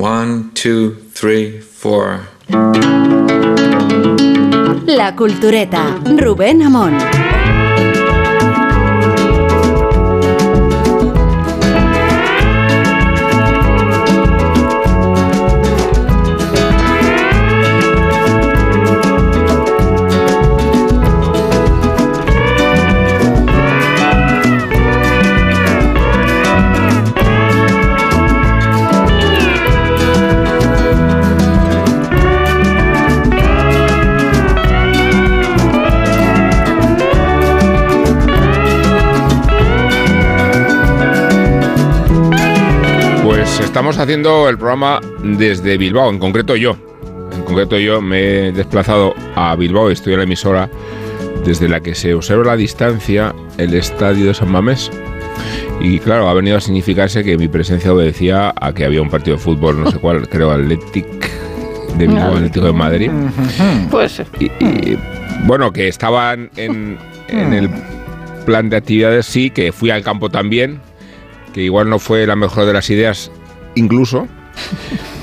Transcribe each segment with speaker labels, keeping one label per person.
Speaker 1: One, two, three, four.
Speaker 2: La Cultureta, Rubén Amón.
Speaker 3: Estamos haciendo el programa desde Bilbao, en concreto yo. En concreto yo me he desplazado a Bilbao, estoy en la emisora desde la que se observa la distancia el estadio de San Mamés. Y claro, ha venido a significarse que mi presencia obedecía a que había un partido de fútbol, no sé cuál, creo Atlético de Bilbao, Atlético de Madrid.
Speaker 4: Pues
Speaker 3: Y, y, bueno, que estaban en, en el plan de actividades, sí, que fui al campo también, que igual no fue la mejor de las ideas, incluso,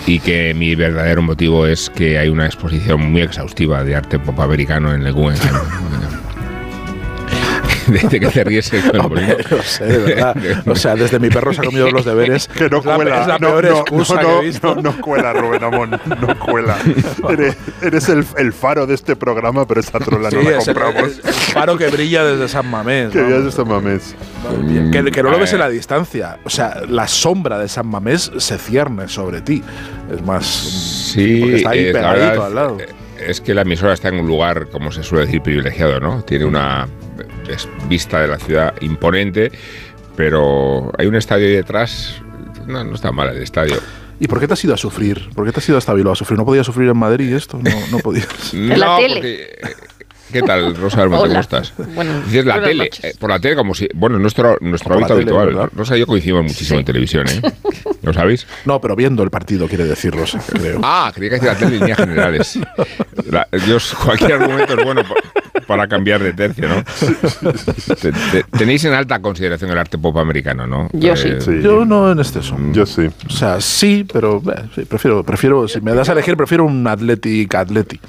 Speaker 3: y que mi verdadero motivo es que hay una exposición muy exhaustiva de arte pop americano en el. Desde que te ríes el
Speaker 5: Hombre, no sé, de verdad. O sea, desde mi perro se ha comido los deberes.
Speaker 6: Que no
Speaker 5: es la-
Speaker 6: cuela.
Speaker 5: es la
Speaker 6: no,
Speaker 5: peor
Speaker 6: no,
Speaker 5: excusa
Speaker 6: no,
Speaker 5: que
Speaker 6: no,
Speaker 5: he visto.
Speaker 6: no, no cuela, Rubén Amón. No cuela. Eres, eres el, el faro de este programa, pero esa trola
Speaker 5: Sí,
Speaker 6: no la
Speaker 5: el,
Speaker 6: compramos.
Speaker 5: el faro que brilla desde San Mamés.
Speaker 6: Que
Speaker 5: ¿no?
Speaker 6: vías esta mamés.
Speaker 5: Que, que no lo ves en la distancia. O sea, la sombra de San Mamés se cierne sobre ti. Es más.
Speaker 3: Sí,
Speaker 5: porque está ahí
Speaker 3: la
Speaker 5: pegadito
Speaker 3: verdad
Speaker 5: al lado.
Speaker 3: es que la emisora está en un lugar, como se suele decir, privilegiado, ¿no? Tiene una es vista de la ciudad imponente, pero hay un estadio ahí detrás. No, no está mal el estadio.
Speaker 5: ¿Y por qué te has ido a sufrir? ¿Por qué te has ido hasta Bilbao a sufrir? ¿No podías sufrir en Madrid esto? No, no podías.
Speaker 4: En la tele.
Speaker 3: porque, eh, ¿Qué tal, Rosa? ¿Cómo
Speaker 4: Hola.
Speaker 3: estás?
Speaker 4: Bueno,
Speaker 3: Dices la tele,
Speaker 4: noches.
Speaker 3: eh, por la tele como si... Bueno, nuestro, nuestro
Speaker 5: la
Speaker 3: hábito habitual.
Speaker 5: ¿verdad?
Speaker 3: Rosa y yo coincidimos muchísimo
Speaker 4: Sí.
Speaker 3: en televisión, ¿eh? ¿Lo sabéis?
Speaker 5: No, pero viendo el partido, quiere decir Rosa, creo.
Speaker 3: Ah, creía que decía la tele en líneas generales. La- Dios, cualquier argumento es bueno para cambiar de tercio, ¿no? Te- te- tenéis en alta consideración el arte pop americano, ¿no?
Speaker 4: Yo sí.
Speaker 6: Sí.
Speaker 5: Yo no en exceso.
Speaker 6: Yo sí.
Speaker 5: O sea, sí, pero eh, sí, prefiero, prefiero, si me das a elegir, prefiero un Athletic Atleti.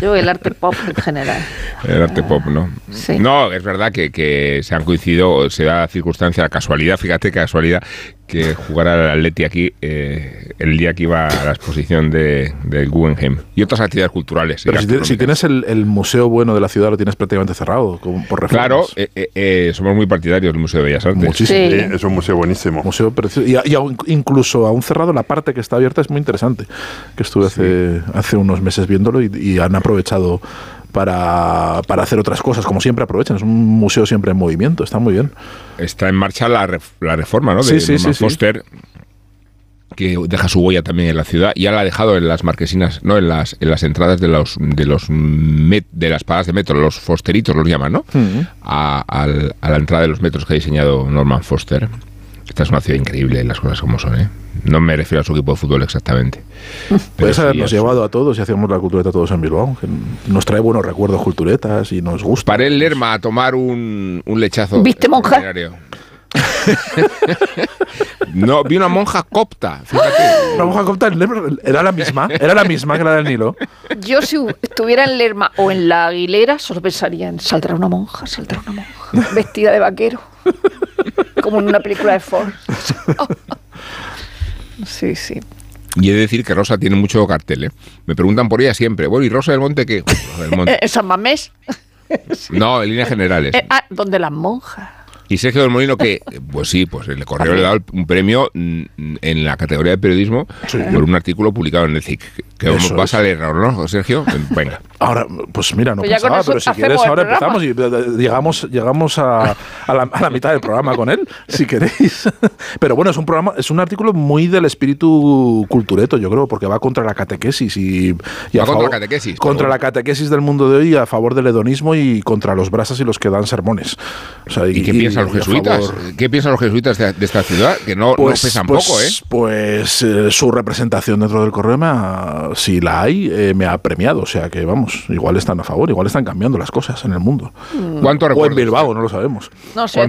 Speaker 4: Yo el arte pop en general.
Speaker 3: El arte pop, ¿no?
Speaker 4: Sí.
Speaker 3: No, es verdad que, que se han coincidido, se da la circunstancia, la casualidad, fíjate casualidad, que jugara el Atleti aquí eh, el día que iba a la exposición de, del Guggenheim. Y otras actividades culturales.
Speaker 5: Pero si, tienes el, el museo bueno de la ciudad, lo tienes prácticamente cerrado, como por reformas.
Speaker 3: Claro, eh, eh, eh, somos muy partidarios del Museo de Bellas Artes.
Speaker 5: Muchísimo.
Speaker 4: Sí.
Speaker 6: Es un museo buenísimo.
Speaker 5: Museo precioso. Y, a- y aún- incluso aún cerrado, la parte que está abierta es muy interesante. Que estuve hace, hace unos meses viéndolo y, y han aprovechado para, para hacer otras cosas, como siempre aprovechan. Es un museo siempre en movimiento, está muy bien.
Speaker 3: Está en marcha la, ref- la reforma, ¿no? De
Speaker 5: sí,
Speaker 3: Norman
Speaker 5: sí, sí.
Speaker 3: Foster, que deja su huella también en la ciudad. Ya la ha dejado en las marquesinas, no, en las, en las entradas de los de los met- de las paradas de metro, los Fosteritos los llaman, ¿no? a la entrada de los metros que ha diseñado Norman Foster. Esta es una ciudad increíble, las cosas como son, ¿eh? No me refiero a su equipo de fútbol exactamente.
Speaker 5: Puedes
Speaker 3: sí
Speaker 5: habernos llevado a todos y hacíamos la cultureta todos en Bilbao, que nos trae buenos recuerdos culturetas y nos gusta.
Speaker 3: Paré en Lerma a tomar un, un lechazo.
Speaker 4: ¿Viste monja?
Speaker 3: No, vi una monja copta, fíjate.
Speaker 5: La monja copta era la misma, era la misma que la del Nilo.
Speaker 4: Yo si estuviera en Lerma o en la Aguilera, solo pensaría en saldrá una monja, saldrá una monja, vestida de vaquero, como en una película de Ford. Sí, sí.
Speaker 3: Y he de decir que Rosa tiene mucho cartel, ¿eh? Me preguntan por ella siempre. Bueno, ¿y Rosa del Monte qué? Rosa del Monte.
Speaker 4: Eh, San Mamés,
Speaker 3: No, en líneas generales.
Speaker 4: eh, ah, donde las monjas.
Speaker 3: Y Sergio del Molino, que, pues sí, pues el correo le ha dado un premio mm, en la categoría de periodismo por un artículo publicado en el CIC. Que
Speaker 5: Eso
Speaker 3: vas
Speaker 5: es.
Speaker 3: a leer ahora, ¿no, Sergio? Venga.
Speaker 5: Ahora, pues mira, no
Speaker 4: Pues
Speaker 5: pensaba, pero si quieres ahora empezamos y llegamos, llegamos a, a la, a la mitad del programa con él, si queréis. Pero bueno, es un programa, es un artículo muy del espíritu cultureto, yo creo, porque va contra la catequesis y, y
Speaker 3: Va
Speaker 5: a
Speaker 3: contra
Speaker 5: favor-
Speaker 3: la catequesis,
Speaker 5: contra la catequesis del mundo de hoy a favor del hedonismo y contra los brasas y los que dan sermones. O sea,
Speaker 3: ¿Y qué piensas piensan los jesuitas? ¿Qué piensan los jesuitas de, de esta ciudad? Que no, no pesan poco, ¿eh?
Speaker 5: Pues eh, su representación dentro del ha- si la hay, eh, me ha premiado. O sea que, vamos, igual están a favor, igual están cambiando las cosas en el mundo.
Speaker 3: ¿Cuánto
Speaker 5: O en? Bilbao, no lo sabemos.
Speaker 4: No sé,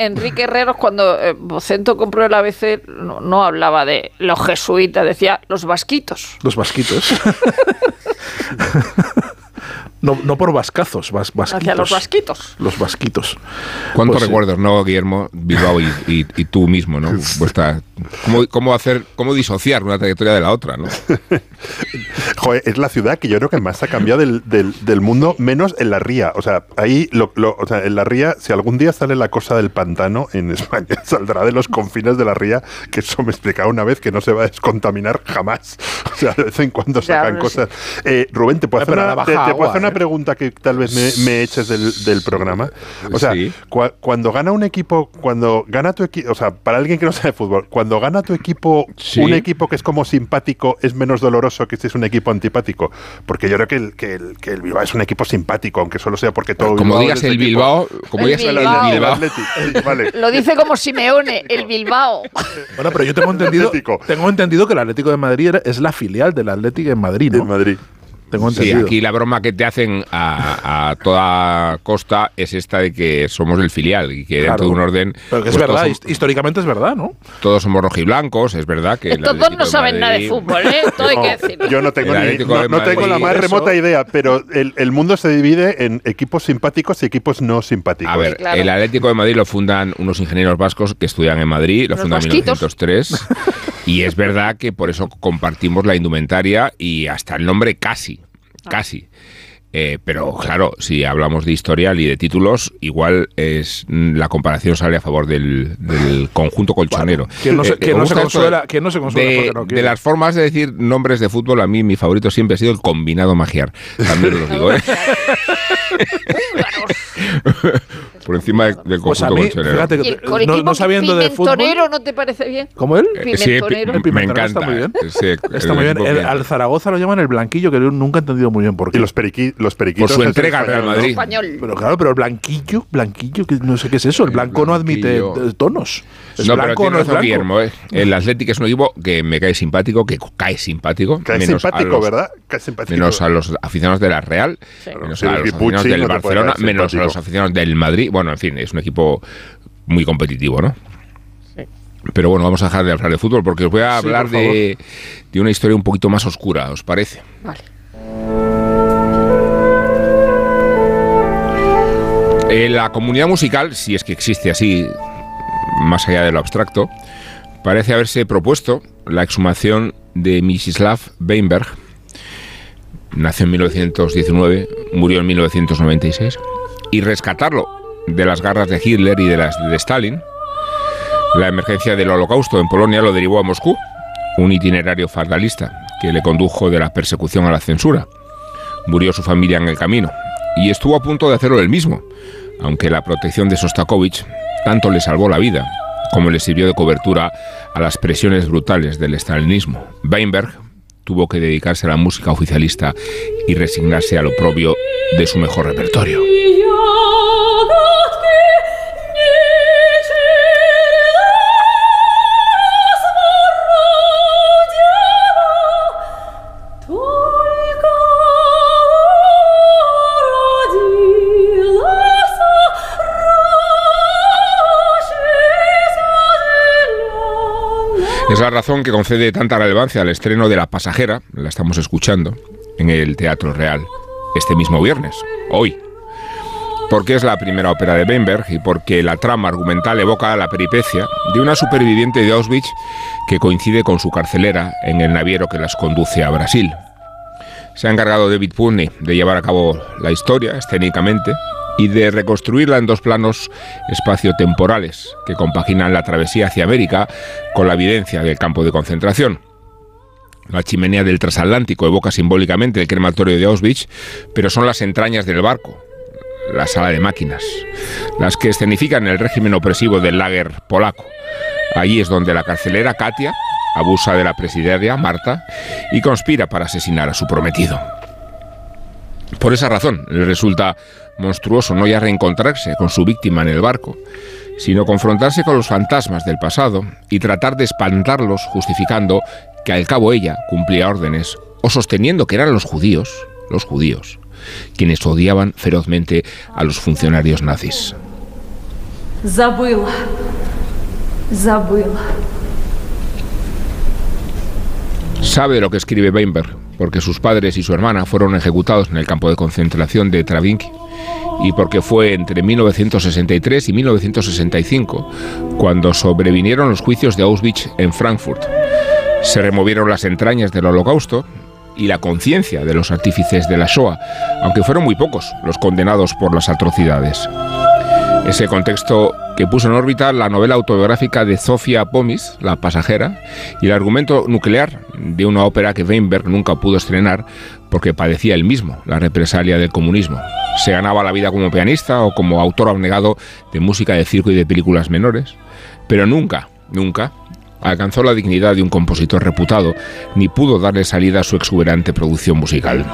Speaker 4: Enrique Herreros cuando eh, Vocento compró el ABC no, no hablaba de los jesuitas, decía los vasquitos.
Speaker 5: Los vasquitos. no, no por vascazos, vas, vasquitos.
Speaker 4: Hacia los vasquitos.
Speaker 5: Los vasquitos.
Speaker 3: ¿Cuántos
Speaker 5: Pues
Speaker 3: recuerdos, no, Guillermo, Bilbao y, y- y tú mismo, ¿no? Vuestra, ¿cómo, cómo hacer, cómo disociar una trayectoria de la otra, ¿no?
Speaker 6: Joder, es la ciudad que yo creo que más ha cambiado del, del- del mundo, menos en la ría. O sea, ahí, lo, lo- o sea, en la ría, si algún día sale la cosa del pantano en España, saldrá de los confines de la ría, que eso me explicaba una vez que no se va a descontaminar jamás. O sea, de vez en cuando
Speaker 4: Ya,
Speaker 6: sacan
Speaker 4: no
Speaker 6: cosas. Eh, Rubén, ¿te puedo hacer una, te-
Speaker 5: baja
Speaker 6: te puedo hacer una
Speaker 5: ¿eh?
Speaker 6: Pregunta que tal vez me, me eches del, del programa? O sea,
Speaker 3: Sí.
Speaker 6: cua- cuando gana un equipo, cuando gana tu equipo, o sea, para alguien que no sabe fútbol, cuando gana tu equipo,
Speaker 3: Sí.
Speaker 6: un equipo que es como simpático, es menos doloroso que si es un equipo antipático. Porque yo creo que el, que el, que el Bilbao es un equipo simpático, aunque solo sea porque todo
Speaker 3: Como
Speaker 6: Bilbao
Speaker 3: digas
Speaker 6: de
Speaker 3: el Bilbao, como digas el
Speaker 4: Bilbao.
Speaker 6: el
Speaker 3: Bilbao.
Speaker 6: Atleti, sí, vale.
Speaker 4: Lo dice como Simeone, el Bilbao.
Speaker 5: Bueno, pero yo tengo entendido, tengo entendido que el Atlético de Madrid es la filial del Atlético en Madrid, ¿no?
Speaker 6: En Madrid.
Speaker 5: Tengo
Speaker 3: Sí, aquí la broma que te hacen a, a toda costa es esta de que somos el filial y que dentro
Speaker 5: Claro.
Speaker 3: de un orden.
Speaker 5: Pero que es
Speaker 3: pues,
Speaker 5: verdad,
Speaker 3: todos,
Speaker 5: históricamente es verdad, ¿no?
Speaker 3: todos somos rojiblancos, es verdad que. el
Speaker 4: Estos dos
Speaker 3: Atlético
Speaker 4: no saben nada de fútbol, ¿eh? Todo hay que decirlo.
Speaker 6: yo no tengo, ni, no, no tengo la más
Speaker 5: eso.
Speaker 6: remota idea, pero el, el mundo se divide en equipos simpáticos y equipos no simpáticos.
Speaker 3: A ver,
Speaker 4: claro.
Speaker 3: el Atlético de Madrid lo fundan unos ingenieros vascos que estudian en Madrid, lo
Speaker 4: Unos
Speaker 3: fundan en
Speaker 4: vasquitos.
Speaker 3: 1903. y es verdad que por eso compartimos la indumentaria y hasta el nombre casi.
Speaker 4: Ah.
Speaker 3: Casi. Eh, pero claro, si hablamos de historial y de títulos, igual es mm, la comparación sale a favor del, del conjunto colchonero.
Speaker 5: ¿quién no se-
Speaker 3: Eh, me
Speaker 5: no se consuela- quién no se consuela
Speaker 3: de,
Speaker 5: no
Speaker 3: de las formas de decir nombres de fútbol, a mí mi favorito siempre ha sido el combinado magiar. También lo digo, ¿eh? Por encima de- del
Speaker 5: Pues a
Speaker 3: conjunto
Speaker 5: mí,
Speaker 3: colchonero.
Speaker 5: fíjate
Speaker 4: ¿Y
Speaker 5: que
Speaker 4: el
Speaker 5: te-
Speaker 4: colequimo
Speaker 5: no, no sabiendo de fútbol.
Speaker 4: pimentonero no te parece bien?
Speaker 5: ¿Cómo él?
Speaker 3: Eh, sí,
Speaker 5: El
Speaker 3: me encanta.
Speaker 5: está muy bien.
Speaker 3: Sí,
Speaker 5: Está
Speaker 3: el
Speaker 5: muy bien.
Speaker 3: equipo
Speaker 5: El-
Speaker 3: que-
Speaker 5: al Zaragoza lo llaman el blanquillo, que yo nunca he entendido muy bien por qué.
Speaker 6: Y los, periqui, los periquitos.
Speaker 3: Por su entrega al Real. Madrid.
Speaker 4: Español.
Speaker 5: Pero claro, pero el blanquillo, blanquillo, que no sé qué es eso. El
Speaker 3: El
Speaker 5: blanco no admite eh, tonos. Es
Speaker 3: no,
Speaker 5: blanco no es blanco.
Speaker 3: Guillermo, ¿eh? El Atlético es un equipo que me cae simpático, que cae simpático.
Speaker 6: Es
Speaker 3: menos a
Speaker 6: simpático,
Speaker 3: los-
Speaker 6: ¿verdad? Simpático.
Speaker 3: Menos a los aficionados de la Real,
Speaker 4: Sí.
Speaker 3: menos a los aficionados del Barcelona, menos a los aficionados del Madrid. Bueno, en fin, es un equipo muy competitivo, ¿no? Pero bueno, vamos a dejar de hablar de fútbol porque os voy a
Speaker 5: Sí,
Speaker 3: hablar de, de una historia un poquito más oscura, ¿os parece?
Speaker 4: Vale.
Speaker 3: Eh, la comunidad musical, si es que existe así, más allá de lo abstracto, parece haberse propuesto la exhumación de Misislav Weinberg. Nació en 1919, murió en 1996, y rescatarlo de las garras de Hitler y de las de Stalin. La emergencia del holocausto en Polonia lo derivó a Moscú, un itinerario fatalista que le condujo de la persecución a la censura. Murió su familia en el camino y estuvo a punto de hacerlo él mismo, aunque la protección de Sostakovich tanto le salvó la vida como le sirvió de cobertura a las presiones brutales del stalinismo. Weinberg tuvo que dedicarse a la música oficialista y resignarse al oprobio de su mejor repertorio. La razón que concede tanta relevancia al estreno de La Pasajera, la estamos escuchando, en el Teatro Real, este mismo viernes, hoy. Porque es la primera ópera de Weinberg y porque la trama argumental evoca la peripecia de una superviviente de Auschwitz que coincide con su carcelera en el naviero que las conduce a Brasil. Se ha encargado David Putney de llevar a cabo la historia escénicamente y de reconstruirla en dos planos espaciotemporales que compaginan la travesía hacia América con la evidencia del campo de concentración. La chimenea del transatlántico evoca simbólicamente el crematorio de Auschwitz, pero son las entrañas del barco, la sala de máquinas, las que escenifican el régimen opresivo del lager polaco. Allí es donde la carcelera Katia abusa de la presidiaria Marta y conspira para asesinar a su prometido. Por esa razón le resulta monstruoso no ya reencontrarse con su víctima en el barco, sino confrontarse con los fantasmas del pasado y tratar de espantarlos justificando que al cabo ella cumplía órdenes o sosteniendo que eran los judíos, los judíos, quienes odiaban ferozmente a los funcionarios nazis.
Speaker 7: Забыла. Забыла.
Speaker 3: Sabe lo que escribe Weinberg, porque sus padres y su hermana fueron ejecutados en el campo de concentración de Travinki y porque fue entre 1963 y 1965 cuando sobrevinieron los juicios de Auschwitz en Frankfurt. Se removieron las entrañas del holocausto y la conciencia de los artífices de la Shoah, aunque fueron muy pocos los condenados por las atrocidades. Ese contexto que puso en órbita la novela autobiográfica de Sofía Pomis, La pasajera, y el argumento nuclear de una ópera que Weinberg nunca pudo estrenar porque padecía él mismo la represalia del comunismo. Se ganaba la vida como pianista o como autor abnegado de música de circo y de películas menores, pero nunca, nunca alcanzó la dignidad de un compositor reputado ni pudo darle salida a su exuberante producción musical.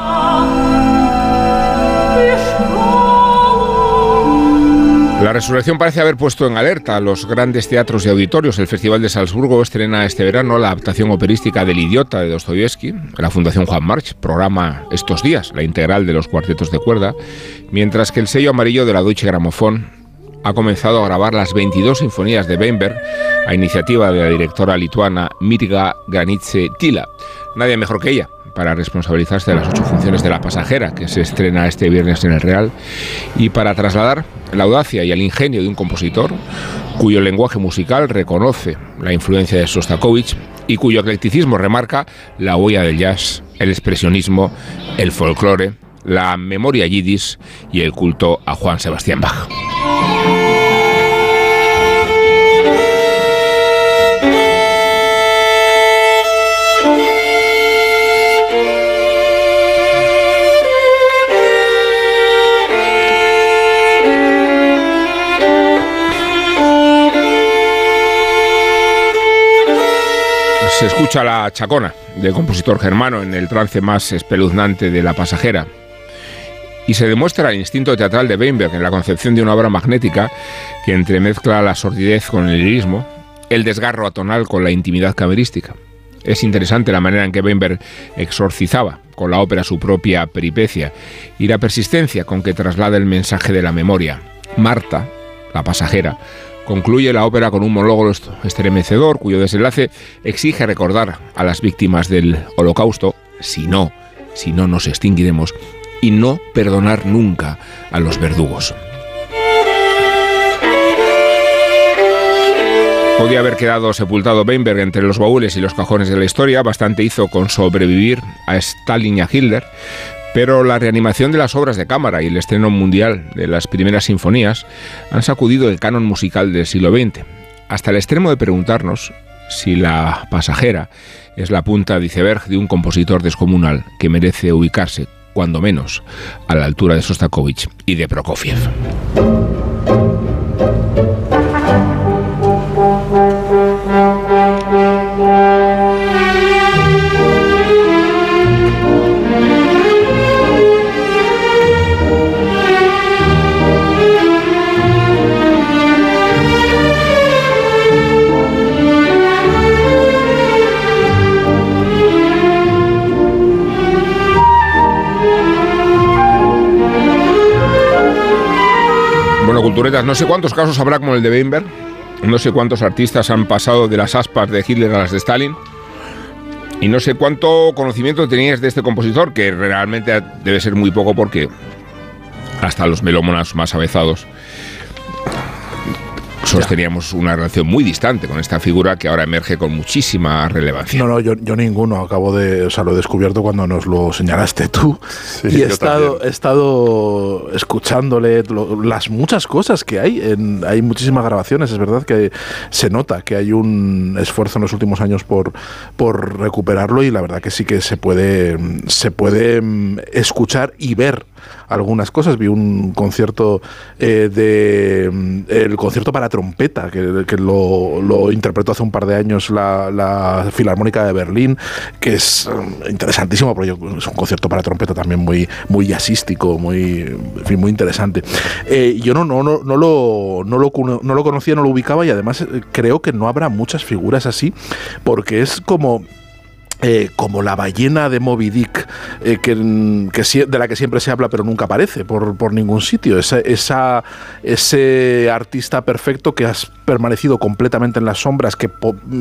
Speaker 3: La resurrección parece haber puesto en alerta a los grandes teatros y auditorios. El Festival de Salzburgo estrena este verano la adaptación operística del Idiota de Dostoyevsky. La Fundación Juan March programa estos días la integral de los cuartetos de cuerda, mientras que el sello amarillo de la Deutsche Grammophon ha comenzado a grabar las 22 sinfonías de Weinberg a iniciativa de la directora lituana Mirga Granitze Tila. Nadie mejor que ella para responsabilizarse de las ocho funciones de La Pasajera, que se estrena este viernes en el Real, y para trasladar la audacia y el ingenio de un compositor cuyo lenguaje musical reconoce la influencia de Sostakovich y cuyo eclecticismo remarca la huella del jazz, el expresionismo, el folclore, la memoria yiddish y el culto a Juan Sebastián Bach. Se escucha la chacona del compositor germano en el trance más espeluznante de La pasajera. Y se demuestra el instinto teatral de Weinberg en la concepción de una obra magnética que entremezcla la sordidez con el lirismo, el desgarro atonal con la intimidad camerística. Es interesante la manera en que Weinberg exorcizaba con la ópera su propia peripecia y la persistencia con que traslada el mensaje de la memoria. Marta, la pasajera, concluye la ópera con un monólogo estremecedor cuyo desenlace exige recordar a las víctimas del holocausto, si no, si no nos extinguiremos, y no perdonar nunca a los verdugos. Podía haber quedado sepultado Weinberg entre los baúles y los cajones de la historia, bastante hizo con sobrevivir a Stalin y a Hitler, pero la reanimación de las obras de cámara y el estreno mundial de las primeras sinfonías han sacudido el canon musical del siglo XX, hasta el extremo de preguntarnos si la pasajera es la punta de iceberg de un compositor descomunal que merece ubicarse, cuando menos, a la altura de Sostakovich y de Prokofiev. Culturetas, no sé cuántos casos habrá como el de Weinberg, no sé cuántos artistas han pasado de las aspas de Hitler a las de Stalin, y no sé cuánto conocimiento teníais de este compositor, que realmente debe ser muy poco porque hasta los melómonas más avezados sosteníamos una relación muy distante con esta figura que ahora emerge con muchísima relevancia.
Speaker 5: No, no, yo, yo ninguno. Acabo de. O sea, lo he descubierto cuando nos lo señalaste tú.
Speaker 6: Sí,
Speaker 5: y he estado,
Speaker 6: también.
Speaker 5: he estado escuchándole lo- las muchas cosas que hay. En, hay muchísimas grabaciones. Es verdad que se nota que hay un esfuerzo en los últimos años por, por recuperarlo. Y la verdad que sí que se puede, se puede mm, escuchar y ver algunas cosas. Vi un concierto eh, de. mm, El concierto para trompeta que, lo, lo interpretó hace un par de años la, la Filarmónica de Berlín, que es um, interesantísimo, porque es un concierto para trompeta también muy, muy jazzístico, muy, muy interesante. Eh, yo no, no, no, no, lo, no, lo, no lo conocía, no lo ubicaba y además eh, creo que no habrá muchas figuras así, porque es como eh, como la ballena de Moby Dick, eh, que, sie- de la que siempre se habla pero nunca aparece por, ningún sitio. Ese artista perfecto que has permanecido completamente en las sombras, que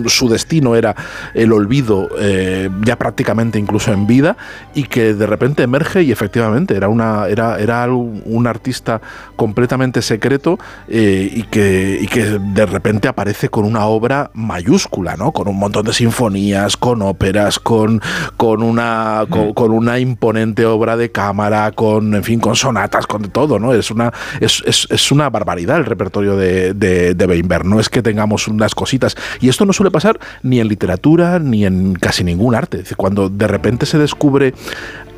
Speaker 5: su destino era el olvido eh, ya prácticamente incluso en vida y que de repente emerge y efectivamente era, una, era, era un artista completamente secreto y, que, y que de repente aparece con una obra mayúscula, ¿no? Con un montón de sinfonías, con óperas, con, con, una, con, con una imponente obra de cámara, con, en fin, con sonatas, con todo, ¿no? Es una, es, es- es una barbaridad el repertorio de, de, de Weinberg. No es que tengamos unas cositas. Y esto no suele pasar ni en literatura ni en casi ningún arte. Es decir, cuando de repente se descubre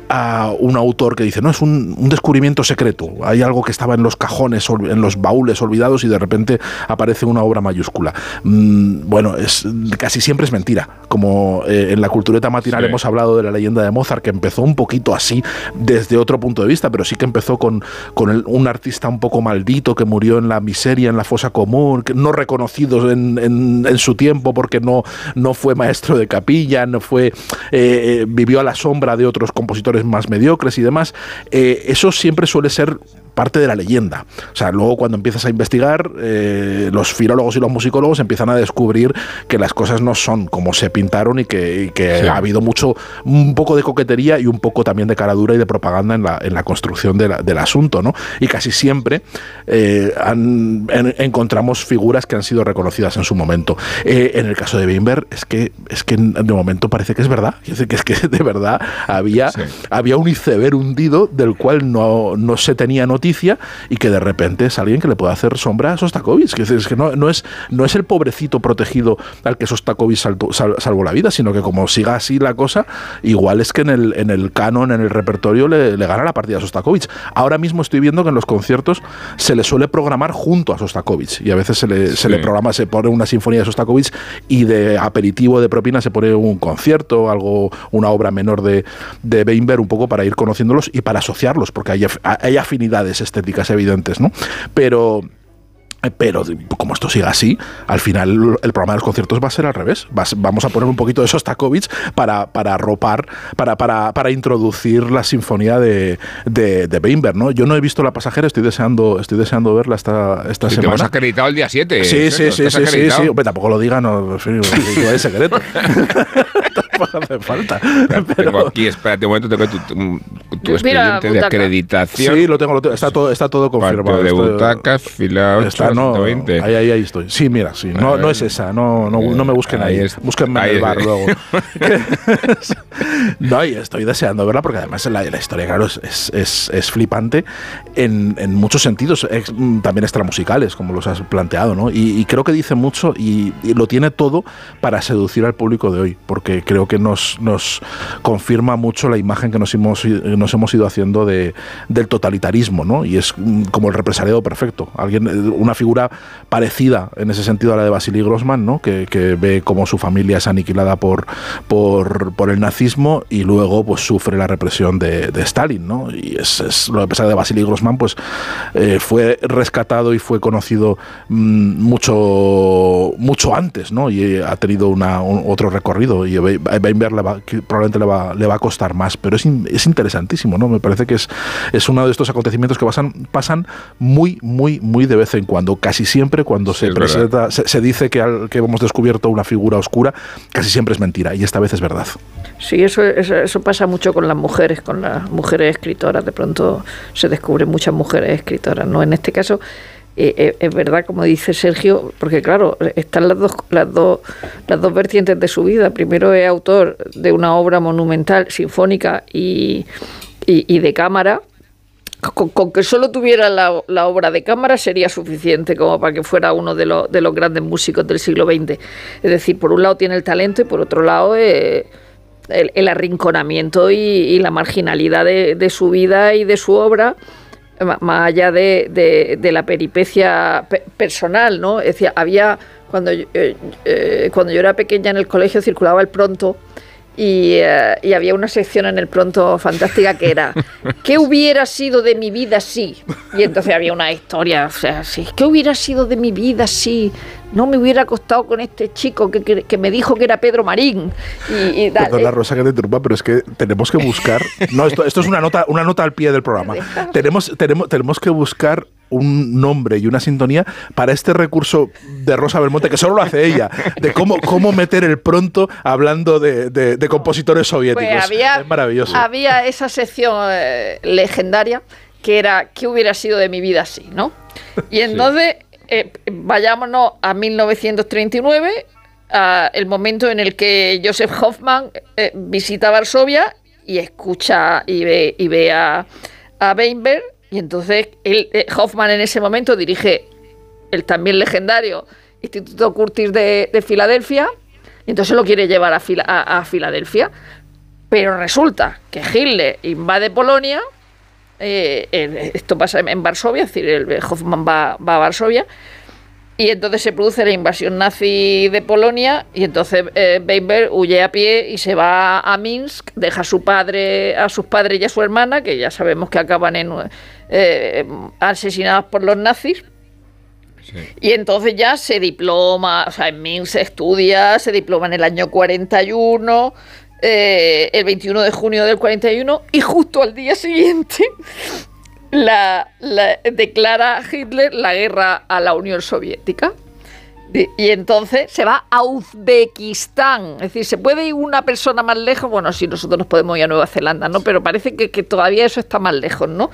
Speaker 5: a un autor que dice, no, es un, un descubrimiento secreto, hay algo que estaba en los cajones, en los baúles olvidados y de repente aparece una obra mayúscula. Mm, bueno, es, casi siempre es mentira, como eh, en la cultureta matinal
Speaker 3: Sí.
Speaker 5: hemos hablado de la leyenda de Mozart, que empezó un poquito así desde otro punto de vista, pero sí que empezó con, con el- un artista un poco maldito que murió en la miseria, en la fosa común, que no reconocido en, en- en su tiempo porque no, no fue maestro de capilla, no fue eh, eh, vivió a la sombra de otros compositores más mediocres y demás. Eh, eso siempre suele ser parte de la leyenda. O sea, luego cuando empiezas a investigar, eh, los filólogos y los musicólogos empiezan a descubrir que las cosas no son como se pintaron y que, y que
Speaker 3: Sí.
Speaker 5: ha habido mucho, un poco de coquetería y un poco también de caradura y de propaganda en la, en la construcción de la- del asunto, ¿no? Y casi siempre eh, han- en- encontramos figuras que han sido reconocidas en su momento. Eh, en el caso de Weinberg, es que, es que de momento parece que es verdad. Es que es que de verdad había,
Speaker 3: Sí.
Speaker 5: había un iceberg hundido del cual no, no se tenía noticia y que de repente es alguien que le puede hacer sombra a Sostakovich. Es, es que no, no, es, no es el pobrecito protegido al que Sostakovich saltó- sal- salvó la vida, sino que como siga así la cosa, igual es que en el, en el canon, en el repertorio, le, le gana la partida a Sostakovich. Ahora mismo estoy viendo que en los conciertos se le suele programar junto a Sostakovich y a veces se le, se le programa, se pone una sinfonía de Sostakovich y de aperitivo de propina se pone un concierto, algo, una obra menor de, de Weinberg, un poco para ir conociéndolos y para asociarlos, porque hay, hay afinidades estéticas evidentes, ¿no? Pero. Pero como esto siga así, al final el programa de los conciertos va a ser al revés. Vamos a poner un poquito de Sostakovich para, para ropar, para, para, para introducir la sinfonía de, de, de Weinberg, ¿no? Yo no he visto La Pasajera, estoy deseando, estoy deseando verla esta, esta
Speaker 3: Si te hemos
Speaker 5: semana.
Speaker 3: acreditado el día 7.
Speaker 5: Sí, sí, sí, sí, sí, sí. Hombre, tampoco lo digan, no, es secreto. hace falta.
Speaker 3: Tengo
Speaker 5: Pero-
Speaker 3: aquí, espérate un momento, tengo tu, tu- tu
Speaker 4: Mira,
Speaker 3: expediente de acreditación.
Speaker 5: Sí, lo tengo, lo tengo, está todo, está todo confirmado.
Speaker 3: De butacas, fila 8,
Speaker 5: Está, no,
Speaker 3: 120.
Speaker 5: ahí, ahí, ahí estoy. Sí, mira, sí. No, no es esa, no, no, no me busquen ahí.
Speaker 3: Ahí es-
Speaker 5: Búsquenme en
Speaker 3: ahí
Speaker 5: el
Speaker 3: es-
Speaker 5: bar luego. no, y estoy deseando verla porque además la, la historia, claro, es, es, es- es flipante en, en muchos sentidos, ex- mm, también extramusicales, como los has planteado, ¿no? Y, y creo que dice mucho y, y lo tiene todo para seducir al público de hoy, porque creo que nos, nos confirma mucho la imagen que nos hemos, nos hemos ido haciendo de, del totalitarismo, ¿no? Y es mm, como el represaliado perfecto. Alguien, eh, una figura parecida en ese sentido a la de Vasily Grossman, ¿no? Que, que ve cómo su familia es aniquilada por, por, por el nazismo y luego pues sufre la represión de, Stalin, ¿no? Y es, lo que pasa de Vasily Grossman, pues eh, fue rescatado y fue conocido mm, mucho, mucho antes, ¿no? Y ha tenido una, un- otro recorrido y Weinberg le va- que probablemente le va, le va a costar más, pero es, in- es interesantísimo, ¿no? Me parece que es, es uno de estos acontecimientos que pasan, pasan muy, muy, muy de vez en cuando. Casi siempre cuando
Speaker 3: Sí,
Speaker 5: se
Speaker 3: es
Speaker 5: presenta, se, se dice que, al- que hemos descubierto una figura oscura, casi siempre es mentira y esta vez es verdad.
Speaker 4: Sí, eso, eso, eso pasa mucho con las mujeres, con las mujeres escritoras. De pronto se descubren muchas mujeres escritoras. ¿no? En este caso, eh, eh, es verdad, como dice Sergio, porque claro, están las dos, las, dos, las dos vertientes de su vida. Primero es autor de una obra monumental, sinfónica y, y, y de cámara. Con, con que solo tuviera la, la obra de cámara sería suficiente como para que fuera uno de, los de los grandes músicos del siglo XX. Es decir, por un lado tiene el talento y por otro lado eh, el, el arrinconamiento y, y la marginalidad de, de su vida y de su obra más allá de, de- de la peripecia pe- personal, ¿no? Es decir, había, cuando eh, eh, cuando yo era pequeña en el colegio circulaba el pronto y, eh, y había una sección en el pronto fantástica que era ¿qué hubiera sido de mi vida si? Y entonces había una historia, o sea, sí, ¿qué hubiera sido de mi vida si no me hubiera acostado con este chico que, que- que me dijo que era Pedro Marín? Y, y tal.
Speaker 5: Perdona, Rosa, que te interrumpa, pero es que tenemos que buscar. No, esto, esto es una nota, una nota al pie del programa. Tenemos, tenemos, tenemos que buscar un nombre y una sintonía para este recurso de Rosa Belmonte, que solo lo hace ella, de cómo, cómo meter el pronto hablando de, de- de compositores soviéticos.
Speaker 4: Pues había,
Speaker 5: es maravilloso.
Speaker 4: había esa sección eh, legendaria que era ¿qué hubiera sido de mi vida así? ¿no? Y entonces eh, vayámonos a 1939, a el momento en el que Joseph Hoffman eh, visita Varsovia y escucha y ve, y ve a, a Weinberg y entonces él, eh, Hoffman en ese momento dirige el también legendario Instituto Curtis de, de Filadelfia y entonces lo quiere llevar a, Fila- a- a Filadelfia. Pero resulta que Hitler invade Polonia, eh, esto pasa en Varsovia, es decir, el Hoffman va a Varsovia, y entonces se produce la invasión nazi de Polonia, y entonces eh, Weinberg huye a pie y se va a Minsk, deja a su padre, a sus padres y a su hermana, que ya sabemos que acaban en, eh, asesinados por los nazis. Y entonces ya se diploma, o sea, en Minsk se estudia, se diploma en el año 41, eh, el 21 de junio del 41, y justo al día siguiente la, la- declara Hitler la guerra a la Unión Soviética. Y, entonces se va a Uzbekistán. Es decir, ¿se puede ir una persona más lejos? Bueno, sí, nosotros nos podemos ir a Nueva Zelanda, ¿no? Pero parece que, que todavía eso está más lejos, ¿no?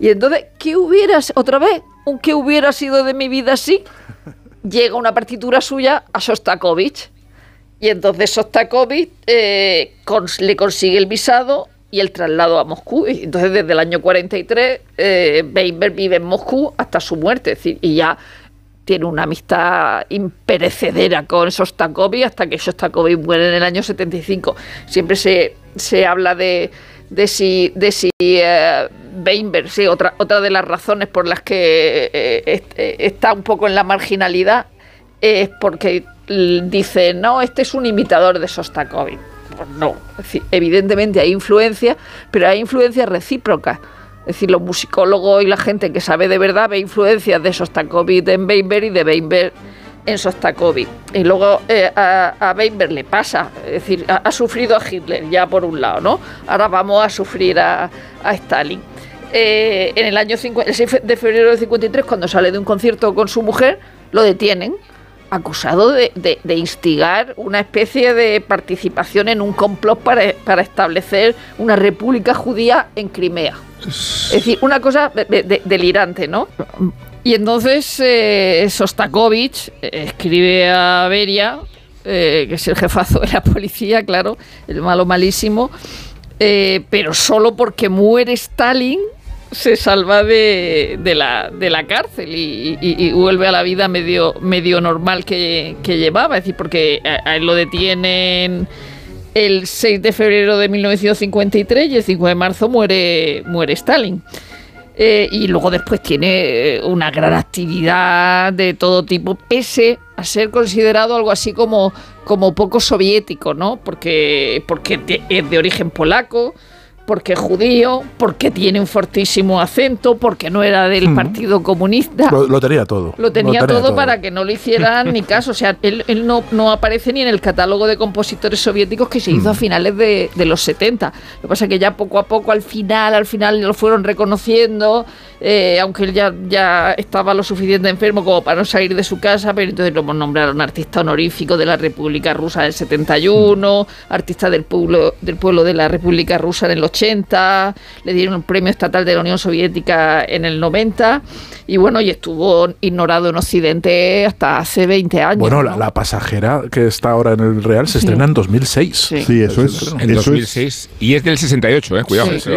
Speaker 4: Y entonces, ¿qué hubiera, otra vez, un qué hubiera sido de mi vida así? Llega una partitura suya a Sostakovich. Y entonces Sostakovich eh, cons- le consigue el visado y el traslado a Moscú. Entonces desde el año 43 eh, Weinberg vive en Moscú hasta su muerte. Es decir, y ya tiene una amistad imperecedera con Sostakovich hasta que Sostakovich muere en el año 75. Siempre se, se habla de, de si, de si eh, Weinberg, sí, otra, otra de las razones por las que eh, eh, está un poco en la marginalidad es porque dice, no, este es un imitador de Sostakovich. Pues no, es decir, evidentemente hay influencia, pero hay influencias recíprocas. Es decir, los musicólogos y la gente que sabe de verdad ve influencias de Sostakovich en Weinberg y de Weinberg en Sostakovich. Y luego eh, a, a Weinberg le pasa, es decir, ha, sufrido a Hitler ya por un lado, ¿no? Ahora vamos a sufrir a, a Stalin. Eh, en el año 50 el 6 de febrero del 53, cuando sale de un concierto con su mujer, lo detienen acusado de, de- instigar una especie de participación en un complot para, para establecer una república judía en Crimea. Es decir, una cosa de- de- de- delirante, ¿no? Y entonces eh, Sostakovich eh, escribe a Beria, eh, que es el jefazo de la policía, claro, el malo malísimo, pero solo porque muere Stalin se salva de, de la, de la cárcel y, y- vuelve a la vida medio, medio normal que, que llevaba. Es decir, porque a, él lo detienen el 6 de febrero de 1953 y el 5 de marzo muere, muere Stalin. Eh, y luego después tiene eh, una gran actividad de todo tipo, pese a ser considerado algo así como, como poco soviético, ¿no? Porque, porque es de origen polaco, porque es judío, porque tiene un fortísimo acento, porque no era del Partido Comunista.
Speaker 5: Lo, lo tenía todo.
Speaker 4: Lo tenía todo, para que no le hicieran ni caso. O sea, él, él no, no aparece ni en el catálogo de compositores soviéticos que se hizo a finales de, de los 70. Lo que pasa es que ya poco a poco, al final, al final lo fueron reconociendo, eh, aunque él ya, ya estaba lo suficiente enfermo como para no salir de su casa, pero entonces lo nombraron artista honorífico de la República Rusa en el 71, artista del pueblo, del pueblo de la República Rusa en el 80, le dieron un premio estatal de la Unión Soviética en el 90 y bueno, y estuvo ignorado en Occidente hasta hace 20 años.
Speaker 5: Bueno,
Speaker 4: ¿no?
Speaker 5: la, la pasajera que está ahora en el Real se estrena en 2006.
Speaker 4: Sí.
Speaker 6: Sí, eso es.
Speaker 3: En
Speaker 6: eso
Speaker 3: 2006. Y es del 68, eh, cuidado.
Speaker 4: Sí, sí.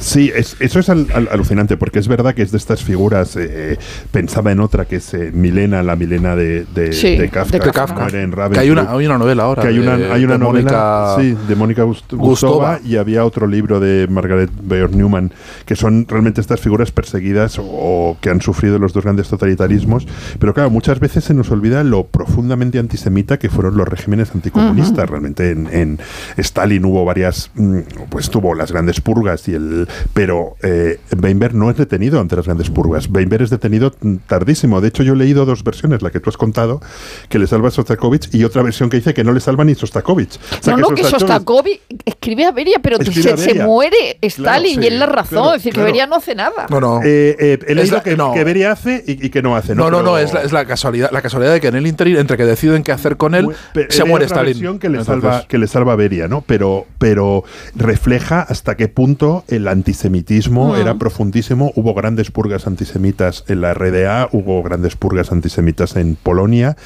Speaker 6: Sí, es- eso es al- al- alucinante, porque es verdad que es de estas figuras. eh, pensaba en otra que es eh, Milena, la Milena de, de,
Speaker 4: Sí,
Speaker 6: de Kafka.
Speaker 4: de
Speaker 6: que
Speaker 4: Kafka.
Speaker 6: en
Speaker 5: Que hay una, hay una novela ahora.
Speaker 6: que hay una,
Speaker 5: de-
Speaker 6: hay una
Speaker 5: de
Speaker 6: novela
Speaker 5: Mónica-
Speaker 6: sí, de Mónica Gust-
Speaker 5: Gustova.
Speaker 6: Gustova y había otro libro de Margaret Bayer Newman que son realmente estas figuras perseguidas o, o que han sufrido los dos grandes totalitarismos pero claro muchas veces se nos olvida lo profundamente antisemita que fueron los regímenes anticomunistas realmente en, en Stalin hubo varias mm, pues tuvo las grandes purgas y el pero eh, Weinberg no es detenido ante las grandes purgas Weinberg es detenido tardísimo de hecho yo he leído dos versiones la que tú has contado que le salva a Sostakovich y otra versión que dice que no le salva ni Sostakovich O sea,
Speaker 4: no, no, que
Speaker 6: Sostakovich-
Speaker 4: escribe a Beria, pero
Speaker 6: Escribe
Speaker 4: se,
Speaker 6: a
Speaker 4: se
Speaker 6: Beria.
Speaker 4: muere Stalin
Speaker 6: sí,
Speaker 4: y es la razón.
Speaker 6: claro,
Speaker 4: es decir,
Speaker 6: claro.
Speaker 4: que Beria no hace nada.
Speaker 5: No, no.
Speaker 6: Eh, eh, he leído
Speaker 5: la-
Speaker 6: que,
Speaker 5: no.
Speaker 6: que Beria hace y, y que no hace.
Speaker 5: No, no, no,
Speaker 6: Pero-
Speaker 5: es la, es la casualidad, la casualidad de que en el interín, entre que deciden qué hacer con él,
Speaker 6: pe-
Speaker 5: se muere
Speaker 6: otra
Speaker 5: Stalin.
Speaker 6: versión que le
Speaker 5: Entonces,
Speaker 6: salva que le salva a Beria, ¿no? Pero pero refleja hasta qué punto el antisemitismo
Speaker 4: Mm.
Speaker 6: era profundísimo. Hubo grandes purgas antisemitas en la RDA, hubo grandes purgas antisemitas en Polonia.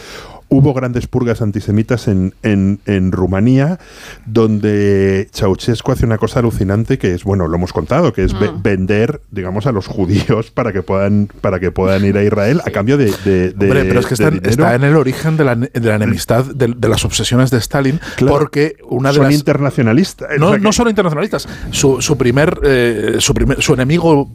Speaker 6: Hubo grandes purgas antisemitas en, en, en Rumanía, donde Ceausescu hace una cosa alucinante que es, bueno, lo hemos contado, que es ve-
Speaker 4: Mm.
Speaker 6: vender, digamos, a los judíos para que puedan, para que puedan ir a Israel a cambio de, de, de-
Speaker 5: Hombre, pero es que está, en-
Speaker 6: dinero.
Speaker 5: está en el origen de la, de la enemistad, de, de las obsesiones de Stalin,
Speaker 6: Claro.
Speaker 5: porque una de
Speaker 6: Son
Speaker 5: las...
Speaker 6: internacionalistas. O
Speaker 5: No,
Speaker 6: sea
Speaker 5: no
Speaker 6: que-
Speaker 5: solo internacionalistas. Su, su primer, eh, su primer, su enemigo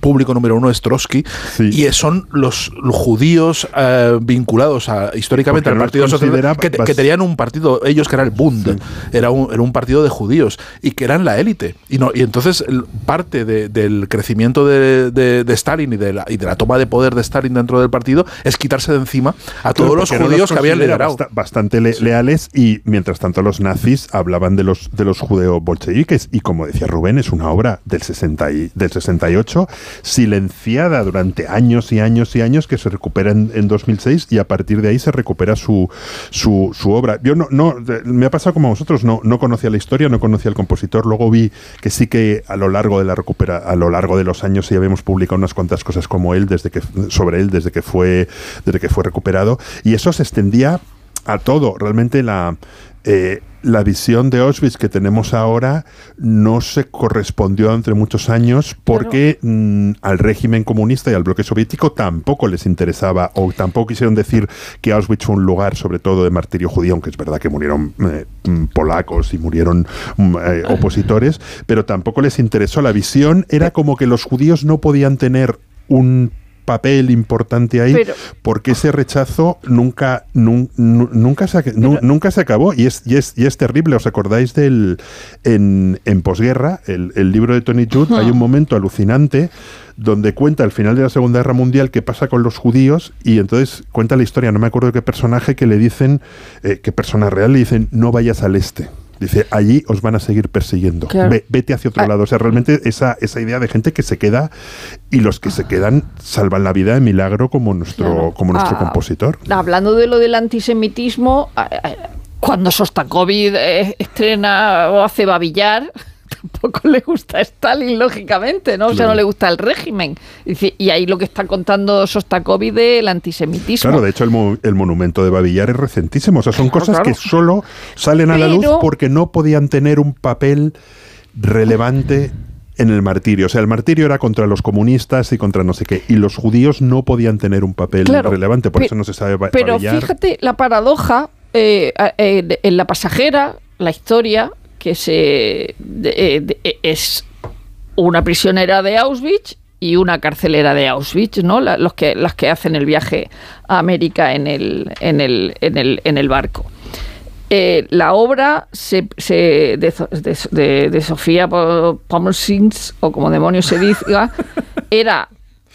Speaker 5: público número uno es Trotsky
Speaker 6: Sí.
Speaker 5: y son los, los judíos eh, vinculados a, históricamente Al
Speaker 6: los
Speaker 5: Partido Socialista que, que tenían un partido ellos que era el Bund, era un, era un partido de judíos y que eran la élite. Y no y entonces el- parte de- del crecimiento de, de- de Stalin y de, la, y de la toma de poder de Stalin dentro del partido es quitarse de encima a
Speaker 6: Claro,
Speaker 5: todos los judíos que habían liderado.
Speaker 6: basta- bastante le- leales y mientras tanto los nazis hablaban de los de los judeo bolcheviques y como decía Rubén es una obra del 60 y, del 68 silenciada durante años y años y años que se recupera en, en 2006 y a partir de ahí se recupera su su, su obra. Yo no no me ha pasado como a vosotros no no conocía la historia, no conocía al compositor, luego vi que sí que a lo largo de la recupera a lo largo de los años sí habíamos publicado unas cuantas cosas como él desde que sobre él desde que fue desde que fue recuperado y eso se extendía a todo. Realmente la, eh, la visión de Auschwitz que tenemos ahora no se correspondió entre muchos años porque mm, al régimen comunista y al bloque soviético tampoco les interesaba o tampoco quisieron decir que Auschwitz fue un lugar sobre todo de martirio judío, aunque es verdad que murieron eh, mm, polacos y murieron mm, eh, opositores, pero tampoco les interesó. La visión era como que los judíos no podían tener un papel importante ahí
Speaker 4: Pero-
Speaker 6: porque ese rechazo nunca nun- nu- nunca se nunca se acabó y es y es y es terrible. Os acordáis del en, en posguerra el, el libro de Tony Judd hay un momento alucinante donde cuenta al final de la Segunda Guerra Mundial qué pasa con los judíos y entonces cuenta la historia no me acuerdo qué personaje que le dicen eh, qué persona real le dicen no vayas al este Dice, allí os van a seguir persiguiendo.
Speaker 4: Claro.
Speaker 6: Ve- vete hacia otro
Speaker 4: Ah.
Speaker 6: lado. O sea, realmente esa, esa idea de gente que se queda y los que se quedan salvan la vida de milagro como nuestro,
Speaker 4: Claro.
Speaker 6: como nuestro
Speaker 4: Ah,
Speaker 6: compositor.
Speaker 4: Hablando de lo del antisemitismo, cuando Sostakovich eh, estrena o hace babillar, tampoco le gusta a Stalin, lógicamente, ¿no? O sea,
Speaker 6: Claro.
Speaker 4: no le gusta el régimen. Y ahí lo que está contando Sostakovich del antisemitismo.
Speaker 6: Claro, de hecho el, mo- el monumento de Babillar es recentísimo. O sea, son
Speaker 4: Claro,
Speaker 6: cosas
Speaker 4: claro.
Speaker 6: que solo salen a la luz porque no podían tener un papel relevante en el martirio. O sea, el martirio era contra los comunistas y contra no sé qué. Y los judíos no podían tener un papel
Speaker 4: Claro,
Speaker 6: relevante. Por eso no se sabe
Speaker 4: Pero
Speaker 6: Babillar.
Speaker 4: fíjate la paradoja eh, en la pasajera, la historia que se de- eh, de- eh, es una prisionera de Auschwitz y una carcelera de Auschwitz, ¿no? La- los que las que hacen el viaje a América en el en el en el, en el barco. Eh, la obra se, se- de, de, de- de Sofía Po- Pommersins, o como demonios se diga, era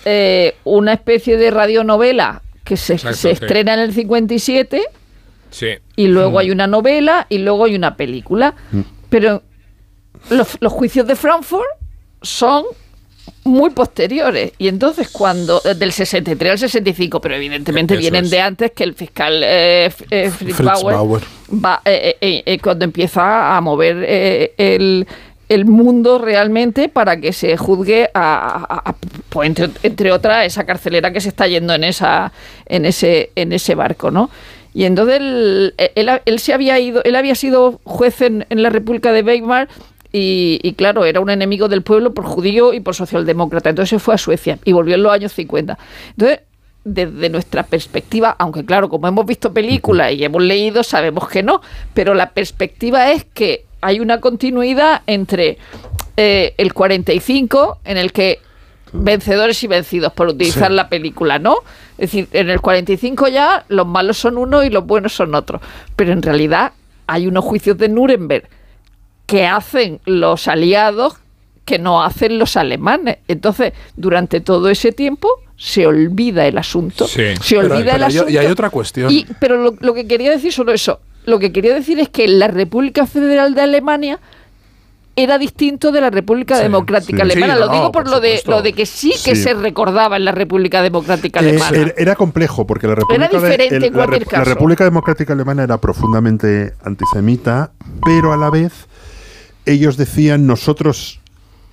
Speaker 4: eh, una especie de radionovela que se,
Speaker 3: Exacto,
Speaker 4: se
Speaker 3: sí.
Speaker 4: estrena en el 57
Speaker 3: Sí.
Speaker 4: y luego hay una novela y luego hay una película. Pero los, los juicios de Frankfurt son muy posteriores. Y entonces cuando, eh, del 63 al 65, pero evidentemente
Speaker 3: Eso
Speaker 4: vienen
Speaker 3: es.
Speaker 4: de antes que el fiscal eh, eh, Fritz,
Speaker 5: Fritz
Speaker 4: Bauer,
Speaker 5: Bauer.
Speaker 4: va, eh, eh, eh, cuando empieza a mover eh, el, el mundo realmente para que se juzgue a, a- a- pues, entre, entre otras esa carcelera que se está yendo en esa en ese en ese barco no y entonces él, él- él se había ido él había sido juez en, en la República de Weimar y, y, claro, era un enemigo del pueblo por judío y por socialdemócrata. Entonces se fue a Suecia y volvió en los años 50. Entonces, desde nuestra perspectiva, aunque claro, como hemos visto películas y hemos leído, sabemos que no, pero la perspectiva es que hay una continuidad entre eh, el 45, en el que vencedores y vencidos, por utilizar
Speaker 5: Sí.
Speaker 4: la película, ¿no? Es decir, en el 45 ya los malos son unos y los buenos son otros. Pero en realidad hay unos juicios de Nuremberg que hacen los aliados que no hacen los alemanes. Entonces, durante todo ese tiempo se olvida el asunto.
Speaker 3: Sí.
Speaker 4: Se olvida el
Speaker 5: pero
Speaker 4: asunto.
Speaker 5: y hay otra cuestión.
Speaker 4: Y- pero lo, lo que quería decir solo eso. Lo que quería decir es que la República Federal de Alemania era distinto de la República
Speaker 5: Sí,
Speaker 4: Democrática
Speaker 6: sí.
Speaker 4: Alemana.
Speaker 5: Sí,
Speaker 4: lo
Speaker 5: no,
Speaker 4: digo por,
Speaker 5: por
Speaker 4: lo de lo de que sí que
Speaker 6: Sí.
Speaker 4: se recordaba en la República Democrática
Speaker 6: Eh,
Speaker 4: Alemana.
Speaker 6: era, era complejo porque la República, de-
Speaker 4: diferente
Speaker 6: el-
Speaker 4: en
Speaker 6: la. República Democrática Alemana era profundamente antisemita, pero a la vez ellos decían nosotros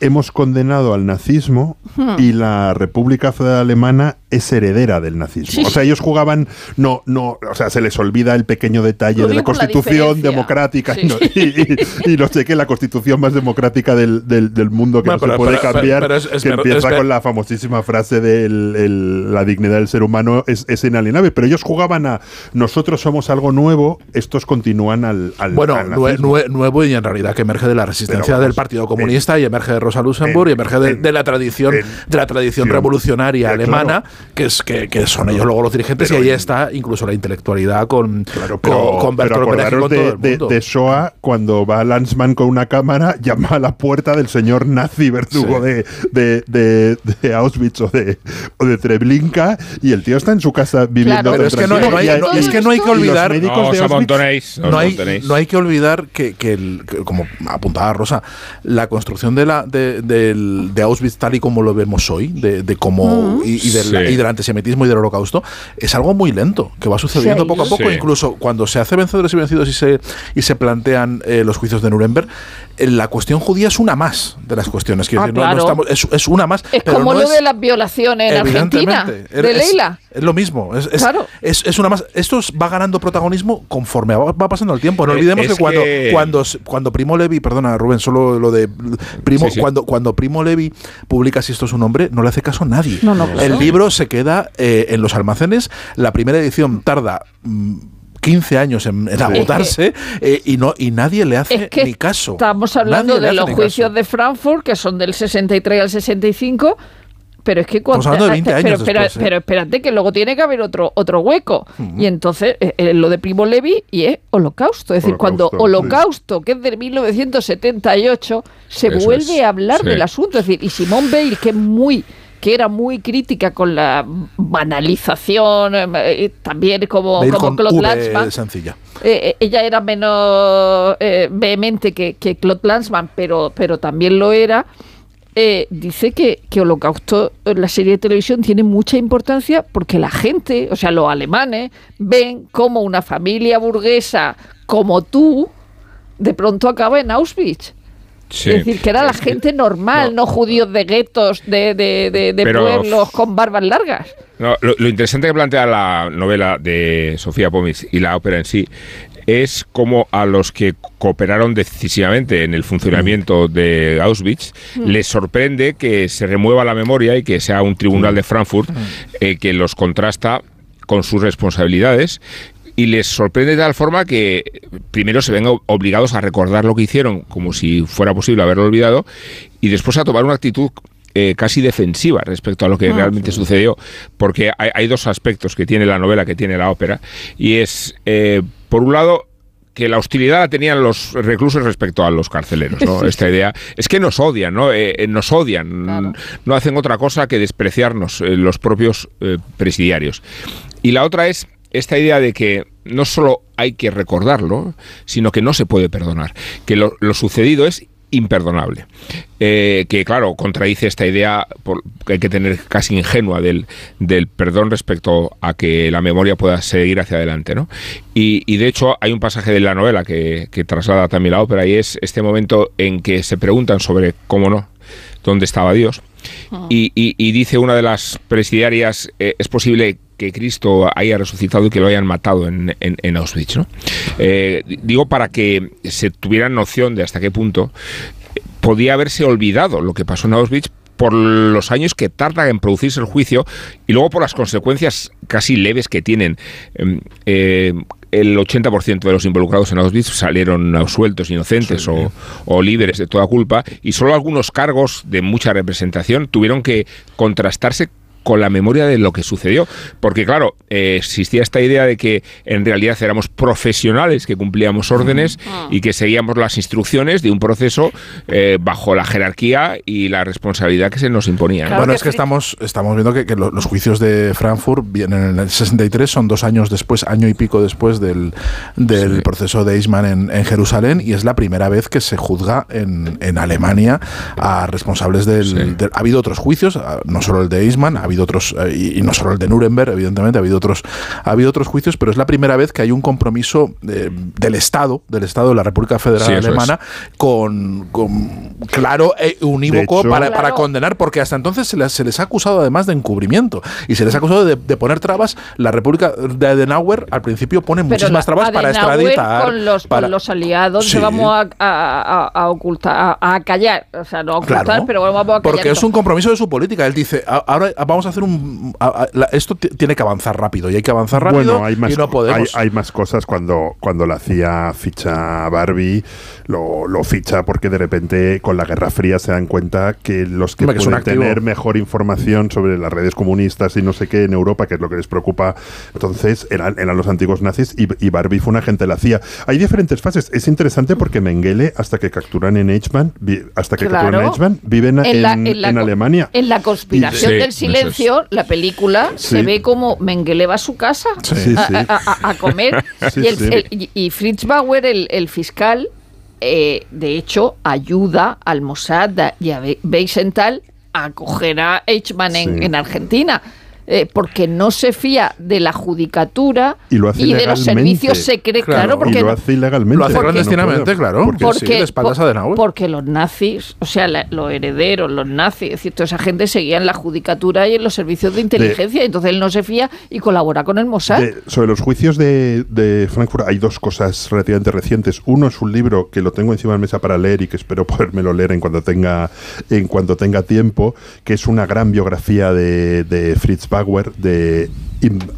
Speaker 6: hemos condenado al nazismo
Speaker 4: Hmm.
Speaker 6: y la República Federal Alemana es heredera del nazismo.
Speaker 4: Sí.
Speaker 6: O sea, ellos jugaban, no, no, o sea, se les olvida el pequeño detalle
Speaker 4: Lo
Speaker 6: de la Constitución democrática y no, y- y- y no sé qué, la Constitución más democrática del, del- del mundo que
Speaker 5: Bueno,
Speaker 6: no se puede
Speaker 5: pero-
Speaker 6: cambiar,
Speaker 5: pero es- es
Speaker 6: que empieza
Speaker 5: es
Speaker 6: con la famosísima frase de la dignidad del ser humano es, es inalienable. Pero ellos jugaban a nosotros somos algo nuevo, estos continúan al, al
Speaker 5: Bueno,
Speaker 6: al
Speaker 5: nue-
Speaker 6: nazismo.
Speaker 5: nue- nuevo y en realidad que emerge de la resistencia
Speaker 6: vamos,
Speaker 5: del Partido Comunista y emerge de Rosa Luxemburg
Speaker 6: en-
Speaker 5: y emerge de,
Speaker 6: en-
Speaker 5: de la tradición
Speaker 6: en-
Speaker 5: de la tradición revolucionaria
Speaker 6: ya,
Speaker 5: alemana,
Speaker 6: claro.
Speaker 5: que es que, que son ellos luego los dirigentes
Speaker 6: Pero
Speaker 5: y ahí está incluso la intelectualidad con
Speaker 6: Claro,
Speaker 5: con,
Speaker 6: pero,
Speaker 5: con
Speaker 6: pero
Speaker 5: con todo
Speaker 6: de,
Speaker 5: el
Speaker 6: de,
Speaker 5: mundo.
Speaker 6: de Shoah cuando va Lanzmann con una cámara, llama a la puerta del señor nazi verdugo
Speaker 5: Sí.
Speaker 6: de, de, de- de Auschwitz o de, o de Treblinka y el tío está en su casa viviendo
Speaker 4: Claro,
Speaker 5: pero es que no, no hay, no- es que no hay que
Speaker 6: los
Speaker 5: olvidar
Speaker 6: médicos de Auschwitz-
Speaker 5: no hay, no hay que olvidar que, que el- que, como apuntaba Rosa, la construcción de la de, del- de Auschwitz tal y como lo vemos hoy, de, de cómo y, y del,
Speaker 3: Sí.
Speaker 5: y del antisemitismo y del holocausto, es algo muy lento, que va sucediendo
Speaker 4: Sí.
Speaker 5: poco a poco,
Speaker 3: Sí.
Speaker 5: incluso cuando se hace vencedores y vencidos y se, y se plantean eh, los juicios de Nuremberg, la cuestión judía es una más de las cuestiones. Quiero
Speaker 4: Ah,
Speaker 5: decir, no- no
Speaker 4: claro.
Speaker 5: estamos- es, es una más.
Speaker 4: es
Speaker 5: pero
Speaker 4: como
Speaker 5: no
Speaker 4: lo
Speaker 5: es-
Speaker 4: de las violaciones en Argentina,
Speaker 5: Evidentemente.
Speaker 4: de
Speaker 5: Es-
Speaker 4: Leila.
Speaker 5: Es, lo mismo. Es, es,
Speaker 4: Claro.
Speaker 5: es, es una más. Esto es- va ganando protagonismo conforme va, va pasando el tiempo. No
Speaker 3: Eh,
Speaker 5: olvidemos
Speaker 3: es
Speaker 5: que cuando,
Speaker 3: que-
Speaker 5: cuando cuando Primo Levi, perdona Rubén, solo lo de Primo,
Speaker 3: Sí, sí.
Speaker 5: cuando cuando Primo Levi publica si esto es un hombre, no le hace caso a nadie.
Speaker 4: No, no, claro.
Speaker 5: el libro se queda eh, en los almacenes. La primera edición tarda. mm, 15 años en, en agotarse eh, y no y nadie le hace
Speaker 4: Es que
Speaker 5: ni caso.
Speaker 4: estamos hablando
Speaker 5: Nadie
Speaker 4: de los juicios
Speaker 5: caso.
Speaker 4: de Frankfurt, que son del 63 al 65. Pero es que cuando.
Speaker 5: Estamos hablando de 20
Speaker 4: pero,
Speaker 5: años
Speaker 4: pero,
Speaker 5: después, ¿eh?
Speaker 4: pero espérate, que luego tiene que haber otro, otro hueco. Y entonces, eh, lo de Primo Levi y es Holocausto. Es decir, cuando
Speaker 6: Holocausto,
Speaker 4: que es de 1978, se
Speaker 3: Eso
Speaker 4: vuelve
Speaker 3: es,
Speaker 4: a hablar
Speaker 3: sí.
Speaker 4: del asunto. Es decir, y Simone Weil, que es muy que era muy crítica con la banalización, eh, eh, también como,
Speaker 5: De ir
Speaker 4: como
Speaker 5: con
Speaker 4: Claude Lanzmann,
Speaker 5: sencilla.
Speaker 4: eh, eh, ella era menos eh, vehemente que, que Claude Lanzmann, pero, pero también lo era. eh, dice que, que Holocausto, la serie de televisión, tiene mucha importancia porque la gente, o sea, los alemanes, ven como una familia burguesa como tú, de pronto acaba en Auschwitz.
Speaker 3: Sí.
Speaker 4: Es decir, que era la gente normal, no, judíos de guetos, de, de, de- de
Speaker 3: Pero-
Speaker 4: pueblos con barbas largas.
Speaker 3: No, lo, lo interesante que plantea la novela de Sofía Pomis y la ópera en sí es cómo a los que cooperaron decisivamente en el funcionamiento de Auschwitz les sorprende que se remueva la memoria y que sea un tribunal de Frankfurt eh, que los contrasta con sus responsabilidades y les sorprende de tal forma que primero se ven obligados a recordar lo que hicieron como si fuera posible haberlo olvidado y después a tomar una actitud eh, casi defensiva respecto a lo que realmente sucedió, porque hay, hay dos aspectos que tiene la novela, que tiene la ópera, y es, eh, por un lado, que la hostilidad la tenían los reclusos respecto a los carceleros, ¿no? Esta idea es que nos odian, ¿no? Eh, nos odian,
Speaker 4: Claro.
Speaker 3: no hacen otra cosa que despreciarnos los propios presidiarios. Y la otra es esta idea de que no solo hay que recordarlo, sino que no se puede perdonar, que lo, lo sucedido es imperdonable. Eh, que claro, contradice esta idea por- que hay que tener casi ingenua del, del perdón respecto a que la memoria pueda seguir hacia adelante. ¿no? Y, y, de hecho hay un pasaje de la novela que, que traslada también la ópera y es este momento en que se preguntan sobre, cómo no, dónde estaba Dios. Y, y- y dice una de las presidiarias, eh, es posible que Cristo haya resucitado y que lo hayan matado en, en- en Auschwitz. ¿no? Eh, di- digo para que se tuvieran noción de hasta qué punto podía haberse olvidado lo que pasó en Auschwitz por los años que tarda en producirse el juicio y luego por las consecuencias casi leves que tienen. Em, eh, el 80% de los involucrados en Auschwitz salieron absueltos, inocentes o, o libres de toda culpa y solo algunos cargos de mucha representación tuvieron que contrastarse con la memoria de lo que sucedió. Porque, claro, eh, existía esta idea de que en realidad éramos profesionales que cumplíamos órdenes y que seguíamos las instrucciones de un proceso eh, bajo la jerarquía y la responsabilidad que se nos imponía.
Speaker 5: bueno,
Speaker 4: que
Speaker 5: es que estamos, estamos viendo que, que lo- los juicios de Frankfurt vienen en el 63, son dos años después, año y pico después del, del
Speaker 3: Sí.
Speaker 5: proceso de Eichmann en, en Jerusalén, y es la primera vez que se juzga en, en Alemania a responsables del,
Speaker 3: Sí.
Speaker 5: del- Ha habido otros juicios, ah, no solo el de Eichmann, ha habido otros, eh, y, y no solo el de Nuremberg, evidentemente, ha habido otros, ha habido otros juicios, pero es la primera vez que hay un compromiso eh, del Estado, del Estado de la República Federal
Speaker 3: Sí,
Speaker 5: Alemana, con, con claro e unívoco
Speaker 6: hecho-
Speaker 5: para, para
Speaker 4: Claro.
Speaker 5: condenar, porque hasta entonces se les, se les ha acusado además de encubrimiento y se les ha acusado de, de poner trabas. La República de Adenauer al principio pone
Speaker 4: Pero
Speaker 5: muchísimas
Speaker 4: la-
Speaker 5: trabas para extraditar.
Speaker 4: Con los,
Speaker 5: para-
Speaker 4: con los aliados
Speaker 5: Sí.
Speaker 4: se vamos a, a- a- a ocultar, a, a callar. O sea, no a ocultar,
Speaker 5: Claro,
Speaker 4: pero vamos a callar.
Speaker 5: porque es un compromiso de su política. Él dice, "A- ahora vamos a hacer un... a- a- la- esto ti- tiene que avanzar rápido y hay que avanzar rápido
Speaker 6: Bueno, hay más,
Speaker 5: y no
Speaker 6: hay,
Speaker 5: podemos.
Speaker 6: hay más cosas cuando, cuando la CIA ficha a Barbie, lo, lo ficha porque de repente con la Guerra Fría se dan cuenta que los que
Speaker 5: que
Speaker 6: pueden tener mejor información sobre las redes comunistas y no sé qué en Europa, que es lo que les preocupa, entonces eran, eran los antiguos nazis y, y Barbie fue un agente de la CIA. Hay diferentes fases. Es interesante porque Mengele, hasta que capturan en Eichmann, vi- hasta que
Speaker 4: Claro.
Speaker 6: capturan en Eichmann, viven en,
Speaker 4: en, la,
Speaker 6: en
Speaker 4: en la co-
Speaker 6: Alemania.
Speaker 4: En la conspiración
Speaker 3: Sí,
Speaker 4: del
Speaker 3: eso
Speaker 4: la película se ve como Mengele va a su casa
Speaker 6: Sí,
Speaker 4: a, comer. Y, el- y- Fritz Bauer, el, el fiscal, eh, de hecho, ayuda al Mossad y a Be- Weisenthal a coger a Eichmann en, en Argentina. Eh, porque no se fía de la judicatura
Speaker 6: Y lo hace
Speaker 4: de los servicios secretos.
Speaker 5: Claro,
Speaker 4: Claro,
Speaker 5: y
Speaker 4: porque
Speaker 6: y lo hace ilegalmente.
Speaker 5: Lo hace
Speaker 6: no
Speaker 5: clandestinamente,
Speaker 6: puede.
Speaker 5: claro.
Speaker 6: Porque
Speaker 5: Porque- sí, de espaldas a Adenauer.
Speaker 4: porque los nazis, o sea, la- los herederos, los nazis, es toda esa gente seguía en la judicatura y en los servicios de inteligencia, entonces él no se fía y colabora con el Mossad.
Speaker 6: De- sobre los juicios de, de Frankfurt hay dos cosas relativamente recientes. Uno es un libro que lo tengo encima de la mesa para leer y que espero podérmelo leer en cuanto tenga, en cuanto tenga tiempo, que es una gran biografía de, de Fritz Bauer, de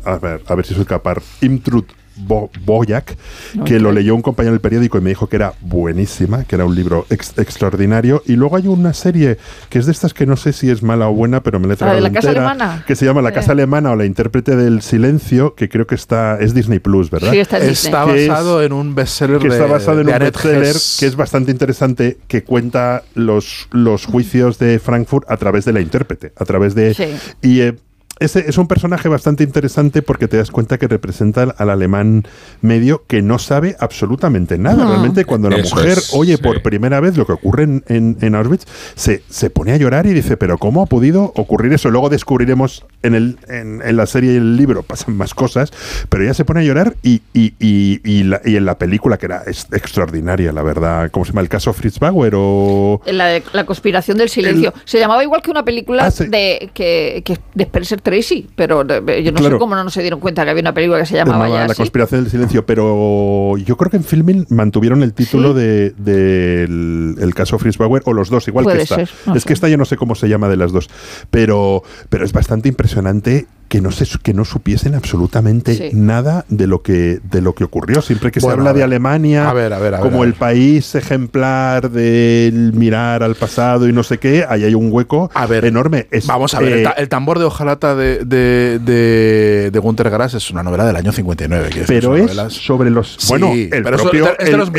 Speaker 6: a, ver, a ver si soy capaz, Imtrud Bo- Boyac, que lo leyó un compañero del periódico y me dijo que era buenísima, que era un libro ex- extraordinario. Y luego hay una serie que es de estas que no sé si es mala o buena, pero me la he
Speaker 4: ¿La de
Speaker 6: tragado
Speaker 4: la casa
Speaker 6: entera,
Speaker 4: alemana?
Speaker 6: que se llama La. Casa Alemana o La Intérprete del Silencio, que creo que está es Disney Plus, ¿verdad?
Speaker 4: Sí, está en Disney.
Speaker 5: Está
Speaker 6: es-
Speaker 5: basado en un bestseller
Speaker 6: que está basado en
Speaker 5: de
Speaker 6: un bestseller
Speaker 5: Hess.
Speaker 6: que es bastante interesante, que cuenta los, los juicios de Frankfurt a través de la intérprete, a través de...
Speaker 4: Sí.
Speaker 6: Y eh, ese es un personaje bastante interesante porque te das cuenta que representa al, al alemán medio que no sabe absolutamente nada.
Speaker 4: No.
Speaker 6: Realmente cuando la
Speaker 3: Eso
Speaker 6: mujer
Speaker 3: es,
Speaker 6: oye
Speaker 3: sí.
Speaker 6: por primera vez lo que ocurre en, en- en Auschwitz, se, se pone a llorar y dice, pero ¿cómo ha podido ocurrir eso? Luego descubriremos en, el, en, en la serie y el libro, pasan más cosas, pero ella se pone a llorar y, y, y, y la- y en la película, que era es- extraordinaria, la verdad, ¿cómo se llama? ¿El caso Fritz Bauer o...?
Speaker 4: La, de- la conspiración del silencio. Se llamaba igual que una película
Speaker 6: Ah, sí.
Speaker 4: de, que, que de Spencer Tracy, pero de- yo no
Speaker 6: Claro.
Speaker 4: sé cómo no se dieron cuenta que había una película que se
Speaker 6: llamaba
Speaker 4: llamaba ya
Speaker 6: La conspiración del silencio, pero yo creo que en Filming mantuvieron el título de, del el caso Fritz Bauer, o los dos, igual
Speaker 4: Puede
Speaker 6: que esta.
Speaker 4: ser, no
Speaker 6: es
Speaker 4: sé.
Speaker 6: que esta yo no sé cómo se llama de las dos, pero, pero es bastante impresionante que no se que no supiesen absolutamente
Speaker 4: Sí.
Speaker 6: nada de lo que de lo que ocurrió siempre que
Speaker 5: Bueno,
Speaker 6: se habla
Speaker 5: a
Speaker 6: de. Alemania
Speaker 5: A ver, a ver, a ver,
Speaker 6: como
Speaker 5: a
Speaker 6: el país ejemplar del mirar al pasado y no sé qué ahí hay un hueco
Speaker 5: A ver,
Speaker 6: enorme Es,
Speaker 5: Vamos a ver, el,
Speaker 6: eh,
Speaker 5: ta- el tambor de hojalata de, de, de, de Gunter Grass es una novela del año 59. quiero decir,
Speaker 6: Pero es
Speaker 5: novelas-
Speaker 6: sobre los.
Speaker 5: Sí,
Speaker 6: bueno, el
Speaker 5: pero
Speaker 6: propio,
Speaker 5: es de los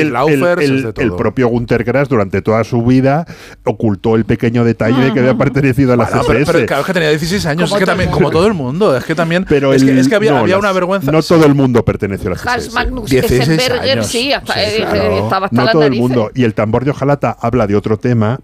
Speaker 6: el- propio Gunter Grass durante toda su vida ocultó el pequeño detalle de que había pertenecido a la
Speaker 5: Bueno, pero,
Speaker 6: CSS.
Speaker 5: pero claro, es que tenía 16 años,
Speaker 4: Como
Speaker 5: es que también, como todo el mundo, es que también.
Speaker 6: Pero
Speaker 5: es, que,
Speaker 6: el-
Speaker 5: es que había,
Speaker 6: no,
Speaker 5: había
Speaker 6: las-
Speaker 5: una vergüenza.
Speaker 6: No todo el mundo perteneció a la
Speaker 4: Hans. Magnus
Speaker 5: 16
Speaker 4: Kesselberger,
Speaker 5: años.
Speaker 4: sí, hasta,
Speaker 5: Sí,
Speaker 4: eh,
Speaker 5: claro.
Speaker 4: estaba hasta
Speaker 6: No
Speaker 4: las
Speaker 6: todo el
Speaker 4: narices.
Speaker 6: mundo. Y el tambor de hojalata habla de otro tema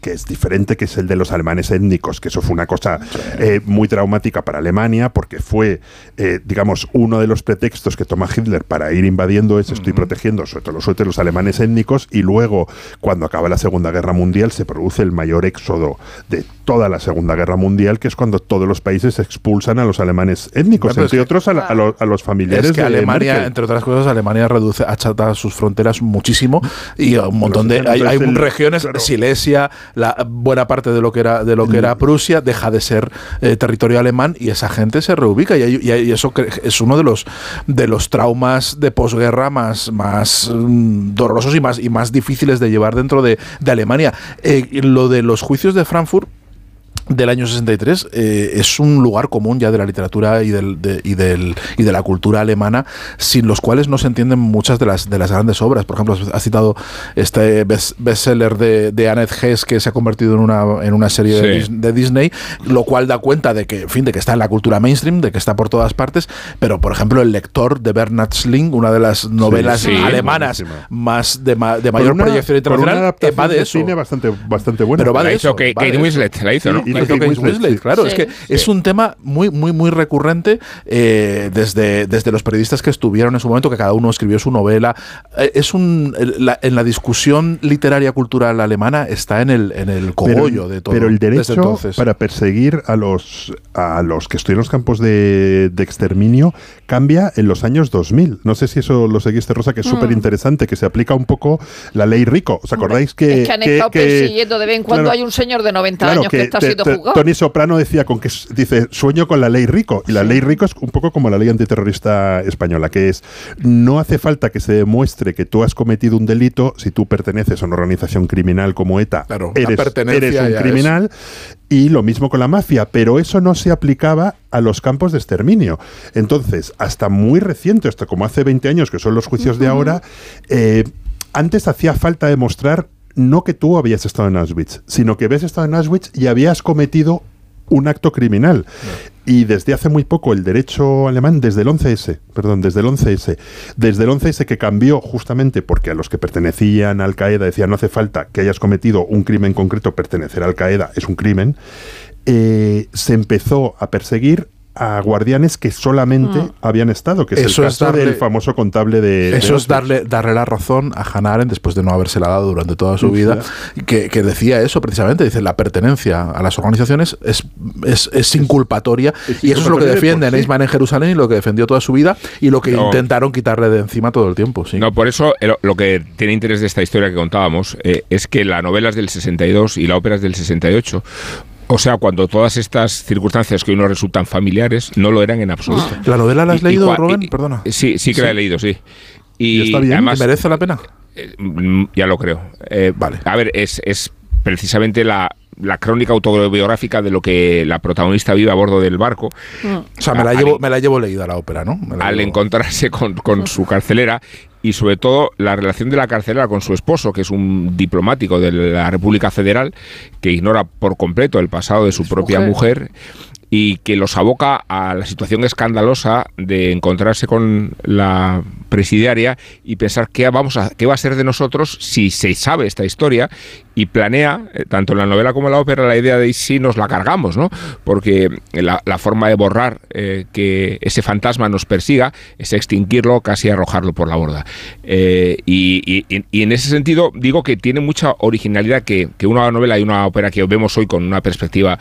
Speaker 6: que es diferente, que es el de los alemanes étnicos, que eso fue una cosa eh, muy traumática para Alemania, porque fue, eh, digamos, uno de los pretextos que toma Hitler para ir invadiendo es estoy protegiendo sobre todo los, todo los alemanes étnicos, y luego, cuando acaba la Segunda Guerra Mundial, se produce el mayor éxodo de toda la Segunda Guerra Mundial, que es cuando todos los países expulsan a los alemanes étnicos,
Speaker 5: Claro,
Speaker 6: entre
Speaker 5: es que-
Speaker 6: otros a, la- a los, a los familiares
Speaker 5: Es que
Speaker 6: de
Speaker 5: Alemania,
Speaker 6: Merkel.
Speaker 5: entre otras cosas, Alemania reduce, achata sus fronteras muchísimo y un montón de hay, hay regiones,
Speaker 6: claro.
Speaker 5: Silesia, la buena parte de lo que era de lo que era Prusia deja de ser eh, territorio alemán y esa gente se reubica y, hay- y hay- y eso es uno de los de los traumas de posguerra más más mm, dolorosos y más y más difíciles de llevar dentro de, de Alemania. Eh, lo de los juicios de Frankfurt del año 63 eh, es un lugar común ya de la literatura y, del, de, y, del, y de la cultura alemana sin los cuales no se entienden muchas de las, de las grandes obras. Por ejemplo, has citado este best- bestseller de, de Annette Hess que se ha convertido en una, en una serie de,
Speaker 3: Sí.
Speaker 5: Dis- de Disney, lo cual da cuenta de que, en fin, de que está en la cultura mainstream, de que está por todas partes, pero por ejemplo El lector de Bernhard Sling, una de las novelas
Speaker 6: sí,
Speaker 5: alemanas
Speaker 6: buenísima.
Speaker 5: más de, ma- de mayor
Speaker 6: una-
Speaker 5: proyección internacional, eh,
Speaker 6: adaptación
Speaker 5: va de
Speaker 6: de
Speaker 5: eso.
Speaker 6: cine bastante, bastante buena.
Speaker 5: Pero va
Speaker 3: La
Speaker 5: de
Speaker 3: hizo
Speaker 5: eso, de
Speaker 3: Kate
Speaker 5: eso.
Speaker 3: Winslet, la hizo, ¿no?
Speaker 6: Sí, Winslet,
Speaker 5: Winslet,
Speaker 6: sí.
Speaker 5: claro,
Speaker 4: Sí.
Speaker 5: es que es un tema muy, muy, muy recurrente eh, desde, desde los periodistas que estuvieron en su momento, que cada uno escribió su novela. Eh, es un la- en la discusión literaria cultural alemana está en el, en el cogollo de todo.
Speaker 6: Pero el derecho
Speaker 5: entonces.
Speaker 6: para perseguir a los a los que estuvieron en los campos de, de exterminio cambia en los años 2000. No sé si eso lo seguiste, Rosa, que es súper interesante, que se aplica un poco la ley Rico. ¿Os acordáis que...
Speaker 4: es que han
Speaker 6: que-
Speaker 4: estado
Speaker 6: que-
Speaker 4: persiguiendo de vez en cuando
Speaker 6: claro,
Speaker 4: hay un señor de 90
Speaker 6: Claro,
Speaker 4: años que, está
Speaker 6: te-
Speaker 4: siendo
Speaker 6: Tony Soprano decía con que dice sueño con la ley rico y la ley rico es un poco como la ley antiterrorista española que es no hace falta que se demuestre que tú has cometido un delito si tú perteneces a una organización criminal como ETA.
Speaker 5: Claro, la
Speaker 6: eres, un
Speaker 5: es-
Speaker 6: criminal y lo mismo con la mafia pero eso no se aplicaba a los campos de exterminio. Entonces hasta muy reciente hasta como hace 20 años que son los juicios de ahora eh, antes hacía falta demostrar no que tú habías estado en Auschwitz, sino que habías estado en Auschwitz y habías cometido un acto criminal. Y desde hace muy poco el derecho alemán, desde el 11S, perdón, desde el 11S, desde el 11S que cambió justamente porque a los que pertenecían a Al Qaeda decían no hace falta que hayas cometido un crimen concreto, pertenecer a Al Qaeda es un crimen, eh, se empezó a perseguir a guardianes que solamente habían estado, que es
Speaker 5: Eso
Speaker 6: el
Speaker 5: es
Speaker 6: caso
Speaker 5: darle-
Speaker 6: del famoso contable de... de
Speaker 5: Eso es darle, darle la razón a Hannah Arendt después de no habérsela dado durante toda su vida, que, que decía eso precisamente, dice la pertenencia a las organizaciones es, es, es inculpatoria
Speaker 6: es
Speaker 5: y eso es lo que
Speaker 6: inculpatoria de
Speaker 5: defiende
Speaker 6: por sí.
Speaker 5: Neisman en Jerusalén y lo que defendió toda su vida y lo que
Speaker 3: No.
Speaker 5: intentaron quitarle de encima todo el tiempo. Sí.
Speaker 3: No, por eso lo- lo que tiene interés de esta historia que contábamos eh, es que la novela es del 62 y la ópera es del 68. O sea, cuando todas estas circunstancias que hoy nos resultan familiares no lo eran en absoluto.
Speaker 5: ¿La novela la has
Speaker 3: Y- y
Speaker 5: leído,
Speaker 3: cua-
Speaker 5: Rubén?
Speaker 3: y-
Speaker 5: Perdona.
Speaker 3: Sí, sí que la he leído, sí.
Speaker 6: ¿Y está bien?
Speaker 3: además,
Speaker 5: ¿Merece la pena?
Speaker 3: eh, mm, ya lo creo. Eh,
Speaker 5: Vale.
Speaker 3: A ver, es, es precisamente la, la crónica autobiográfica de lo que la protagonista vive a bordo del barco.
Speaker 5: O sea, me la,
Speaker 3: Al-
Speaker 5: llevo, me la llevo leída la ópera, ¿no? Me la
Speaker 3: al
Speaker 5: llevo-
Speaker 3: encontrarse con, con su carcelera y sobre todo la relación de la carcelera con su esposo, que es un diplomático de la República Federal, que ignora por completo el pasado de su propia mujer. y que los aboca a la situación escandalosa de encontrarse con la presidiaria y pensar qué vamos a qué va a ser de nosotros si se sabe esta historia y planea eh, tanto en la novela como en la ópera la idea de si nos la cargamos, ¿no? Porque la, forma de borrar eh, que ese fantasma nos persiga es extinguirlo, casi arrojarlo por la borda. Eh, y, en ese sentido digo que tiene mucha originalidad que, que una novela y una ópera que vemos hoy con una perspectiva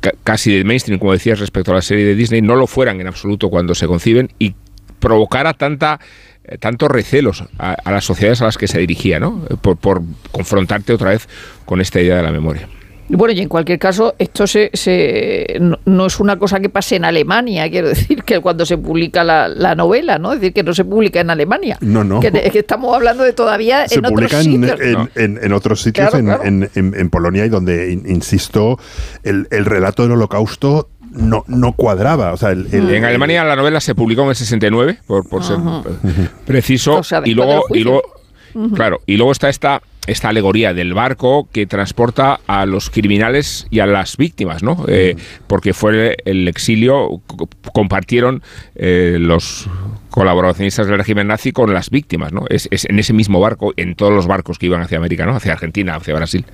Speaker 3: ca- casi de mainstream, como decías, respecto a la serie de Disney, no lo fueran en absoluto cuando se conciben y provocara tanta eh, tantos recelos a, a las sociedades a las que se dirigía, ¿no? Eh, Por, por confrontarte otra vez con esta idea de la memoria.
Speaker 4: Bueno, y en cualquier caso, esto se, se- no, no es una cosa que pase en Alemania, quiero decir, que cuando se publica la, la novela, ¿no? Es decir, que no se publica en Alemania.
Speaker 6: No, no.
Speaker 4: Que, es que estamos hablando de todavía
Speaker 6: se
Speaker 4: en otros
Speaker 6: en,
Speaker 4: sitios.
Speaker 6: en-
Speaker 3: ¿no?
Speaker 6: en- en otros sitios,
Speaker 4: Claro,
Speaker 6: en,
Speaker 4: claro.
Speaker 6: Polonia, y donde, in- insisto, el, el relato del holocausto no, no cuadraba. O sea, el, el-
Speaker 3: En Alemania la novela se publicó en el 69, por, por ser eh, preciso,
Speaker 4: O sea,
Speaker 3: y luego, y luego claro, y luego está esta esta alegoría del barco que transporta a los criminales y a las víctimas, ¿no? Eh, porque fue el exilio, co- compartieron eh, los colaboracionistas del régimen nazi con las víctimas, ¿no? Es, es en ese mismo barco, en todos los barcos que iban hacia América, ¿no? Hacia Argentina, hacia Brasil.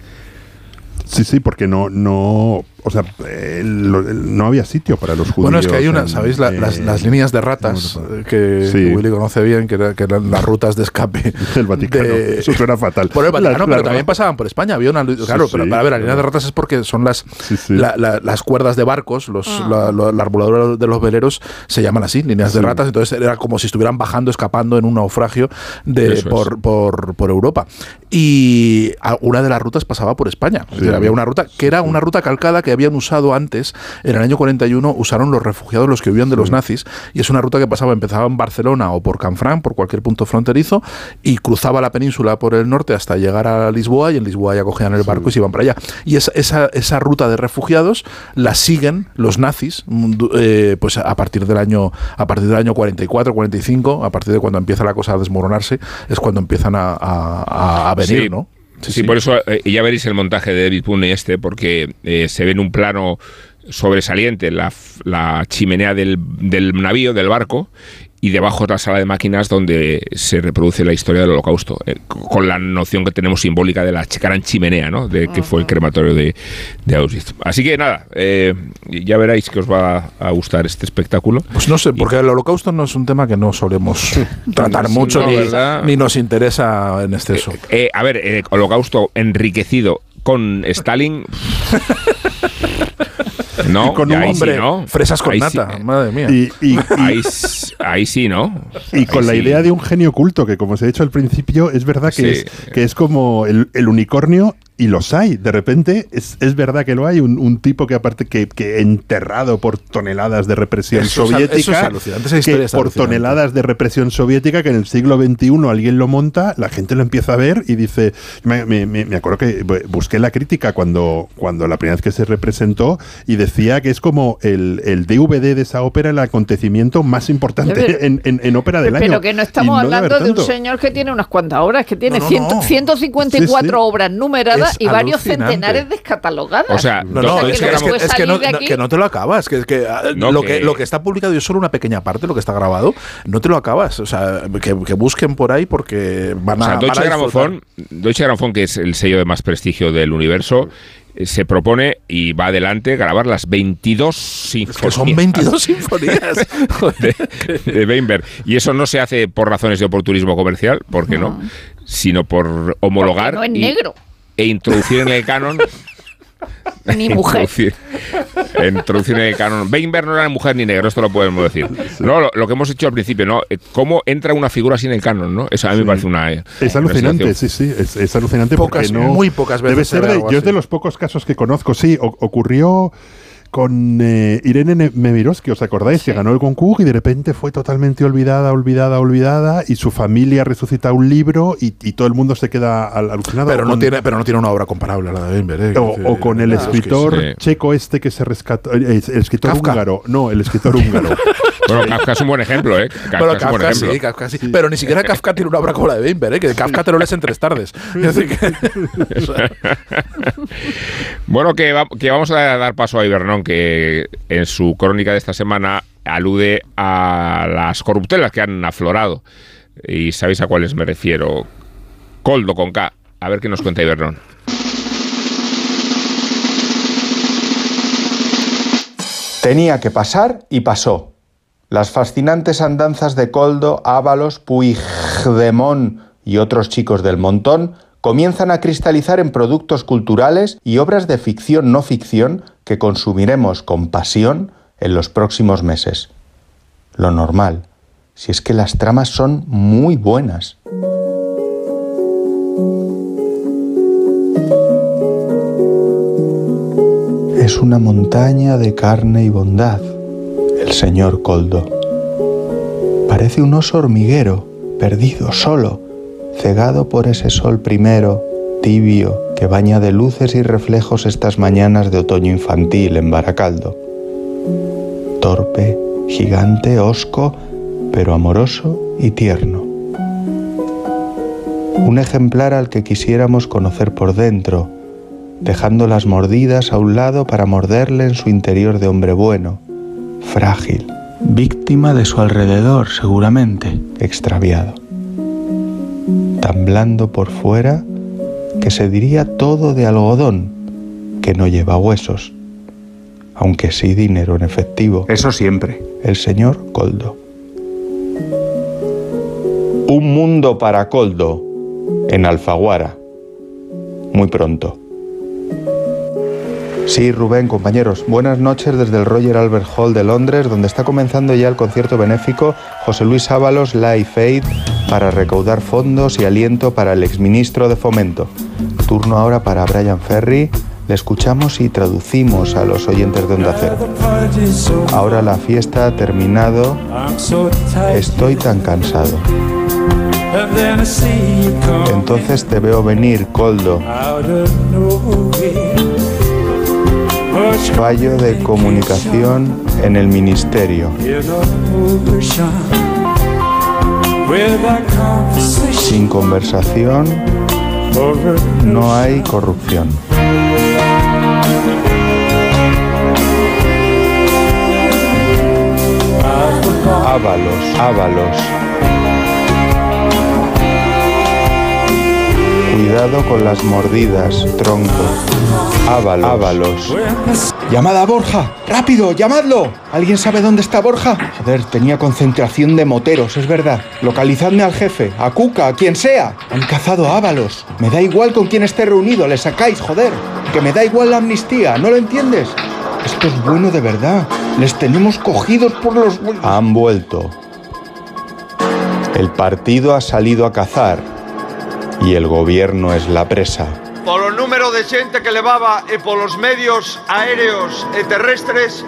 Speaker 6: Sí, sí, porque no, no, o sea, el- no había sitio para los judíos.
Speaker 5: Bueno, es que hay una,
Speaker 6: en-
Speaker 5: ¿sabéis? La- las,
Speaker 6: eh,
Speaker 5: las líneas de ratas eh, que
Speaker 6: Sí.
Speaker 5: Willy conoce bien, que, era- que eran las rutas de escape
Speaker 6: del Vaticano.
Speaker 5: de-
Speaker 6: Eso suena fatal.
Speaker 5: Por el Vaticano,
Speaker 6: Las-
Speaker 5: pero
Speaker 6: las
Speaker 5: también pasaban por España. Había una, claro, pero
Speaker 6: sí,
Speaker 5: para ver, la
Speaker 6: claro.
Speaker 5: línea de ratas es porque son las,
Speaker 6: Sí, sí.
Speaker 5: la- la- las cuerdas de barcos, los, la, la- la arboladura de los veleros se llaman así, líneas de ratas. Entonces era como si estuvieran bajando, escapando en un naufragio de, por, por, por Europa. Y una de las rutas pasaba por España. Es
Speaker 6: Sí.
Speaker 5: decir, había una ruta que era una ruta calcada que habían usado antes, en el año 41, usaron los refugiados, los que huían de los nazis, y es una ruta que pasaba, empezaba en Barcelona o por Canfrán, por cualquier punto fronterizo, y cruzaba la península por el norte hasta llegar a Lisboa, y en Lisboa ya cogían el barco y se iban para allá. Y esa, esa, esa ruta de refugiados la siguen los nazis, mm, eh, pues a partir del año, a partir del año 44, 45, a partir de cuando empieza la cosa a desmoronarse, es cuando empiezan a, a- a venir,
Speaker 3: Sí.
Speaker 5: ¿no?
Speaker 3: Sí, por eso eh, ya veréis el montaje de David Pune este, porque eh, se ve en un plano sobresaliente la, la chimenea del, del navío, del barco, y debajo la sala de máquinas donde se reproduce la historia del holocausto, eh, con la noción que tenemos simbólica de la gran chimenea, ¿no? De que fue el crematorio de, de Auschwitz. Así que nada, eh, ya veréis que os va a gustar este espectáculo.
Speaker 5: Pues no sé, porque el holocausto no es un tema que no solemos tratar
Speaker 3: Sí,
Speaker 5: mucho
Speaker 3: no,
Speaker 5: ni, nos interesa en exceso.
Speaker 3: Eh, a ver, eh, holocausto enriquecido con Stalin. No,
Speaker 6: con
Speaker 3: ya
Speaker 6: un
Speaker 3: ahí
Speaker 5: Hombre,
Speaker 3: sí, ¿no?
Speaker 5: fresas con
Speaker 3: Ahí
Speaker 5: nata, madre mía.
Speaker 6: Y, y- y-
Speaker 3: ahí, ahí sí, ¿no?
Speaker 6: y con la idea de un genio oculto, que como os he dicho al principio, es verdad que,
Speaker 3: Sí.
Speaker 6: es, que es como el, el unicornio y los hay. De repente es, es verdad que lo hay. Un, un tipo que aparte que, que enterrado por toneladas de represión
Speaker 5: Eso es
Speaker 6: soviética,
Speaker 5: eso es alucinante, esa
Speaker 6: que
Speaker 5: es
Speaker 6: por
Speaker 5: alucinante.
Speaker 6: toneladas de represión soviética, que en el siglo XXI alguien lo monta, la gente lo empieza a ver y dice, me, me- acuerdo que bu- busqué la crítica cuando, cuando la primera vez que se representó y decía que es como el, el DVD de esa ópera el acontecimiento más importante
Speaker 4: Pero-
Speaker 6: en, en- en ópera del año.
Speaker 4: Pero que no estamos
Speaker 6: no
Speaker 4: hablando de un señor que tiene unas cuantas obras, que tiene
Speaker 5: No, no,
Speaker 4: ciento-
Speaker 5: no.
Speaker 4: 154
Speaker 6: Sí, sí.
Speaker 4: obras numeradas Y varios centenares descatalogadas.
Speaker 3: O sea,
Speaker 5: No, no,
Speaker 3: Deutsche
Speaker 5: es que, es que- es que no, no- que no te lo acabas. Que, es que, ah,
Speaker 3: No,
Speaker 5: lo,
Speaker 3: que-
Speaker 5: que, lo que está publicado es solo una pequeña parte, lo que está grabado, no te lo acabas. O sea, que, que busquen por ahí porque van
Speaker 3: O
Speaker 5: a.
Speaker 3: sea, Deutsche
Speaker 5: a disfrutar.
Speaker 3: Grammophon, Deutsche Grammophon, que es el sello de más prestigio del universo, eh, se propone y va adelante grabar las 22
Speaker 5: Es que
Speaker 3: sinfonías.
Speaker 5: son 22 sinfonías.
Speaker 3: De, de Weinberg. Y eso no se hace por razones de oportunismo comercial, porque no, sino por homologar
Speaker 4: Porque no es
Speaker 3: y-
Speaker 4: negro.
Speaker 3: E introducir en el canon
Speaker 4: Ni mujer.
Speaker 3: Introducir, introducir en el canon. Weinberg no era ni mujer ni negro, esto lo podemos decir. No, lo, lo que hemos hecho al principio, ¿no? Eh, ¿Cómo entra una figura sin el canon, no? Eso a mí me parece una. eh,
Speaker 6: Es
Speaker 3: una
Speaker 6: alucinante, sí, sí, es, es alucinante
Speaker 5: Pocas-
Speaker 6: porque no...
Speaker 5: muy pocas veces
Speaker 6: Debe
Speaker 5: se
Speaker 6: ser
Speaker 5: ve
Speaker 6: de,
Speaker 5: algo
Speaker 6: yo es
Speaker 5: así.
Speaker 6: de los pocos casos que conozco, sí, o- ocurrió con eh, Irene Ne- Nemirovsky, ¿os acordáis? Que ganó el concurso y de repente fue totalmente olvidada, olvidada, olvidada y su familia resucita un libro y, y todo el mundo se queda al- alucinado.
Speaker 5: pero, no
Speaker 6: con-
Speaker 5: tiene, pero no tiene una obra comparable a la de Weinberg. ¿eh?
Speaker 6: o, o con el
Speaker 5: es que
Speaker 6: escritor
Speaker 3: sí.
Speaker 6: checo este que se rescató, eh, el escritor
Speaker 5: Kafka.
Speaker 6: húngaro, no, el escritor húngaro.
Speaker 3: Bueno, Kafka es un buen ejemplo, ¿eh? Kafka
Speaker 5: Bueno,
Speaker 3: es un buen
Speaker 5: Kafka
Speaker 3: ejemplo.
Speaker 5: sí, Kafka sí. Pero ni siquiera Kafka tiene una obra como la de Weinberg, ¿eh? que Kafka te lo lees en tres tardes. Que-
Speaker 3: Bueno, que, va- que vamos a dar paso a Ibernón, que en su crónica de esta semana alude a las corruptelas que han aflorado. Y sabéis a cuáles me refiero. Coldo con K. A ver qué nos cuenta Ibernón.
Speaker 8: Tenía que pasar y pasó. Las fascinantes andanzas de Coldo, Ábalos, Puigdemont y otros chicos del montón comienzan a cristalizar en productos culturales y obras de ficción no ficción que consumiremos con pasión en los próximos meses. Lo normal, si es que las tramas son muy buenas. Es una montaña de carne y bondad, el señor Coldo. Parece un oso hormiguero, perdido, solo, cegado por ese sol primero, tibio, que baña de luces y reflejos estas mañanas de otoño infantil en Baracaldo. Torpe, gigante, hosco, pero amoroso y tierno. Un ejemplar al que quisiéramos conocer por dentro, dejando las mordidas a un lado para morderle en su interior de hombre bueno, frágil, víctima de su alrededor seguramente, extraviado. Tan blando por fuera que se diría todo de algodón, que no lleva huesos, aunque sí dinero en efectivo.
Speaker 9: Eso siempre.
Speaker 8: El señor Coldo. Un mundo para Coldo en Alfaguara. Muy pronto. Sí, Rubén, compañeros, buenas noches desde el Roger Albert Hall de Londres, donde está comenzando ya el concierto benéfico José Luis Ábalos Life Aid para recaudar fondos y aliento para el exministro de Fomento. Turno ahora para Brian Ferry. Le escuchamos y traducimos a los oyentes de Onda Cero. Ahora la fiesta ha terminado. Estoy tan cansado. Entonces te veo venir, Coldo. Fallo de comunicación en el ministerio. Sin conversación no hay corrupción. Ábalos, ábalos. Cuidado con las mordidas, tronco. Ábalos. Ábalos. ¡Llamada a Borja! ¡Rápido! ¡Llamadlo! ¿Alguien sabe dónde está Borja? Joder, tenía concentración de moteros, es verdad. Localizadme al jefe, a Cuca, a quien sea. Han cazado a Ábalos. Me da igual con quién esté reunido, le sacáis, joder. Que me da igual la amnistía, ¿no lo entiendes? Esto es bueno de verdad. Les tenemos cogidos por los... Han vuelto. El partido ha salido a cazar y el gobierno es la presa.
Speaker 10: Polo número de xente que levaba e polos medios aéreos e terrestres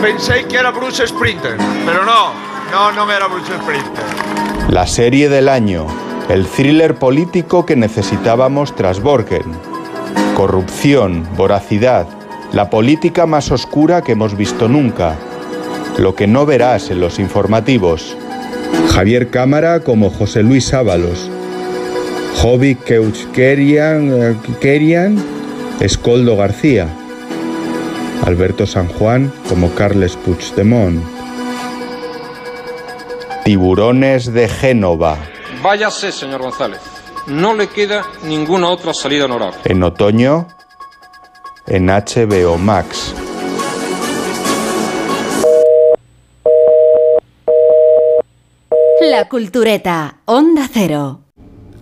Speaker 10: pensei que era Bruce Sprinter, pero no, no, non era Bruce Sprinter.
Speaker 8: La serie del año, el thriller político que necesitábamos tras Borgen. Corrupción, voracidad, la política más oscura que hemos visto nunca. Lo que no verás en los informativos. Javier Cámara como José Luis Ábalos. Hobby Keuchkerian eh, Kerian, Escoldo García. Alberto San Juan como Carles Puigdemont. Tiburones de Génova.
Speaker 11: Váyase, señor González. No le queda ninguna otra salida honorable.
Speaker 8: En otoño, en HBO Max.
Speaker 2: La Cultureta, Onda Cero.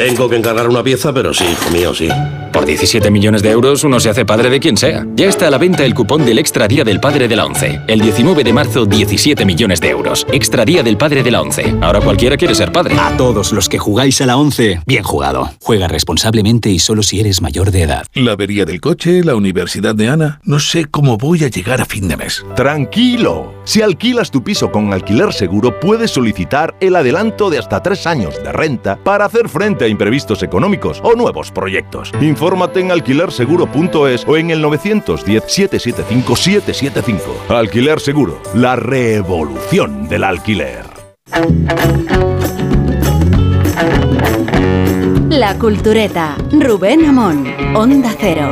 Speaker 12: Tengo que encargar una pieza, pero sí, hijo mío, sí.
Speaker 13: Por 17 millones de euros uno se hace padre de quien sea. Ya está a la venta el cupón del Extra Día del Padre de la ONCE. El 19 de marzo, 17 millones de euros. Extra Día del Padre de la ONCE. Ahora cualquiera quiere ser padre.
Speaker 14: A todos los que jugáis a la ONCE, bien jugado. Juega responsablemente y solo si eres mayor de edad.
Speaker 15: La avería del coche, la universidad de Ana. No sé cómo voy a llegar a fin de mes.
Speaker 16: Tranquilo. Si alquilas tu piso con alquiler seguro, puedes solicitar el adelanto de hasta tres años de renta para hacer frente a imprevistos económicos o nuevos proyectos. Infórmate en alquilerseguro.es o en el 910-775-775. Alquiler Seguro, la revolución del alquiler.
Speaker 2: La Cultureta, Rubén Amón, Onda Cero.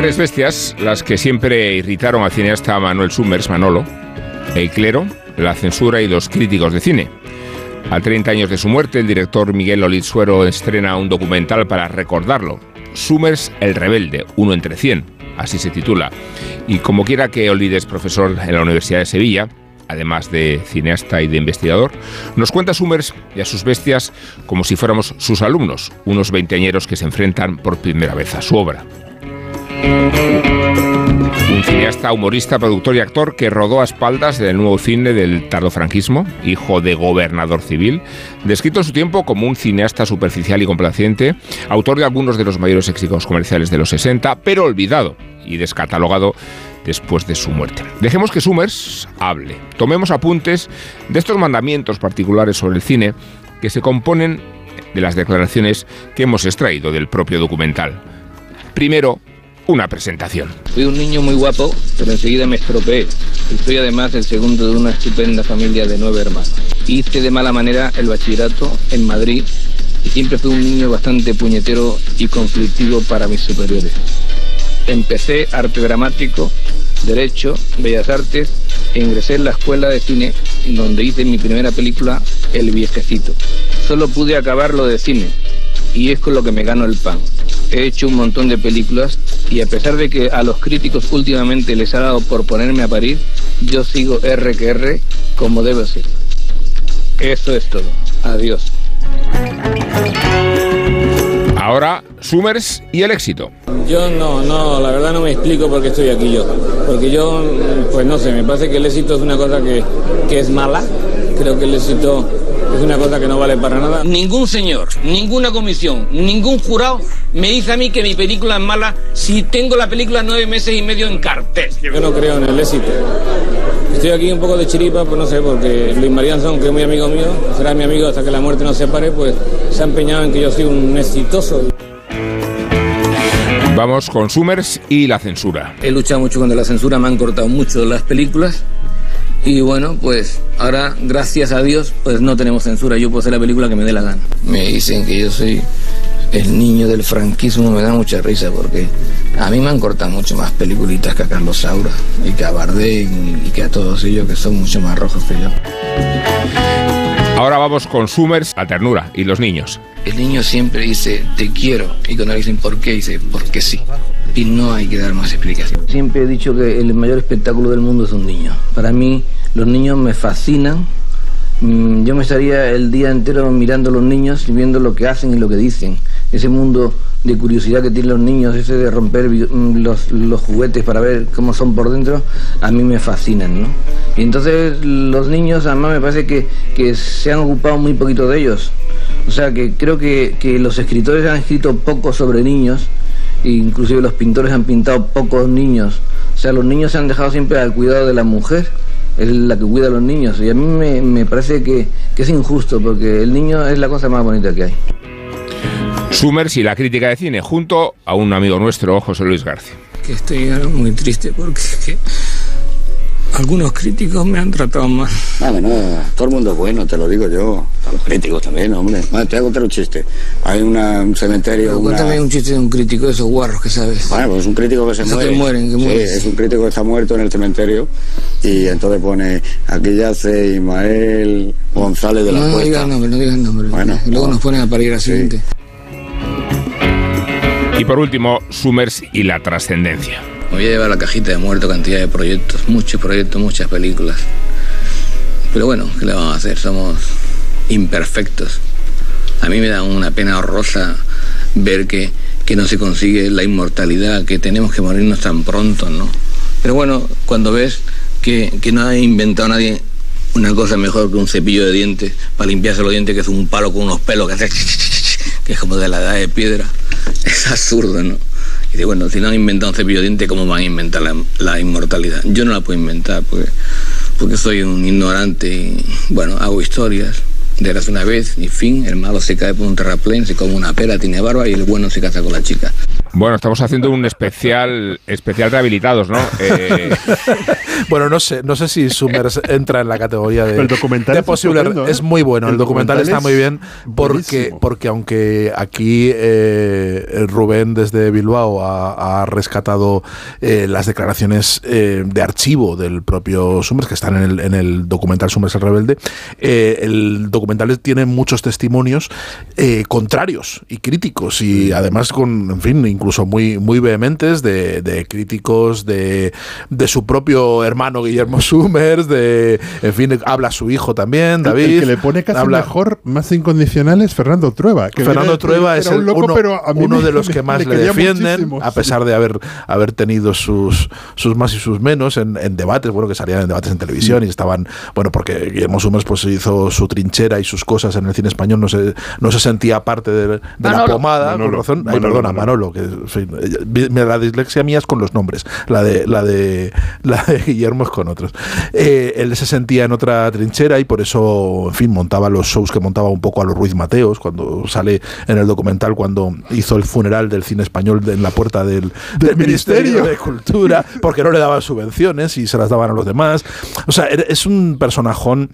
Speaker 3: Tres bestias las que siempre irritaron al cineasta Manuel Summers, Manolo, el clero, la censura y los críticos de cine. A 30 años de su muerte, el director Miguel Olitzuero estrena un documental para recordarlo. Summers el rebelde, uno entre 100, así se titula. Y como quiera que olvides profesor en la Universidad de Sevilla, además de cineasta y de investigador, nos cuenta Summers y a sus bestias como si fuéramos sus alumnos, unos veinteañeros que se enfrentan por primera vez a su obra. Un cineasta, humorista, productor y actor que rodó a espaldas del nuevo cine del tardofranquismo, hijo de gobernador civil, descrito en su tiempo como un cineasta superficial y complaciente, autor de algunos de los mayores éxitos comerciales de los 60, pero olvidado y descatalogado después de su muerte. Dejemos que Summers hable. Tomemos apuntes de estos mandamientos particulares sobre el cine que se componen de las declaraciones que hemos extraído del propio documental. Primero, una presentación.
Speaker 9: Fui un niño muy guapo, pero enseguida me estropeé. Y soy además el segundo de una estupenda familia de nueve hermanos. Hice de mala manera el bachillerato en Madrid y siempre fui un niño bastante puñetero y conflictivo para mis superiores. Empecé arte dramático, derecho, bellas artes e ingresé en la escuela de cine donde hice mi primera película, El viejecito. Solo pude acabar lo de cine y es con lo que me gano el pan. He hecho un montón de películas y a pesar de que a los críticos últimamente les ha dado por ponerme a parir, yo sigo R que R como debe ser. Eso es todo. Adiós.
Speaker 3: Ahora, Summers y el éxito.
Speaker 9: Yo no, no, la verdad no me explico por qué estoy aquí yo. Porque yo, pues no sé, me parece que el éxito es una cosa que, que es mala. Creo que el éxito es una cosa que no vale para nada. Ningún señor, ninguna comisión, ningún jurado me dice a mí que mi película es mala si tengo la película nueve meses y medio en cartel. Yo no creo en el éxito. Estoy aquí un poco de chiripa, pues no sé, porque Luis Marianzón, que es muy amigo mío, será mi amigo hasta que la muerte nos separe, pues se ha empeñado en que yo soy un exitoso.
Speaker 3: Vamos con Summers y la censura.
Speaker 9: He luchado mucho contra la censura, me han cortado mucho las películas. Y bueno, pues ahora, gracias a Dios, pues no tenemos censura. Yo puedo hacer la película que me dé la gana. Me dicen que yo soy el niño del franquismo, me da mucha risa porque a mí me han cortado mucho más peliculitas que a Carlos Saura y que a Bardem y que a todos ellos que son mucho más rojos que yo.
Speaker 3: Ahora vamos con Summers, la ternura y los niños.
Speaker 9: El niño siempre dice, te quiero. Y cuando le dicen por qué, dice, porque sí. Y no hay que dar más explicación. Siempre he dicho que el mayor espectáculo del mundo es un niño. Para mí, los niños me fascinan. Mm, Yo me estaría el día entero mirando a los niños y viendo lo que hacen y lo que dicen. Ese mundo de curiosidad que tienen los niños, ese de romper mm, los, los juguetes para ver cómo son por dentro, a mí me fascinan, ¿no? Y entonces los niños, además, me parece que, que se han ocupado muy poquito de ellos. O sea que creo que, que los escritores han escrito poco sobre niños, e inclusive los pintores han pintado pocos niños. O sea, los niños se han dejado siempre al cuidado de la mujer, es la que cuida a los niños. Y a mí me, me parece que, que es injusto, porque el niño es la cosa más bonita que hay.
Speaker 3: Summers y la crítica de cine, junto a un amigo nuestro, José Luis García.
Speaker 9: Que estoy muy triste porque que algunos críticos me han tratado mal.
Speaker 17: Ah, bueno, todo el mundo es bueno, te lo digo yo. A los críticos también, hombre. Bueno, te voy a contar un chiste. Hay una- un cementerio. Una-
Speaker 9: cuéntame un chiste de un crítico de esos guarros que sabes.
Speaker 17: Bueno, pues un crítico que se muere.
Speaker 9: que mueren, que
Speaker 17: Sí,
Speaker 9: mueren.
Speaker 17: es un crítico que está muerto en el cementerio y entonces pone, aquí yace Ismael González de la
Speaker 9: no, no
Speaker 17: Cuesta.
Speaker 9: digas nombre, no digas nombre.
Speaker 17: Bueno,
Speaker 9: Luego
Speaker 17: no.
Speaker 9: nos ponen a parir al siguiente.
Speaker 3: Y por último, Summers y la trascendencia.
Speaker 9: Me voy a llevar la cajita de muerto cantidad de proyectos, muchos proyectos, muchas películas. Pero bueno, ¿qué le vamos a hacer? Somos imperfectos. A mí me da una pena horrorosa ver que, que no se consigue la inmortalidad, que tenemos que morirnos tan pronto, ¿no? Pero bueno, cuando ves que, que no ha inventado nadie una cosa mejor que un cepillo de dientes para limpiarse los dientes, que es un palo con unos pelos que hace es como de la edad de piedra, es absurdo, ¿no? Y dice, bueno, si no han inventado un cepillo de dientes, ¿cómo van a inventar la, la inmortalidad? Yo no la puedo inventar porque, porque soy un ignorante y, bueno, hago historias. De eras una vez, y fin, el malo se cae por un terraplén, se come una pera, tiene barba y el bueno se casa con la chica.
Speaker 3: Bueno, estamos haciendo un especial especial rehabilitados, ¿no? Eh,
Speaker 5: Bueno, no sé, no sé si Summers entra en la categoría de,
Speaker 6: el documental
Speaker 5: de
Speaker 6: es
Speaker 5: posible.
Speaker 6: ¿eh?
Speaker 5: Es muy bueno, el,
Speaker 6: El
Speaker 5: documental,
Speaker 6: documental
Speaker 5: está muy bien porque,
Speaker 6: buenísimo.
Speaker 5: porque aunque aquí eh, Rubén desde Bilbao ha, ha rescatado eh, las declaraciones eh, de archivo del propio Summers, que están en el, en el documental Summers el Rebelde, eh, el documental tiene muchos testimonios eh, contrarios y críticos y además con, en fin, incluso muy, muy vehementes de, de críticos de, de su propio hermano Guillermo Summers, de, en fin, habla su hijo también, David.
Speaker 6: El que le pone casi
Speaker 5: habla,
Speaker 6: mejor, más incondicional es Fernando Trueba. que
Speaker 5: Fernando
Speaker 6: era-
Speaker 5: Trueba es
Speaker 6: un
Speaker 5: el
Speaker 6: loco,
Speaker 5: uno,
Speaker 6: pero a mí
Speaker 5: uno
Speaker 6: me-
Speaker 5: de los que más le, defienden,
Speaker 6: muchísimo,
Speaker 5: a pesar de haber, haber tenido sus, sus más y sus menos en, en debates, bueno, que salían en debates en televisión y estaban, bueno, porque Guillermo Summers pues hizo su trinchera y sus cosas en el cine español, no se, no se sentía parte de, de la pomada,
Speaker 6: Manolo,
Speaker 5: con razón, ay,
Speaker 6: Manolo,
Speaker 5: perdona,
Speaker 6: Manolo.
Speaker 5: Manolo, que en fin, eh, la dislexia mía es con los nombres, la de, la de, la de Guillermo es con otros. Eh, él se sentía en otra trinchera y por eso, en fin, montaba los shows que montaba un poco a los Ruiz Mateos, cuando sale en el documental, cuando hizo el funeral del cine español en la puerta del, del Ministerio de Cultura, porque no le daban subvenciones y se las daban a los demás. O sea, es un personajón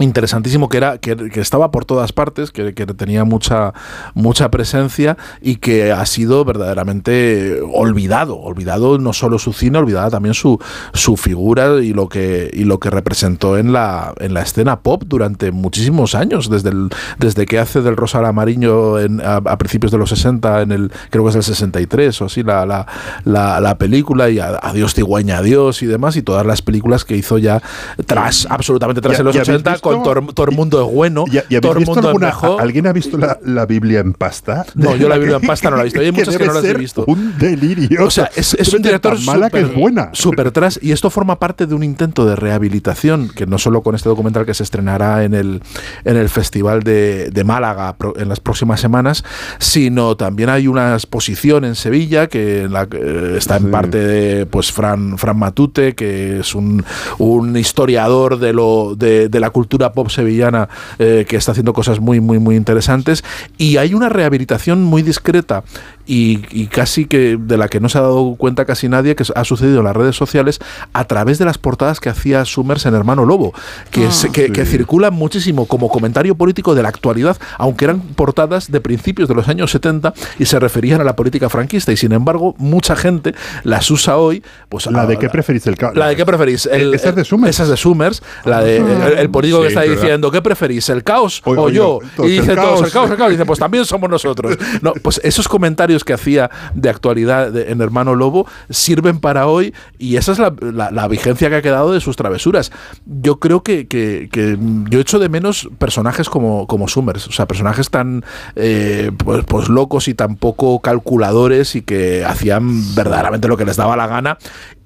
Speaker 5: interesantísimo que era que, que estaba por todas partes que, que tenía mucha mucha presencia y que ha sido verdaderamente olvidado olvidado no solo su cine olvidada también su su figura y lo que y lo que representó en la en la escena pop durante muchísimos años desde el, desde que hace del Rosa al Amarillo en, a, a principios de los 60 en el creo que es el 63 o así la, la, la, la película y a- Adiós Cigüeña Adiós y demás y todas las películas que hizo ya tras absolutamente tras
Speaker 6: ¿Ya-
Speaker 5: en los
Speaker 6: ya habéis
Speaker 5: 80
Speaker 6: visto?
Speaker 5: Con todo, todo el mundo es bueno
Speaker 6: ¿Y, y habéis
Speaker 5: todo el mundo es
Speaker 6: alguna-
Speaker 5: mejor
Speaker 6: ¿Alguien ha visto la, la Biblia en pasta?
Speaker 5: no, yo la Biblia en pasta no la he visto. Hay muchas que no las he visto.
Speaker 6: Un delirio.
Speaker 5: O sea, es, es un director
Speaker 6: tan mala que es buena.
Speaker 5: súper tras y esto forma parte de un intento de rehabilitación que no solo con este documental que se estrenará en el en el festival de, de Málaga en las próximas semanas, sino también hay una exposición en Sevilla que en la que, eh, está en parte de pues Fran Fran Matute que es un, un historiador de lo de, de la cultura pop sevillana eh, que está haciendo cosas muy muy muy interesantes. Y hay una rehabilitación muy discreta y, y casi que de la que no se ha dado cuenta casi nadie que ha sucedido en las redes sociales a través de las portadas que hacía Summers en Hermano Lobo que, se- que, que circulan muchísimo como comentario político de la actualidad aunque eran portadas de principios de los años 70 y se referían a la política franquista y sin embargo mucha gente las usa hoy pues
Speaker 6: La
Speaker 5: a-
Speaker 6: de qué preferís el caos.
Speaker 5: la de qué preferís el,
Speaker 6: Esa es de
Speaker 5: Summers esa es de Summers la de el, el político que está
Speaker 6: verdad.
Speaker 5: diciendo ¿qué preferís el caos o,
Speaker 6: O- o
Speaker 5: yo? y
Speaker 6: el
Speaker 5: dicen todos
Speaker 6: caos.
Speaker 5: el caos el caos y dice pues también somos nosotros no pues esos comentarios que hacía de actualidad de- en Hermano Lobo sirven para hoy y esa es la, la- la vigencia que ha quedado de sus travesuras. Yo creo que, que- que yo echo de menos personajes como, como Summers o sea personajes tan eh, pues, pues locos y tan poco calculadores y que hacían verdaderamente lo que les daba la gana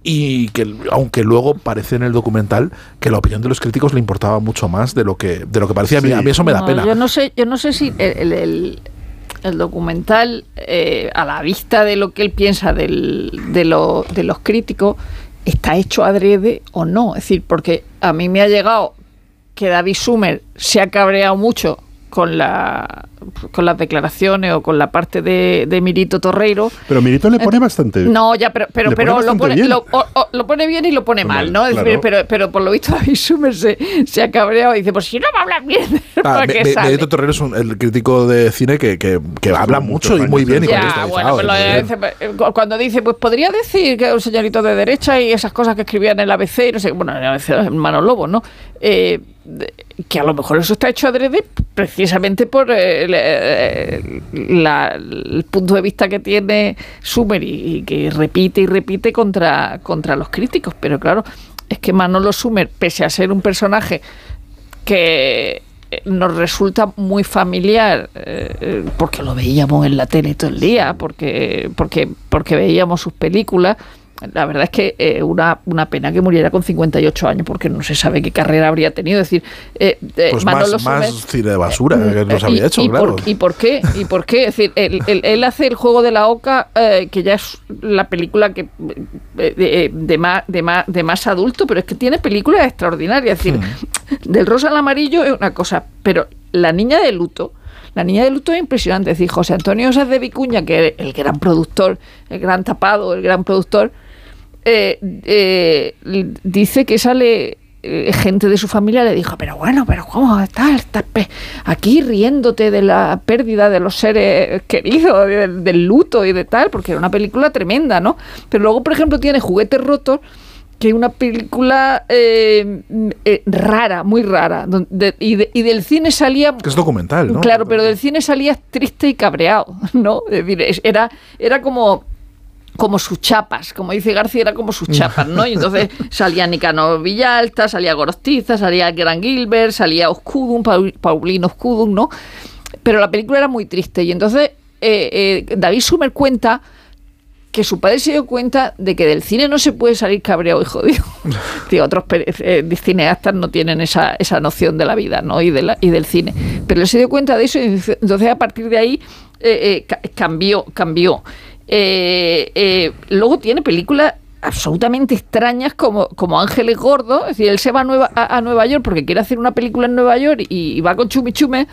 Speaker 5: y que aunque luego parece en el documental que la opinión de los críticos le importaba mucho más de lo que de lo que parecía. A mí, a mí eso me da
Speaker 4: No,
Speaker 5: pena.
Speaker 4: Yo no sé, yo no sé si el, el- el- el documental, eh, a la vista de lo que él piensa del- de, lo- de los críticos, está hecho adrede o no. Es decir, porque a mí me ha llegado que David Sumer se ha cabreado mucho con la con las declaraciones o con la parte de, de Mirito Torreiro.
Speaker 6: Pero Mirito le pone bastante.
Speaker 4: No, ya, pero, pero,
Speaker 6: pone
Speaker 4: pero lo, pone,
Speaker 6: bien.
Speaker 4: lo, o- o- lo pone bien y lo pone mal, ¿no? Es
Speaker 6: claro.
Speaker 4: decir, pero, pero por lo visto David Sumer se, se ha cabreado y dice, pues si no me hablan bien,
Speaker 5: Ah. Benedetto Torrero es un- el crítico de cine que, que, que habla mucho y muy bien y
Speaker 4: Ya, bueno, pues
Speaker 5: bien.
Speaker 4: dice, eh, cuando dice, pues podría decir que un señorito de derecha y esas cosas que escribía en el ABC, y no sé, bueno, en el ABC, hermano Lobo, ¿no? Eh, que a lo mejor eso está hecho adrede precisamente por eh, el, eh, el punto de vista que tiene Sumer y, que repite y repite contra, contra los críticos. Pero claro, es que Manolo Sumer, pese a ser un personaje que nos resulta muy familiar porque lo veíamos en la tele todo el día, porque, porque, porque veíamos sus películas. La verdad es que eh, una, una pena que muriera con 58 años porque no se sabe qué carrera habría tenido. Es decir, eh, eh,
Speaker 5: Pues
Speaker 4: Manolo
Speaker 5: más, cine de basura que nos
Speaker 4: eh,
Speaker 5: había
Speaker 4: y,
Speaker 5: hecho,
Speaker 4: y
Speaker 5: claro.
Speaker 4: por, ¿Y por qué? ¿Y por qué? Es decir, él, él- él hace el juego de la oca, eh, que ya es la película que eh, de, de más, de, más, de más adulto, pero es que tiene películas extraordinarias. Es decir, del rosa al amarillo es una cosa, pero la niña de luto. La niña de luto es impresionante. Es decir, José Antonio Osas de Vicuña, que es el gran productor, el gran tapado, el gran productor, eh, eh, dice que sale eh, gente de su familia le dijo, pero bueno, pero ¿cómo estás? Estás aquí riéndote de la pérdida de los seres queridos, del, del luto y de tal, porque era una película tremenda, ¿no? Pero luego, por ejemplo, tiene Juguetes Rotos, que es una película eh, eh, rara, muy rara, donde- y, de- y del cine salía
Speaker 5: Que es documental, ¿no?
Speaker 4: Claro, pero del cine salías triste y cabreado, ¿no? Es decir, es- era, era como como sus chapas, como dice García, era como sus chapas, ¿no? Y entonces salía Nicanor Villalta, salía Gorostiza, salía Gran Gilbert, salía Oscudum, Paul- Paulino Oscudum, ¿no? Pero la película era muy triste y entonces eh, eh, David Sumer cuenta que su padre se dio cuenta de que del cine no se puede salir cabreado y jodido. Otros eh, cineastas no tienen esa, esa noción de la vida ¿no? y, de la- y del cine. Pero él se dio cuenta de eso y entonces a partir de ahí eh, eh, ca- cambió, cambió. Eh, eh, luego tiene películas absolutamente extrañas como, como Ángeles Gordo, es decir, él se va a Nueva, a, Nueva York porque quiere hacer una película en Nueva York y, va con Chumichume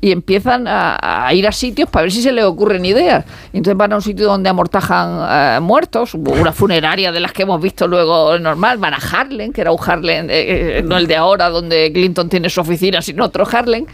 Speaker 4: y empiezan a, ir a sitios para ver si se les ocurren ideas. Entonces van a un sitio donde amortajan eh, muertos, una funeraria de las que hemos visto luego normal, van a Harlem, que era un Harlem, eh, eh, no el de ahora donde Clinton tiene su oficina, sino otro Harlem.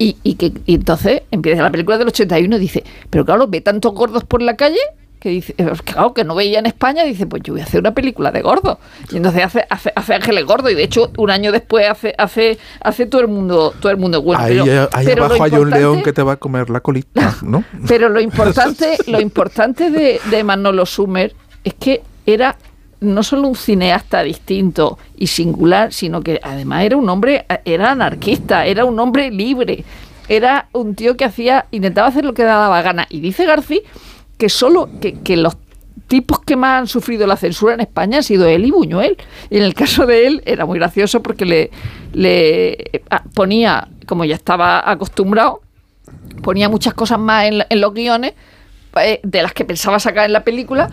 Speaker 4: Y, y que, y entonces empieza la película del 81 y dice, pero claro, ve tantos gordos por la calle que dice, eh, claro, que no veía en España, dice, pues yo voy a hacer una película de gordo. Y entonces hace, hace, hace Ángeles Gordo, y de hecho, un año después hace, hace, hace todo el mundo, todo el mundo bueno.
Speaker 5: Ahí,
Speaker 4: pero,
Speaker 5: ahí
Speaker 4: pero lo
Speaker 5: abajo hay un león que te va a comer la colita, ¿no?
Speaker 4: Pero lo importante, lo importante de, de Manolo Sumer es que era no solo un cineasta distinto y singular, sino que además era un hombre, era anarquista, era un hombre libre, era un tío que hacía, intentaba hacer lo que daba gana. Y dice García que solo que, que los tipos que más han sufrido la censura en España han sido él y Buñuel. Y en el caso de él era muy gracioso porque le, le ah, ponía, como ya estaba acostumbrado, ponía muchas cosas más en, en los guiones eh, de las que pensaba sacar en la película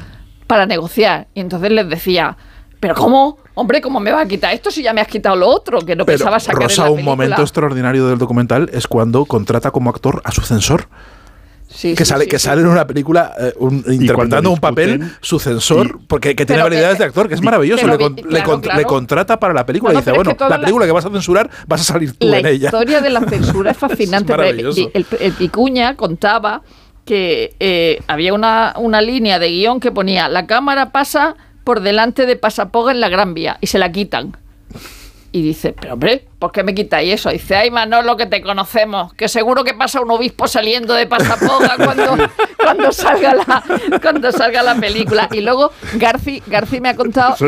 Speaker 4: para negociar. Y entonces les decía, pero ¿cómo? Hombre, ¿cómo me vas a quitar esto si ya me has quitado lo otro? Que no
Speaker 5: Pero,
Speaker 4: pensaba sacar
Speaker 5: Rosa,
Speaker 4: en la
Speaker 5: un momento extraordinario del documental es cuando contrata como actor a su censor.
Speaker 4: Sí,
Speaker 5: que
Speaker 4: sí,
Speaker 5: sale,
Speaker 4: sí,
Speaker 5: que
Speaker 4: sí.
Speaker 5: sale en una película eh, un- interpretando un papel su censor, porque que tiene
Speaker 4: Pero,
Speaker 5: habilidades
Speaker 4: eh,
Speaker 5: de actor, que es maravilloso.
Speaker 4: pero
Speaker 5: Le, le
Speaker 4: claro,
Speaker 5: con-
Speaker 4: claro.
Speaker 5: le contrata para la película
Speaker 4: No,
Speaker 5: y dice,
Speaker 4: es que
Speaker 5: bueno, la
Speaker 4: la-
Speaker 5: película que vas a censurar vas a salir tú
Speaker 4: la
Speaker 5: en ella.
Speaker 4: historia de la censura es fascinante.
Speaker 5: Es maravilloso.
Speaker 4: el, el- el Picuña contaba que eh, había una, una línea de guion que ponía la cámara pasa por delante de Pasapoga en la Gran Vía y se la quitan. Y dice, pero hombre, ¿por qué me quitáis eso? Dice, ay Manolo, que te conocemos, que seguro que pasa un obispo saliendo de Pasapoga cuando, cuando, salga, la, cuando salga la película. Y luego Garci, Garci me ha contado...
Speaker 6: Es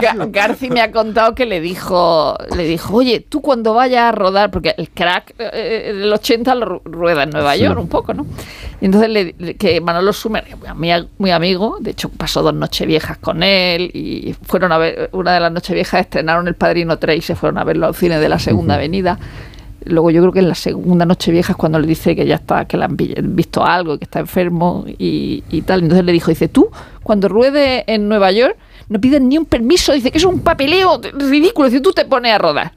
Speaker 4: ya- Garci me ha contado que le dijo, le dijo, oye, tú cuando vayas a rodar, porque el crack eh, del 80 lo ru- rueda en Nueva
Speaker 6: Sí.
Speaker 4: York un poco, ¿no? Y entonces le, que Manolo Sumer, muy amigo, de hecho pasó dos noches viejas con él y fueron a ver, una de las noches viejas estrenaron El Padrino 3 y se fueron a verlo al cine de la Segunda Avenida. Luego yo creo que en la segunda noche vieja es cuando le dice que ya está, que le han vi- visto algo, que está enfermo y, y tal. Entonces le dijo, dice, tú cuando ruede en Nueva York no pides ni un permiso, dice que es un papeleo ridículo, dice, tú te pones a rodar.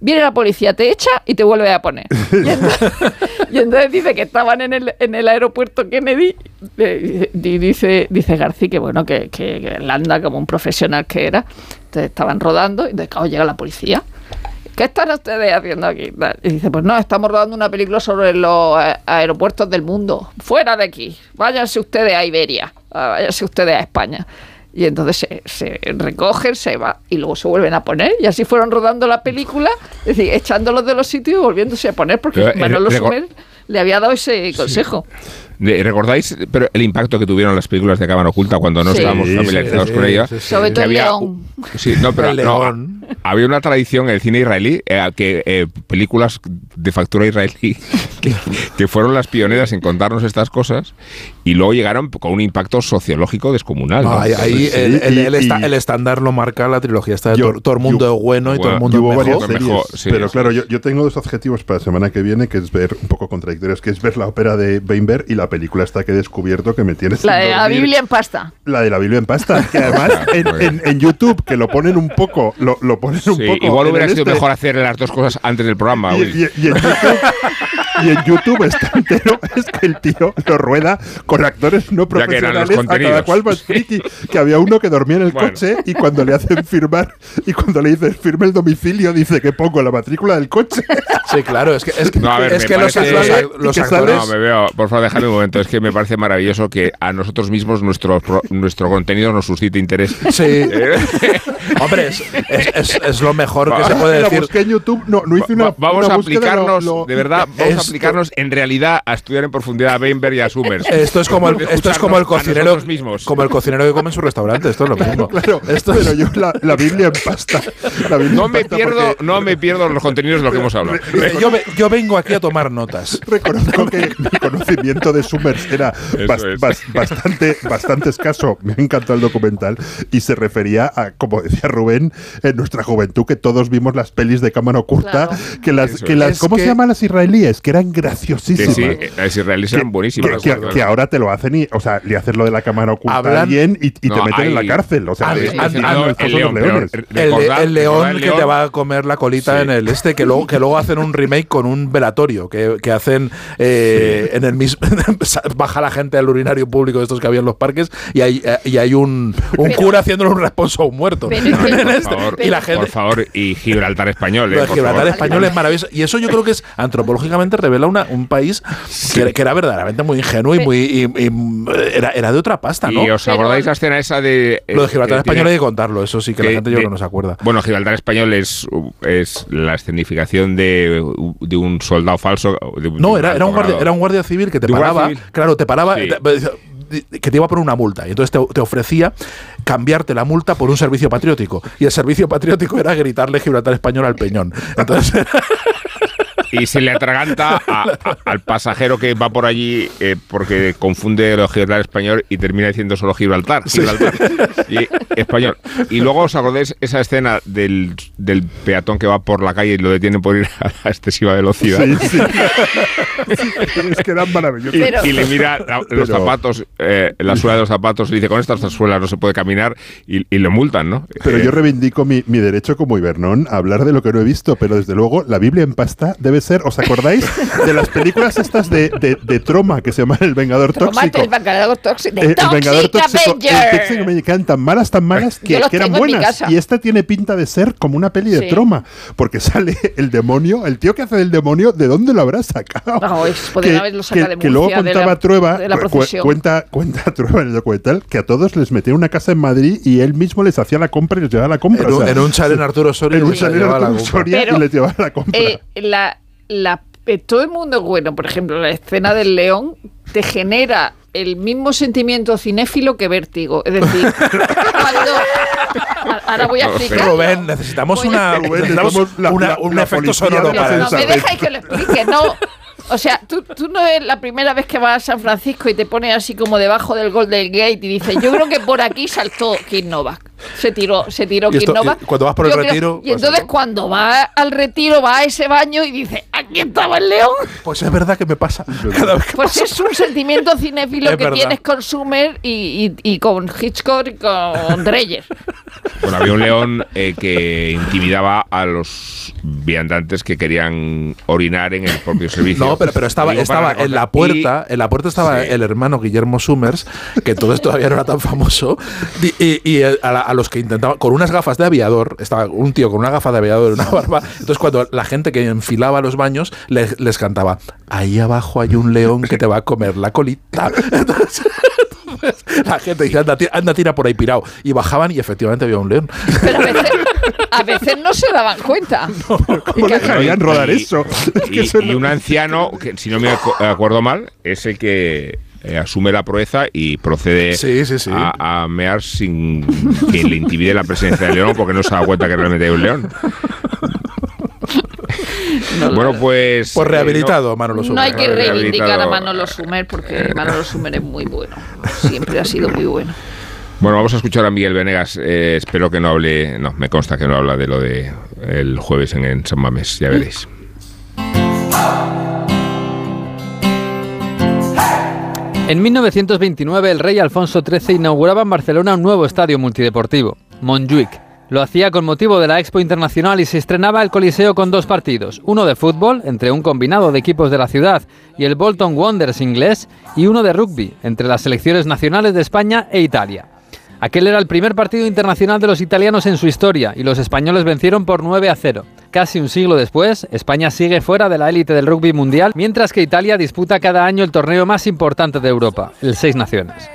Speaker 4: Viene la policía, te echa y te vuelve a poner. Y entonces, dice que estaban en el, en el aeropuerto Kennedy eh, y dice, dice García que bueno, que, que, que él anda como un profesional que era. Entonces estaban rodando y entonces claro, llega la policía. ¿Qué están ustedes haciendo aquí? Y dice, pues no, estamos rodando una película sobre los eh, aeropuertos del mundo. Fuera de aquí. Váyanse ustedes a Iberia. Ah, Váyanse ustedes a España. Y entonces se, se recogen, se va y luego se vuelven a poner. Y así fueron rodando la película, es decir, echándolos de los sitios y volviéndose a poner, porque
Speaker 3: Pero, eh,
Speaker 4: Manolo
Speaker 3: reco-
Speaker 4: Sumer le había dado ese consejo.
Speaker 3: De- ¿Recordáis pero el impacto que tuvieron las películas de cámara oculta cuando no
Speaker 4: Sí.
Speaker 3: estábamos
Speaker 6: Sí,
Speaker 3: familiarizados
Speaker 6: sí,
Speaker 3: con
Speaker 6: sí,
Speaker 3: ellas?
Speaker 6: sí, sí.
Speaker 4: Sobre todo el
Speaker 3: había-
Speaker 4: león.
Speaker 3: Sí, no, pero
Speaker 5: El
Speaker 3: no, había una tradición en el cine israelí eh, que eh, películas de factura israelí que, que fueron las pioneras en contarnos estas cosas y luego llegaron con un impacto sociológico descomunal. No,
Speaker 5: ahí ahí
Speaker 6: Sí,
Speaker 5: el, el-
Speaker 6: y-
Speaker 5: el esta-
Speaker 6: y-
Speaker 5: el estándar lo marca la trilogía esta de
Speaker 6: Yo-
Speaker 5: todo, todo el mundo
Speaker 6: yo-
Speaker 5: es bueno y todo el
Speaker 3: bueno,
Speaker 5: mundo es
Speaker 6: varias
Speaker 5: mejor.
Speaker 6: series,
Speaker 3: Mejor, sí,
Speaker 6: pero
Speaker 3: sí.
Speaker 6: claro, yo, yo tengo dos objetivos para la semana que viene, que es ver un poco contradictorios, que es ver la ópera de Weinberg y la película esta que he descubierto que me tiene
Speaker 4: La de la. Biblia en pasta.
Speaker 6: La de la Biblia en pasta, que además en, en- en YouTube, que lo ponen un poco, lo, lo ponen un poco.
Speaker 3: igual hubiera sido
Speaker 6: este,
Speaker 3: mejor hacer las dos cosas antes del programa.
Speaker 6: y,
Speaker 3: Will.
Speaker 6: y- y en YouTube, y en YouTube está entero, es que el tío lo rueda con actores no profesionales, a cada cual más friki, que había uno que dormía en el
Speaker 3: Bueno.
Speaker 6: coche y cuando le hacen firmar, y cuando le dicen firme el domicilio, dice que pongo la matrícula del coche.
Speaker 5: Sí, claro, es que, es que,
Speaker 3: No, a ver,
Speaker 5: es que los,
Speaker 3: parece-
Speaker 5: los-
Speaker 6: que
Speaker 5: actores.
Speaker 3: No, me veo, por favor, déjame un momento. Es que me parece maravilloso que a nosotros mismos nuestro, nuestro contenido nos suscite interés.
Speaker 5: Sí.
Speaker 3: Eh,
Speaker 5: Hombre, es, es- es- es lo mejor que se puede decir.
Speaker 6: busqué en YouTube, no, no hice una.
Speaker 3: Va- vamos
Speaker 6: una
Speaker 3: a aplicarnos,
Speaker 6: lo- lo-
Speaker 3: de verdad, vamos a
Speaker 5: Esto-
Speaker 3: aplicarnos en realidad a estudiar en profundidad a Weinberg y a Summers.
Speaker 5: Esto es como el, esto es como el cocinero,
Speaker 3: mismos.
Speaker 5: como el cocinero que come en su restaurante. Esto es lo mismo.
Speaker 6: Claro,
Speaker 5: Esto
Speaker 6: pero yo la, la Biblia en pasta. la Biblia
Speaker 3: No
Speaker 6: en
Speaker 3: me
Speaker 6: pasta
Speaker 3: pierdo,
Speaker 6: porque
Speaker 3: no me pierdo los contenidos de lo que hemos hablado.
Speaker 5: yo, yo vengo aquí a tomar notas.
Speaker 6: Reconozco que mi conocimiento de Summers era bas- bas- bastante, bastante escaso. Me ha encantado el documental y se refería a, como decía Rubén, en nuestra juventud, que todos vimos las pelis de cámara oculta,
Speaker 4: Claro.
Speaker 6: que las,
Speaker 3: Eso
Speaker 6: que las
Speaker 5: Es
Speaker 6: ¿cómo
Speaker 5: que-
Speaker 6: se llaman las israelíes? Que era eran
Speaker 3: Que
Speaker 6: graciosísimas.
Speaker 3: sí, eh, las israelíes eran buenísimas.
Speaker 6: Que, que- que ahora te lo hacen y, o sea, le haces lo de la cámara oculta a
Speaker 5: Hablan-
Speaker 6: alguien y, y te meten en la
Speaker 3: hay-
Speaker 6: cárcel. O sea,
Speaker 5: han-
Speaker 6: es-
Speaker 5: han- han-
Speaker 3: el león,
Speaker 6: leones.
Speaker 5: El, león que te va a comer la colita
Speaker 3: Sí.
Speaker 5: en el este, que luego, que luego hacen un remake con un velatorio, que, que hacen eh, en el mismo. baja la gente al urinario público de estos que había en los parques y hay, eh, y hay un, un
Speaker 4: Pero-
Speaker 5: cura haciéndole un responso a un muerto.
Speaker 4: Pero
Speaker 3: Por
Speaker 5: este.
Speaker 3: favor,
Speaker 5: y la gente.
Speaker 3: por favor, y Gibraltar español. eh,
Speaker 5: Gibraltar
Speaker 3: favor.
Speaker 5: español es maravilloso. Y eso yo creo que es antropológicamente revela una, un país que, que era verdaderamente muy ingenuo y muy. y- y, mm, era, era de otra pasta, ¿no?
Speaker 3: ¿Y os acordáis la escena esa de...
Speaker 5: Lo de Gibraltar
Speaker 3: eh,
Speaker 5: español
Speaker 3: tiene-
Speaker 5: hay que contarlo, eso sí que la gente yo
Speaker 3: de-
Speaker 5: creo que no se acuerda.
Speaker 3: Bueno, Gibraltar español es, es la escenificación de, de un soldado falso. de-
Speaker 5: No,
Speaker 3: de
Speaker 5: era, era, un guardia, era un guardia civil que te paraba. Claro, te paraba.
Speaker 3: Sí.
Speaker 5: te- que te iba por una multa y entonces te, te ofrecía cambiarte la multa por un servicio patriótico y el servicio patriótico era gritarle Gibraltar español al peñón entonces
Speaker 3: Y se le atraganta a- a- al pasajero que va por allí eh, porque confunde el Gibraltar español y termina diciendo solo Gibraltar. Gibraltar y español. Y luego os acordáis esa escena del, del peatón que va por la calle y lo detienen por ir a la excesiva velocidad.
Speaker 6: Sí, sí. es que eran maravillosos.
Speaker 3: Y,
Speaker 4: Pero-
Speaker 3: y le mira la- los
Speaker 6: Pero-
Speaker 3: zapatos, eh, la suela de los zapatos, y dice, con estas suelas no se puede caminar, y, y le multan, ¿no?
Speaker 6: Pero
Speaker 3: Eh,
Speaker 6: yo reivindico mi, mi derecho como Ibernón a hablar de lo que no he visto, pero desde luego la Biblia en pasta debe ser, ¿os acordáis de las películas estas de, de, de Troma que se llaman El Vengador Tóxico?
Speaker 4: el Vengador Tóxico.
Speaker 6: Eh, el Vengador
Speaker 4: Toxic
Speaker 6: Tóxico, el que tan malas, tan malas que, que eran buenas. Y esta tiene pinta de ser como una peli de
Speaker 4: Sí.
Speaker 6: Troma, porque sale el demonio, el tío que hace del demonio, ¿de dónde lo habrá sacado?
Speaker 4: No, es- podrían haberlo sacado de
Speaker 6: que luego
Speaker 4: de
Speaker 6: contaba
Speaker 4: la-
Speaker 6: Trueba,
Speaker 4: de la
Speaker 6: cu-
Speaker 4: procesión.
Speaker 6: cuenta, cuenta Trueba en el documental que a todos les metía una casa en Madrid y él mismo les hacía la compra y les llevaba la compra.
Speaker 5: en,
Speaker 6: o
Speaker 5: un-
Speaker 6: sea,
Speaker 5: en un chalet en Arturo Soria
Speaker 6: en un chalet Arturo. Soria y les llevaba la compra.
Speaker 4: Eh, la, la, eh, todo el mundo es bueno. Por ejemplo, la escena del león te genera el mismo sentimiento cinéfilo que vértigo. Es decir, cuando. Ahora voy a explicar.
Speaker 5: Rubén necesitamos una
Speaker 6: Rubén,
Speaker 5: necesitamos
Speaker 6: la-
Speaker 5: una-
Speaker 6: la-
Speaker 5: un
Speaker 6: la
Speaker 5: efecto
Speaker 6: policía
Speaker 5: sonoro
Speaker 6: de la
Speaker 5: para
Speaker 4: No, me dejáis que lo explique, no. O sea, tú, tú no es la primera vez que vas a San Francisco y te pones así como debajo del Golden Gate y dices, yo creo que por aquí saltó Kim Novak. Se tiró, se tiró
Speaker 5: Y esto-
Speaker 4: Kim Novak.
Speaker 5: y cuando vas por el
Speaker 4: Yo creo-
Speaker 5: retiro,
Speaker 4: y
Speaker 5: pues
Speaker 4: entonces cuando va al retiro, va a ese baño y dice, aquí estaba el león.
Speaker 5: pues es verdad que me pasa cada vez que
Speaker 4: Pues es un sentimiento cinéfilo
Speaker 5: Es
Speaker 4: que
Speaker 5: verdad.
Speaker 4: tienes con Summer y, y- y con Hitchcock y con Dreyer.
Speaker 3: Bueno, había un león eh, que intimidaba a los viandantes que querían orinar en el propio servicio.
Speaker 5: No, pero, pero estaba, estaba en la puerta, en la puerta estaba
Speaker 3: Sí.
Speaker 5: el hermano Guillermo Summers, que entonces todavía no era tan famoso, y, y- y a, la- a los que intentaban, con unas gafas de aviador, estaba un tío con una gafa de aviador y una barba, entonces cuando la gente que enfilaba los baños les, les cantaba, ahí abajo hay un león que te va a comer la colita. Entonces, la gente dice, anda, tira, anda, tira por ahí pirado. Y bajaban y efectivamente había un león.
Speaker 4: Pero a veces, a veces no se daban cuenta.
Speaker 6: ¿Cómo dejarían rodar
Speaker 3: y-
Speaker 6: eso? Es que
Speaker 3: Y, y
Speaker 6: no-
Speaker 3: un anciano, que si no me acu- acuerdo mal, es el que eh, asume la proeza y procede
Speaker 5: Sí, sí, sí.
Speaker 3: A, a mear sin que le intimide la presencia del león porque no se da cuenta que realmente hay un león. Bueno, pues...
Speaker 5: Pues
Speaker 3: eh,
Speaker 5: rehabilitado, Manolo
Speaker 4: No
Speaker 5: Summers.
Speaker 4: hay que reivindicar a Manolo Sumer porque Manolo Sumer es muy bueno. Siempre ha sido muy bueno.
Speaker 3: Bueno, vamos a escuchar a Miguel Venegas. Eh, espero que no hable, no, me consta que no habla de lo de el jueves en, en San Mamés, ya veréis.
Speaker 18: En 1929 el rey Alfonso XIII inauguraba en Barcelona un nuevo estadio multideportivo, Montjuic. Lo hacía con motivo de la Expo Internacional y se estrenaba el Coliseo con dos partidos, uno de fútbol entre un combinado de equipos de la ciudad y el Bolton Wanderers inglés y uno de rugby entre las selecciones nacionales de España e Italia. Aquel era el primer partido internacional de los italianos en su historia y los españoles vencieron por 9 a 0. Casi un siglo después, España sigue fuera de la élite del rugby mundial, mientras que Italia disputa cada año el torneo más importante de Europa, el Seis Naciones.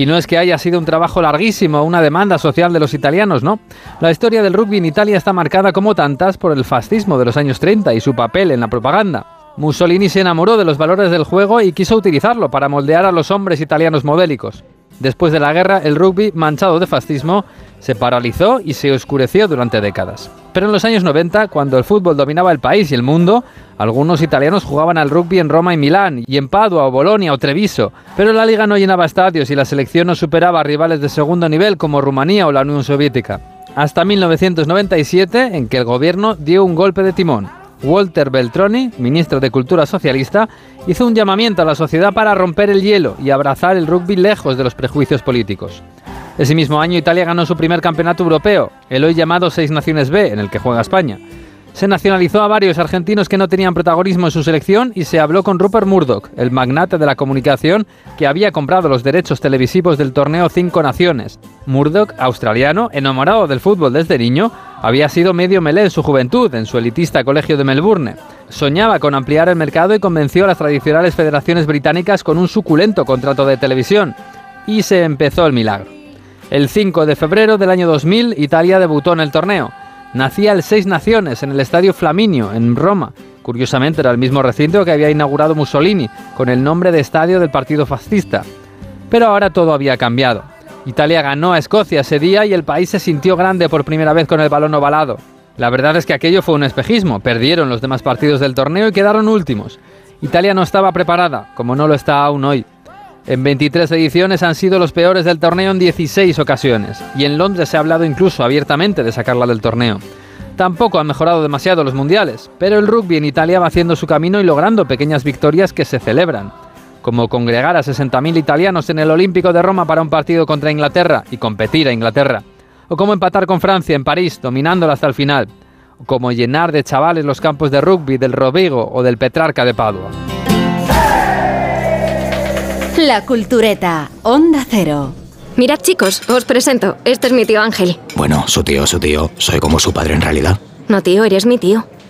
Speaker 18: Y no es que haya sido un trabajo larguísimo una demanda social de los italianos, no. La historia del rugby en Italia está marcada como tantas por el fascismo de los años 30 y su papel en la propaganda. Mussolini se enamoró de los valores del juego y quiso utilizarlo para moldear a los hombres italianos modélicos. Después de la guerra, el rugby, manchado de fascismo, se paralizó y se oscureció durante décadas. Pero en los años 90, cuando el fútbol dominaba el país y el mundo, algunos italianos jugaban al rugby en Roma y Milán, y en Padua o Bolonia o Treviso, pero la liga no llenaba estadios y la selección no superaba a rivales de segundo nivel como Rumanía o la Unión Soviética. Hasta 1997, en que el gobierno dio un golpe de timón Walter Beltroni, ministro de Cultura socialista, hizo un llamamiento a la sociedad para romper el hielo y abrazar el rugby lejos de los prejuicios políticos. Ese mismo año Italia ganó su primer campeonato europeo, el hoy llamado Seis Naciones B, en el que juega España. Se nacionalizó a varios argentinos que no tenían protagonismo en su selección y se habló con Rupert Murdoch, el magnate de la comunicación que había comprado los derechos televisivos del torneo Cinco Naciones. Murdoch, australiano, enamorado del fútbol desde niño, había sido medio melé en su juventud en su elitista colegio de Melbourne. Soñaba con ampliar el mercado y convenció a las tradicionales federaciones británicas con un suculento contrato de televisión. Y se empezó el milagro. El 5 de febrero del año 2000, Italia debutó en el torneo. Nacía el Seis Naciones en el Estadio Flaminio, en Roma. Curiosamente era el mismo recinto que había inaugurado Mussolini, con el nombre de estadio del partido fascista. Pero ahora todo había cambiado. Italia ganó a Escocia ese día y el país se sintió grande por primera vez con el balón ovalado. La verdad es que aquello fue un espejismo, perdieron los demás partidos del torneo y quedaron últimos. Italia no estaba preparada, como no lo está aún hoy. En 23 ediciones han sido los peores del torneo en 16 ocasiones, y en Londres se ha hablado incluso abiertamente de sacarla del torneo. Tampoco han mejorado demasiado los mundiales, pero el rugby en Italia va haciendo su camino y logrando pequeñas victorias que se celebran, como congregar a 60.000 italianos en el Olímpico de Roma para un partido contra Inglaterra y competir a Inglaterra, o como empatar con Francia en París, dominándola hasta el final, o como llenar de chavales los campos de rugby del Rovigo o del Petrarca de Padua.
Speaker 2: La Cultureta, Onda Cero.
Speaker 19: Mirad chicos, os presento. Este es mi tío Ángel.
Speaker 20: Bueno, su tío, su tío. Soy como su padre en realidad.
Speaker 19: No tío, eres mi tío.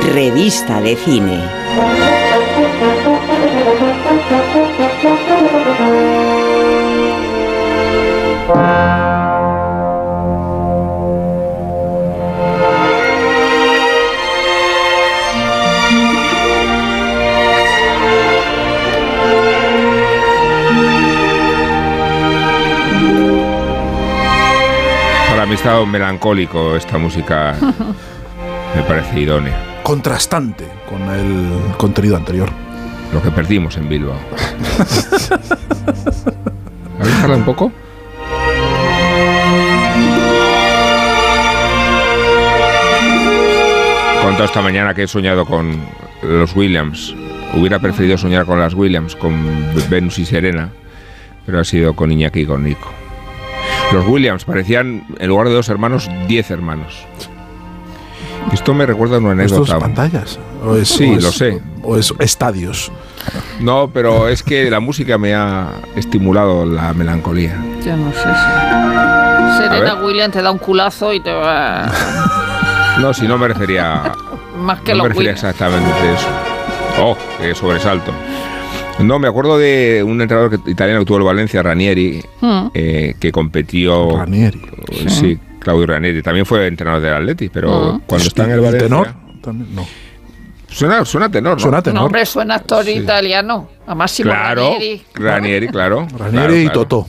Speaker 2: Revista de cine.
Speaker 3: Para mí está melancólico esta música. Me parece idónea.
Speaker 5: Contrastante con el contenido anterior.
Speaker 3: Lo que perdimos en Bilbao. ¿A dejarla un poco? Contado esta mañana que he soñado con los Williams. Hubiera preferido soñar con las Williams, con Venus y Serena, pero ha sido con Iñaki y con Nico. Los Williams parecían, en lugar de dos hermanos, diez hermanos. Esto me recuerda a una
Speaker 5: ¿Esto es
Speaker 3: anécdota.
Speaker 5: pantallas? ¿O es-
Speaker 3: sí,
Speaker 5: o es-
Speaker 3: lo sé.
Speaker 5: ¿O es estadios?
Speaker 3: No, pero es que la música me ha estimulado la melancolía.
Speaker 4: Yo no sé si... Serena. Williams te da un culazo y te va...
Speaker 3: No, si no me refería.
Speaker 4: Más que
Speaker 3: no
Speaker 4: los
Speaker 3: me refería
Speaker 4: Williams.
Speaker 3: exactamente a eso. Oh, qué sobresalto. No, me acuerdo de un entrenador que- italiano que tuvo el Valencia, Ranieri,
Speaker 4: Mm.
Speaker 3: eh, que competió.
Speaker 5: Ranieri.
Speaker 3: Sí, Claudio Ranieri. También fue entrenador del Atleti, pero cuando
Speaker 5: ¿Y-
Speaker 3: está en el Valencia.
Speaker 5: tenor? También, no.
Speaker 3: Suena, suena tenor, ¿no?
Speaker 5: Suena
Speaker 4: No,
Speaker 5: tenor.
Speaker 4: hombre, suena actor italiano. A Máximo
Speaker 3: Claro,
Speaker 4: Ranieri.
Speaker 3: Ranieri, claro.
Speaker 5: Ranieri
Speaker 3: claro,
Speaker 5: y
Speaker 3: claro.
Speaker 5: Totó.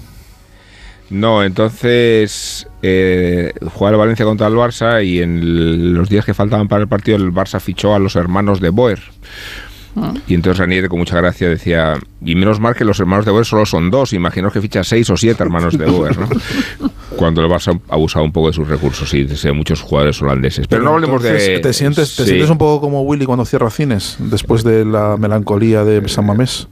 Speaker 3: No, entonces eh, jugaba el Valencia contra el Barça y en el- los días que faltaban para el partido el Barça fichó a los hermanos de Boer. Y entonces Ranieri con mucha gracia decía, y menos mal que los hermanos de Boer solo son dos, imaginaos que ficha seis o siete hermanos de Boer, ¿no? Cuando el Barça ha abusado un poco de sus recursos y de muchos jugadores holandeses. Pero, no hablemos
Speaker 5: entonces,
Speaker 3: de...
Speaker 5: ¿Te sientes, te
Speaker 3: sí.
Speaker 5: sientes un poco como Willy cuando cierra cines después de la melancolía de San Mamés?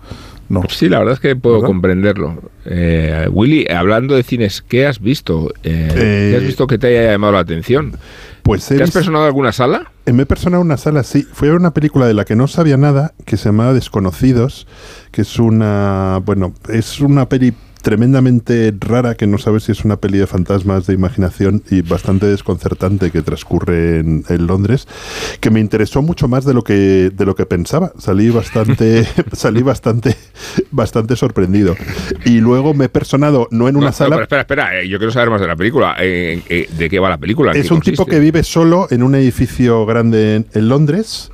Speaker 5: No.
Speaker 3: Sí, la verdad es que puedo
Speaker 5: ¿Verdad?
Speaker 3: comprenderlo. Eh, Willy, hablando de cines, ¿qué has visto? Eh,
Speaker 6: Eh,
Speaker 3: ¿Qué has visto que te haya llamado la atención?
Speaker 6: Pues
Speaker 3: ¿Te has personado alguna sala?
Speaker 6: Me he personado una sala, sí. Fue a ver una película de la que no sabía nada, que se llamaba Desconocidos, que es una, bueno, es una peli tremendamente rara, que no sabes si es una peli de fantasmas de imaginación y bastante desconcertante que transcurre en, en Londres, que me interesó mucho más de lo que, de lo que pensaba. Salí bastante, salí bastante, bastante sorprendido. Y luego me he personado, no en una
Speaker 3: No,
Speaker 6: sala.
Speaker 3: espera, espera, eh, yo quiero saber más de la película. Eh, eh, ¿De qué va la película? ¿En
Speaker 6: Es un tipo que vive solo en un edificio grande en, en Londres,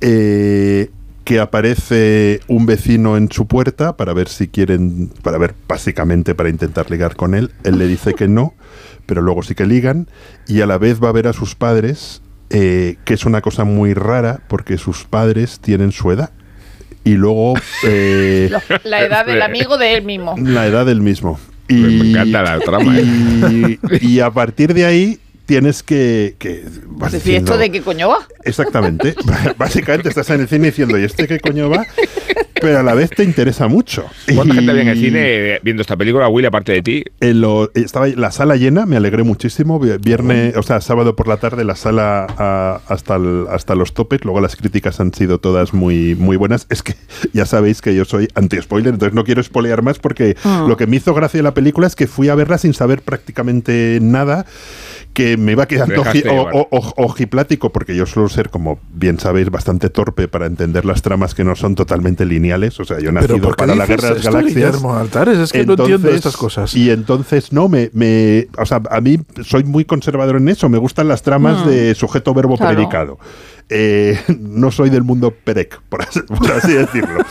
Speaker 6: eh, que aparece un vecino en su puerta para ver si quieren, para ver básicamente para intentar ligar con él. Él le dice que no, pero luego sí que ligan y a la vez va a ver a sus padres, eh, que es una cosa muy rara porque sus padres tienen su edad. Y luego eh,
Speaker 4: La edad del amigo de él mismo.
Speaker 6: la edad del mismo. Y,
Speaker 3: Me encanta la trama, ¿eh?
Speaker 6: y, y a partir de ahí tienes que... que vas
Speaker 4: ¿Y
Speaker 6: diciendo-
Speaker 4: esto de qué coño va?
Speaker 6: Exactamente. Básicamente estás en el cine diciendo, ¿y este qué coño va? Pero a la vez te interesa mucho.
Speaker 3: ¿Cuánta gente había en el
Speaker 6: Y-
Speaker 3: cine viendo esta película, Willy, aparte de ti?
Speaker 6: en lo- estaba la sala llena, me alegré muchísimo. Vi- Viernes, o sea, sábado por la tarde, la sala ah, hasta, el- hasta los topes. Luego las críticas han sido todas muy, muy buenas. Es que ya sabéis que yo soy anti-spoiler, entonces no quiero spoilear más porque
Speaker 4: Ah.
Speaker 6: lo que me hizo gracia de la película es que fui a verla sin saber prácticamente nada que me iba quedando oji- o- o- o- ojiplático, porque yo suelo ser, como bien sabéis, bastante torpe para entender las tramas que no son totalmente lineales. O sea, yo he
Speaker 5: ¿Pero
Speaker 6: nacido para la guerra de las galaxias.
Speaker 5: Guillermo Altares? Es que no entiendo estas cosas.
Speaker 6: Y entonces, no, me, me. O sea, a mí soy muy conservador en eso. Me gustan las tramas
Speaker 5: Mm.
Speaker 6: de sujeto, verbo,
Speaker 4: Claro.
Speaker 6: predicado. Eh, no soy del mundo perec, por así, por así decirlo.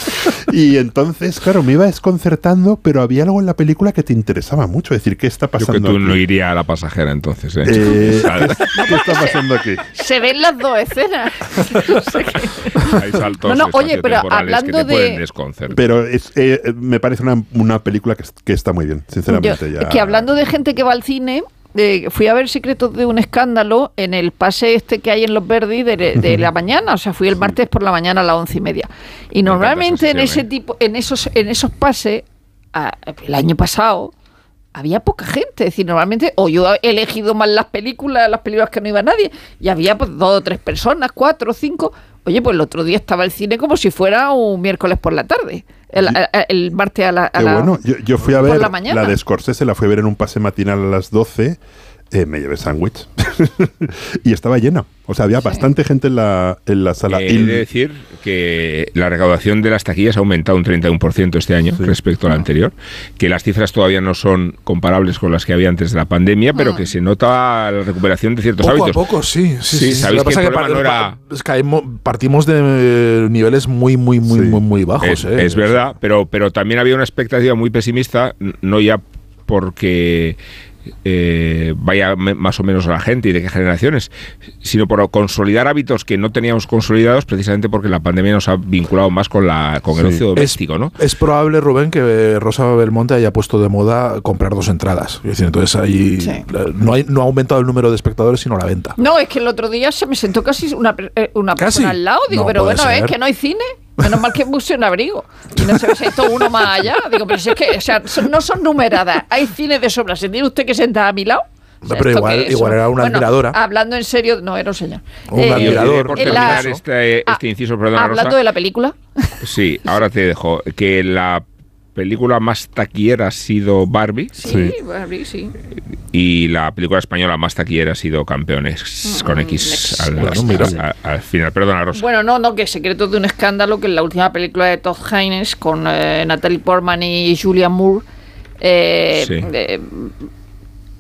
Speaker 6: Y entonces, claro, me iba desconcertando, pero había algo en la película que te interesaba mucho. Es decir, ¿qué está
Speaker 3: Yo que
Speaker 6: pasando
Speaker 3: tú
Speaker 6: aquí?
Speaker 3: no irías a la pasajera entonces, ¿eh?
Speaker 6: Eh,
Speaker 3: ¿Sabes?
Speaker 6: ¿Qué está pasando aquí?
Speaker 4: Se ven las dos escenas. No sé qué.
Speaker 3: Hay saltos
Speaker 4: No, no, oye, pero hablando
Speaker 3: que te pueden
Speaker 4: de-
Speaker 3: desconcertar.
Speaker 6: Pero es, eh, me parece una, una película que, que está muy bien, sinceramente.
Speaker 4: Yo-
Speaker 6: ya.
Speaker 4: Que hablando de gente que va al cine, eh, fui a ver Secretos de un escándalo en el pase este que hay en Los Verdes de, de la mañana, o sea, fui el martes por la mañana a las once y media. Y normalmente en ese
Speaker 3: sección,
Speaker 4: tipo, en esos, en esos pases, a- el año pasado había poca gente, es decir, normalmente o yo he elegido mal las películas, las películas que no iba nadie, y había pues dos o tres personas, cuatro o cinco. Oye, pues el otro día estaba el cine como si fuera un miércoles por la tarde, el, el- el martes a la, a
Speaker 6: Qué
Speaker 4: la-
Speaker 6: bueno. Yo, yo fui a ver
Speaker 4: la mañana.
Speaker 6: de Scorsese, la fui a ver en un pase matinal a las 12. Eh, me llevé sándwich. y estaba llena. O sea, había bastante gente en la, en la sala.
Speaker 3: Eh,
Speaker 6: Y-
Speaker 3: he de decir que la recaudación de las taquillas ha aumentado un 31% este año respecto al anterior, que las cifras todavía no son comparables con las que había antes de la pandemia, pero que se nota la recuperación de ciertos
Speaker 5: Ah. Poco a
Speaker 3: hábitos.
Speaker 5: poco, sí. sí, sí, sí.
Speaker 3: sabéis
Speaker 5: Lo
Speaker 3: que no era...
Speaker 5: partimos de niveles muy, muy, muy, muy, muy bajos.
Speaker 3: Es,
Speaker 5: eh.
Speaker 3: es verdad, pero, pero también había una expectativa muy pesimista, no ya porque eh, vaya me- más o menos a la gente y de qué generaciones, sino por consolidar hábitos que no teníamos consolidados precisamente porque la pandemia nos ha vinculado más con, la, con el
Speaker 5: Sí.
Speaker 3: ocio doméstico, ¿no?
Speaker 5: Es probable, Rubén, que Rosa Belmonte haya puesto de moda comprar dos entradas. Es decir, entonces ahí no, hay, no ha aumentado el número de espectadores, sino la venta.
Speaker 4: No, es que el otro día se me sentó casi una, per- eh, una
Speaker 5: ¿Casi?
Speaker 4: persona al lado. Digo,
Speaker 5: No
Speaker 4: pero bueno,
Speaker 5: ser.
Speaker 4: es que no hay cine. Menos mal que puse un abrigo. Y no se me sentó uno más allá. Digo, pero si es que, o sea, son- no son numeradas. Hay cine de sobra. ¿Se tiene usted que sentar a mi lado? O sea,
Speaker 5: Pero
Speaker 4: ¿esto
Speaker 5: igual- igual era una
Speaker 4: Bueno,
Speaker 5: admiradora.
Speaker 4: Hablando en serio, no era un señor.
Speaker 5: Un
Speaker 4: Eh,
Speaker 5: admirador.
Speaker 3: Por
Speaker 4: la-
Speaker 3: terminar este,
Speaker 4: Ah,
Speaker 3: este inciso, perdona,
Speaker 4: hablando
Speaker 3: Rosa.
Speaker 4: de la película,
Speaker 3: Sí, ahora te dejo. Que la película más taquillera ha sido Barbie.
Speaker 4: sí, Barbie, sí.
Speaker 3: Y la película española más taquillera ha sido Campeones con X al, final. Perdona, Rosa.
Speaker 4: Bueno, no, no, que Secretos de un escándalo, que en la última película de Todd Haynes con eh, Natalie Portman y Julia Moore, eh,
Speaker 3: Sí.
Speaker 4: eh,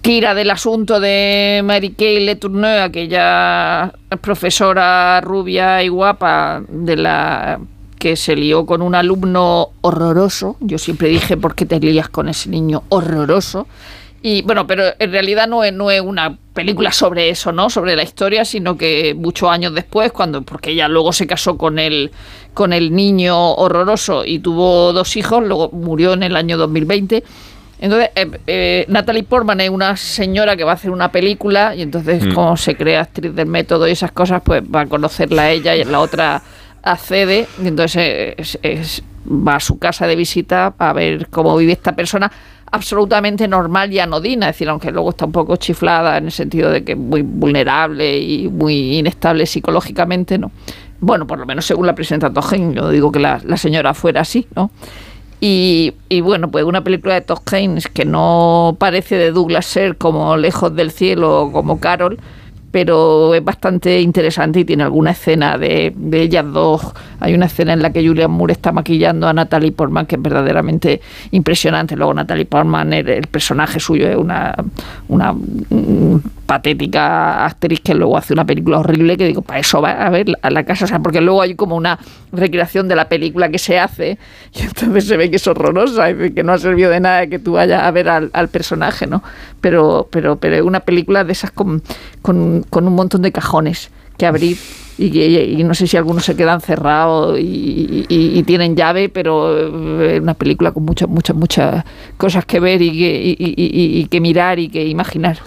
Speaker 4: tira del asunto de Mary Kay Letourneau, aquella profesora rubia y guapa de la que se lió con un alumno horroroso. Yo siempre dije, ¿por qué te lías con ese niño horroroso? Y bueno, pero en realidad no es, no es una película sobre eso, ¿no? Sobre la historia, sino que muchos años después, cuando, porque ella luego se casó con el, con el niño horroroso y tuvo dos hijos, luego murió en el año 2020. Entonces, eh, eh, Natalie Portman es una señora que va a hacer una película y entonces,
Speaker 3: Mm.
Speaker 4: como se crea actriz del método y esas cosas, pues va a conocerla a ella y la otra accede. Y entonces eh, es- es- va a su casa de visita a ver cómo vive esta persona absolutamente normal y anodina, es decir, aunque luego está un poco chiflada en el sentido de que es muy vulnerable y muy inestable psicológicamente, ¿no? Bueno, por lo menos según la presenta Togen, yo digo que la, la señora fuera así, ¿no? Y, y bueno, pues una película de Todd Haynes que no parece de Douglas Sir como Lejos del Cielo o como Carol, pero es bastante interesante y tiene alguna escena de, de ellas dos. Hay una escena en la que Julian Moore está maquillando a Natalie Portman que es verdaderamente impresionante. Luego Natalie Portman, el, el personaje suyo es una, una patética actriz que luego hace una película horrible que digo, para eso va a ver a la casa, o sea, porque luego hay como una recreación de la película que se hace y entonces se ve que es horrorosa y que no ha servido de nada que tú vayas a ver al, personaje, ¿no? Pero, pero, pero una película de esas con, con, un montón de cajones que abrir y, y no sé si algunos se quedan cerrados y, tienen llave, pero eh, es una película con muchas, muchas, muchas cosas que ver y que mirar y que imaginar.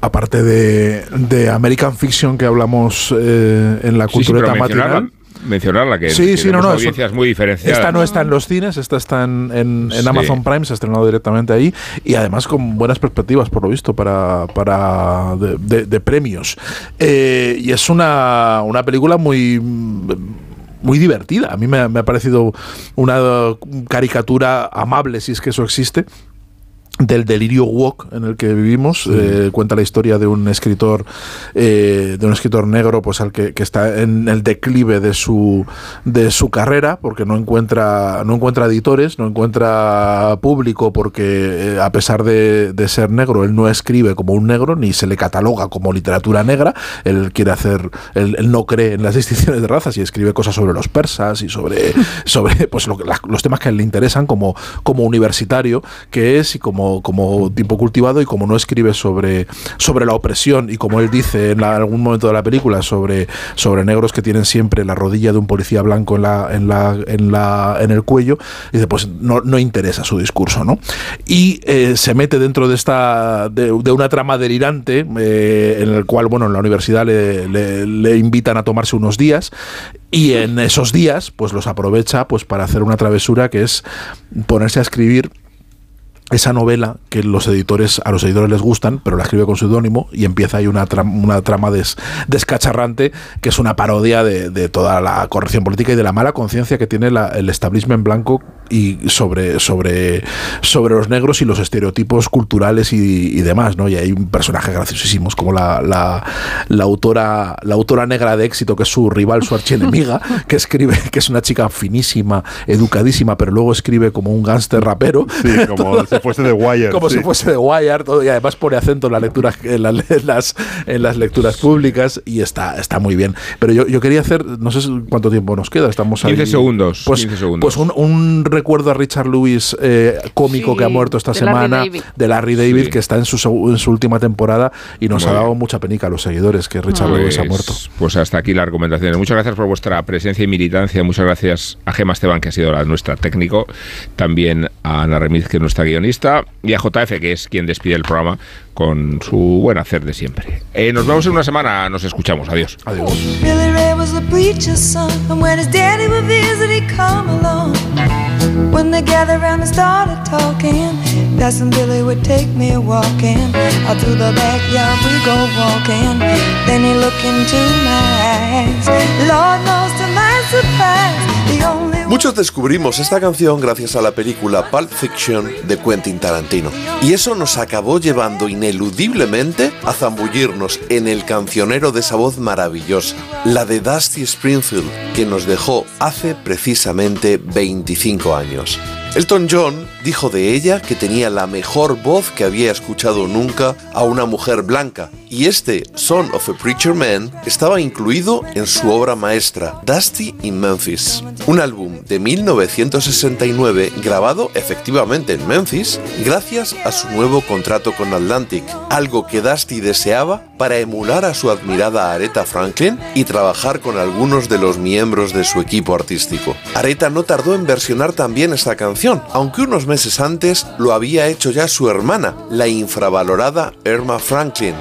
Speaker 5: Aparte de, de American Fiction que hablamos eh, en la
Speaker 3: Sí, sí, mencionarla,
Speaker 5: matinal.
Speaker 3: mencionarla, que,
Speaker 5: Sí, sí, no, no, eso-
Speaker 3: audiencias muy diferenciadas.
Speaker 5: Esta no está en los cines, esta está en, en- en
Speaker 3: Sí.
Speaker 5: Amazon Prime, se ha estrenado directamente ahí y además con buenas perspectivas, por lo visto, para, para de, de- de premios. Eh, y es una, una película muy muy divertida. A mí me ha parecido una caricatura amable, si es que eso existe del delirio woke en el que vivimos. Eh, cuenta la historia de un escritor eh, de un escritor negro pues al que, que está en el declive de su de su carrera porque no encuentra no encuentra editores no encuentra público porque eh, a pesar de, de ser negro él no escribe como un negro ni se le cataloga como literatura negra. Él quiere hacer él, él no cree en las distinciones de razas y escribe cosas sobre los persas y sobre sobre pues lo las- los temas que a él le interesan como como universitario que es y como, como tipo cultivado y como no escribe sobre, sobre la opresión y como él dice en algún momento de la película sobre, sobre negros que tienen siempre la rodilla de un policía blanco en la, en la, en la, en el cuello, dice pues no, no interesa su discurso, ¿no? Y eh, se mete dentro de esta de, una trama delirante eh, en el cual bueno en la universidad le- le invitan a tomarse unos días y en esos días pues los aprovecha pues para hacer una travesura que es ponerse a escribir esa novela que los editores a los editores les gustan, pero la escribe con seudónimo y empieza ahí una, tra- una trama des- descacharrante que es una parodia de, de toda la corrección política y de la mala conciencia que tiene la- el establishment blanco y sobre, sobre, sobre los negros y los estereotipos culturales y, y demás, ¿no? Y hay un personaje graciosísimos como la, la, la autora la autora negra de éxito que es su rival, su archienemiga, que escribe que es una chica finísima, educadísima, pero luego escribe como un gángster rapero.
Speaker 6: Sí, como si fuese de Wire.
Speaker 5: Como
Speaker 6: sí.
Speaker 5: si fuese de Wire, todo, y además pone acento en, la lectura, en, la- en las, en las lecturas públicas y está, está muy bien. Pero yo, yo quería hacer, no sé cuánto tiempo nos queda, estamos
Speaker 3: 15
Speaker 5: ahí-
Speaker 3: segundos,
Speaker 5: Pues,
Speaker 3: 15 segundos.
Speaker 5: pues un, un recuerdo a Richard Lewis, eh, cómico
Speaker 4: Sí,
Speaker 5: que ha muerto esta
Speaker 4: de
Speaker 5: semana, de Larry David,
Speaker 3: Sí.
Speaker 5: que está en su, en su última temporada y nos
Speaker 3: Muy
Speaker 5: ha dado
Speaker 3: bien.
Speaker 5: mucha penica a los seguidores que Richard Lewis ha
Speaker 3: Pues-
Speaker 5: muerto.
Speaker 3: Pues hasta aquí las recomendaciones. Muchas gracias por vuestra presencia y militancia. Muchas gracias a Gema Esteban, que ha sido la nuestra técnico. También a Ana Remiz, que es nuestra guionista. Y a JF, que es quien despide el programa con su buen hacer de siempre. Eh, nos vemos en una semana. Nos escuchamos. Adiós.
Speaker 5: Adiós.
Speaker 21: Billy Ray was the preacher's son, and when his daddy would visit, he'd come along. When they gathered around and started talking, Cousin Billy would take me walking. Out through the backyard we go walking. Then he looked into my eyes. Lord knows to my surprise, the only
Speaker 22: Muchos descubrimos esta canción gracias a la película Pulp Fiction de Quentin Tarantino. Y eso nos acabó llevando ineludiblemente a zambullirnos en el cancionero de esa voz maravillosa, la de Dusty Springfield, que nos dejó hace precisamente 25 años. Elton John dijo de ella que tenía la mejor voz que había escuchado nunca a una mujer blanca, y este Son of a Preacher Man estaba incluido en su obra maestra, Dusty in Memphis, un álbum de 1969 grabado efectivamente en Memphis gracias a su nuevo contrato con Atlantic, algo que Dusty deseaba para emular a su admirada Aretha Franklin y trabajar con algunos de los miembros de su equipo artístico. Aretha no tardó en versionar también esta canción, aunque unos meses antes lo había hecho ya su hermana, la infravalorada Irma Franklin.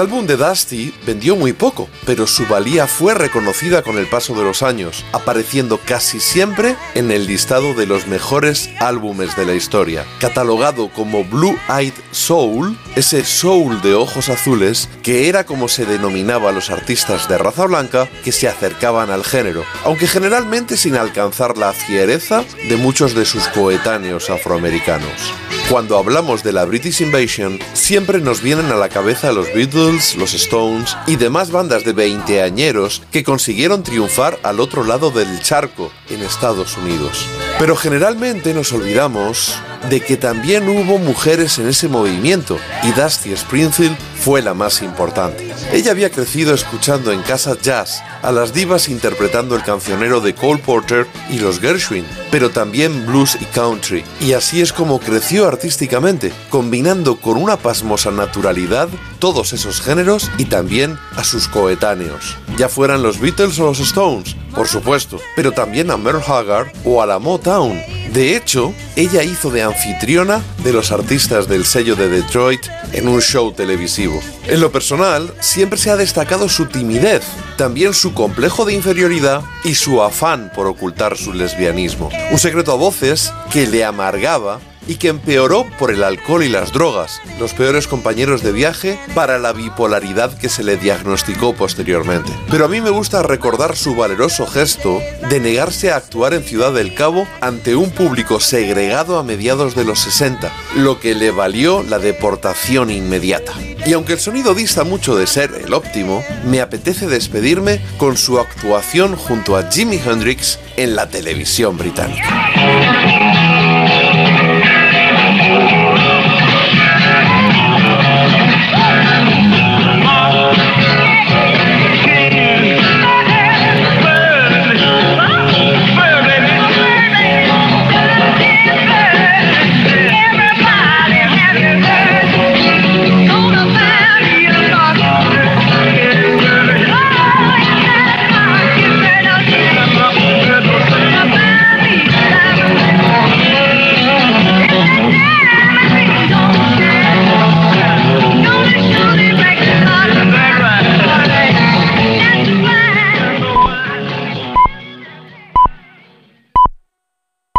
Speaker 22: Álbum de Dusty vendió muy poco, pero su valía fue reconocida con el paso de los años, apareciendo casi siempre en el listado de los mejores álbumes de la historia. Catalogado como Blue Eyed Soul, ese soul de ojos azules que era como se denominaba a los artistas de raza blanca que se acercaban al género, aunque generalmente sin alcanzar la fiereza de muchos de sus coetáneos afroamericanos. Cuando hablamos de la British Invasion, siempre nos vienen a la cabeza los Los Stones y demás bandas de veinteañeros que consiguieron triunfar al otro lado del charco, en Estados Unidos. Pero generalmente nos olvidamos de que también hubo mujeres en ese movimiento y Dusty Springfield fue la más importante. Ella había crecido escuchando en casa jazz a las divas interpretando el cancionero de Cole Porter y los Gershwin, pero también blues y country. Y así es como creció artísticamente, combinando con una pasmosa naturalidad todos esos géneros y también a sus coetáneos, ya fueran los Beatles o los Stones, por supuesto, pero también a Merle Haggard o a la Motown. De hecho, ella hizo de anfitriona de los artistas del sello de Detroit en un show televisivo. En lo personal, siempre se ha destacado su timidez, también su complejo de inferioridad y su afán por ocultar su lesbianismo. Un secreto a voces que le amargaba y que empeoró por el alcohol y las drogas, los peores compañeros de viaje para la bipolaridad que se le diagnosticó posteriormente. Pero a mí me gusta recordar su valeroso gesto de negarse a actuar en Ciudad del Cabo ante un público segregado a mediados de los 60, lo que le valió la deportación inmediata. Y aunque el sonido dista mucho de ser el óptimo, me apetece despedirme con su actuación junto a Jimi Hendrix en la televisión británica.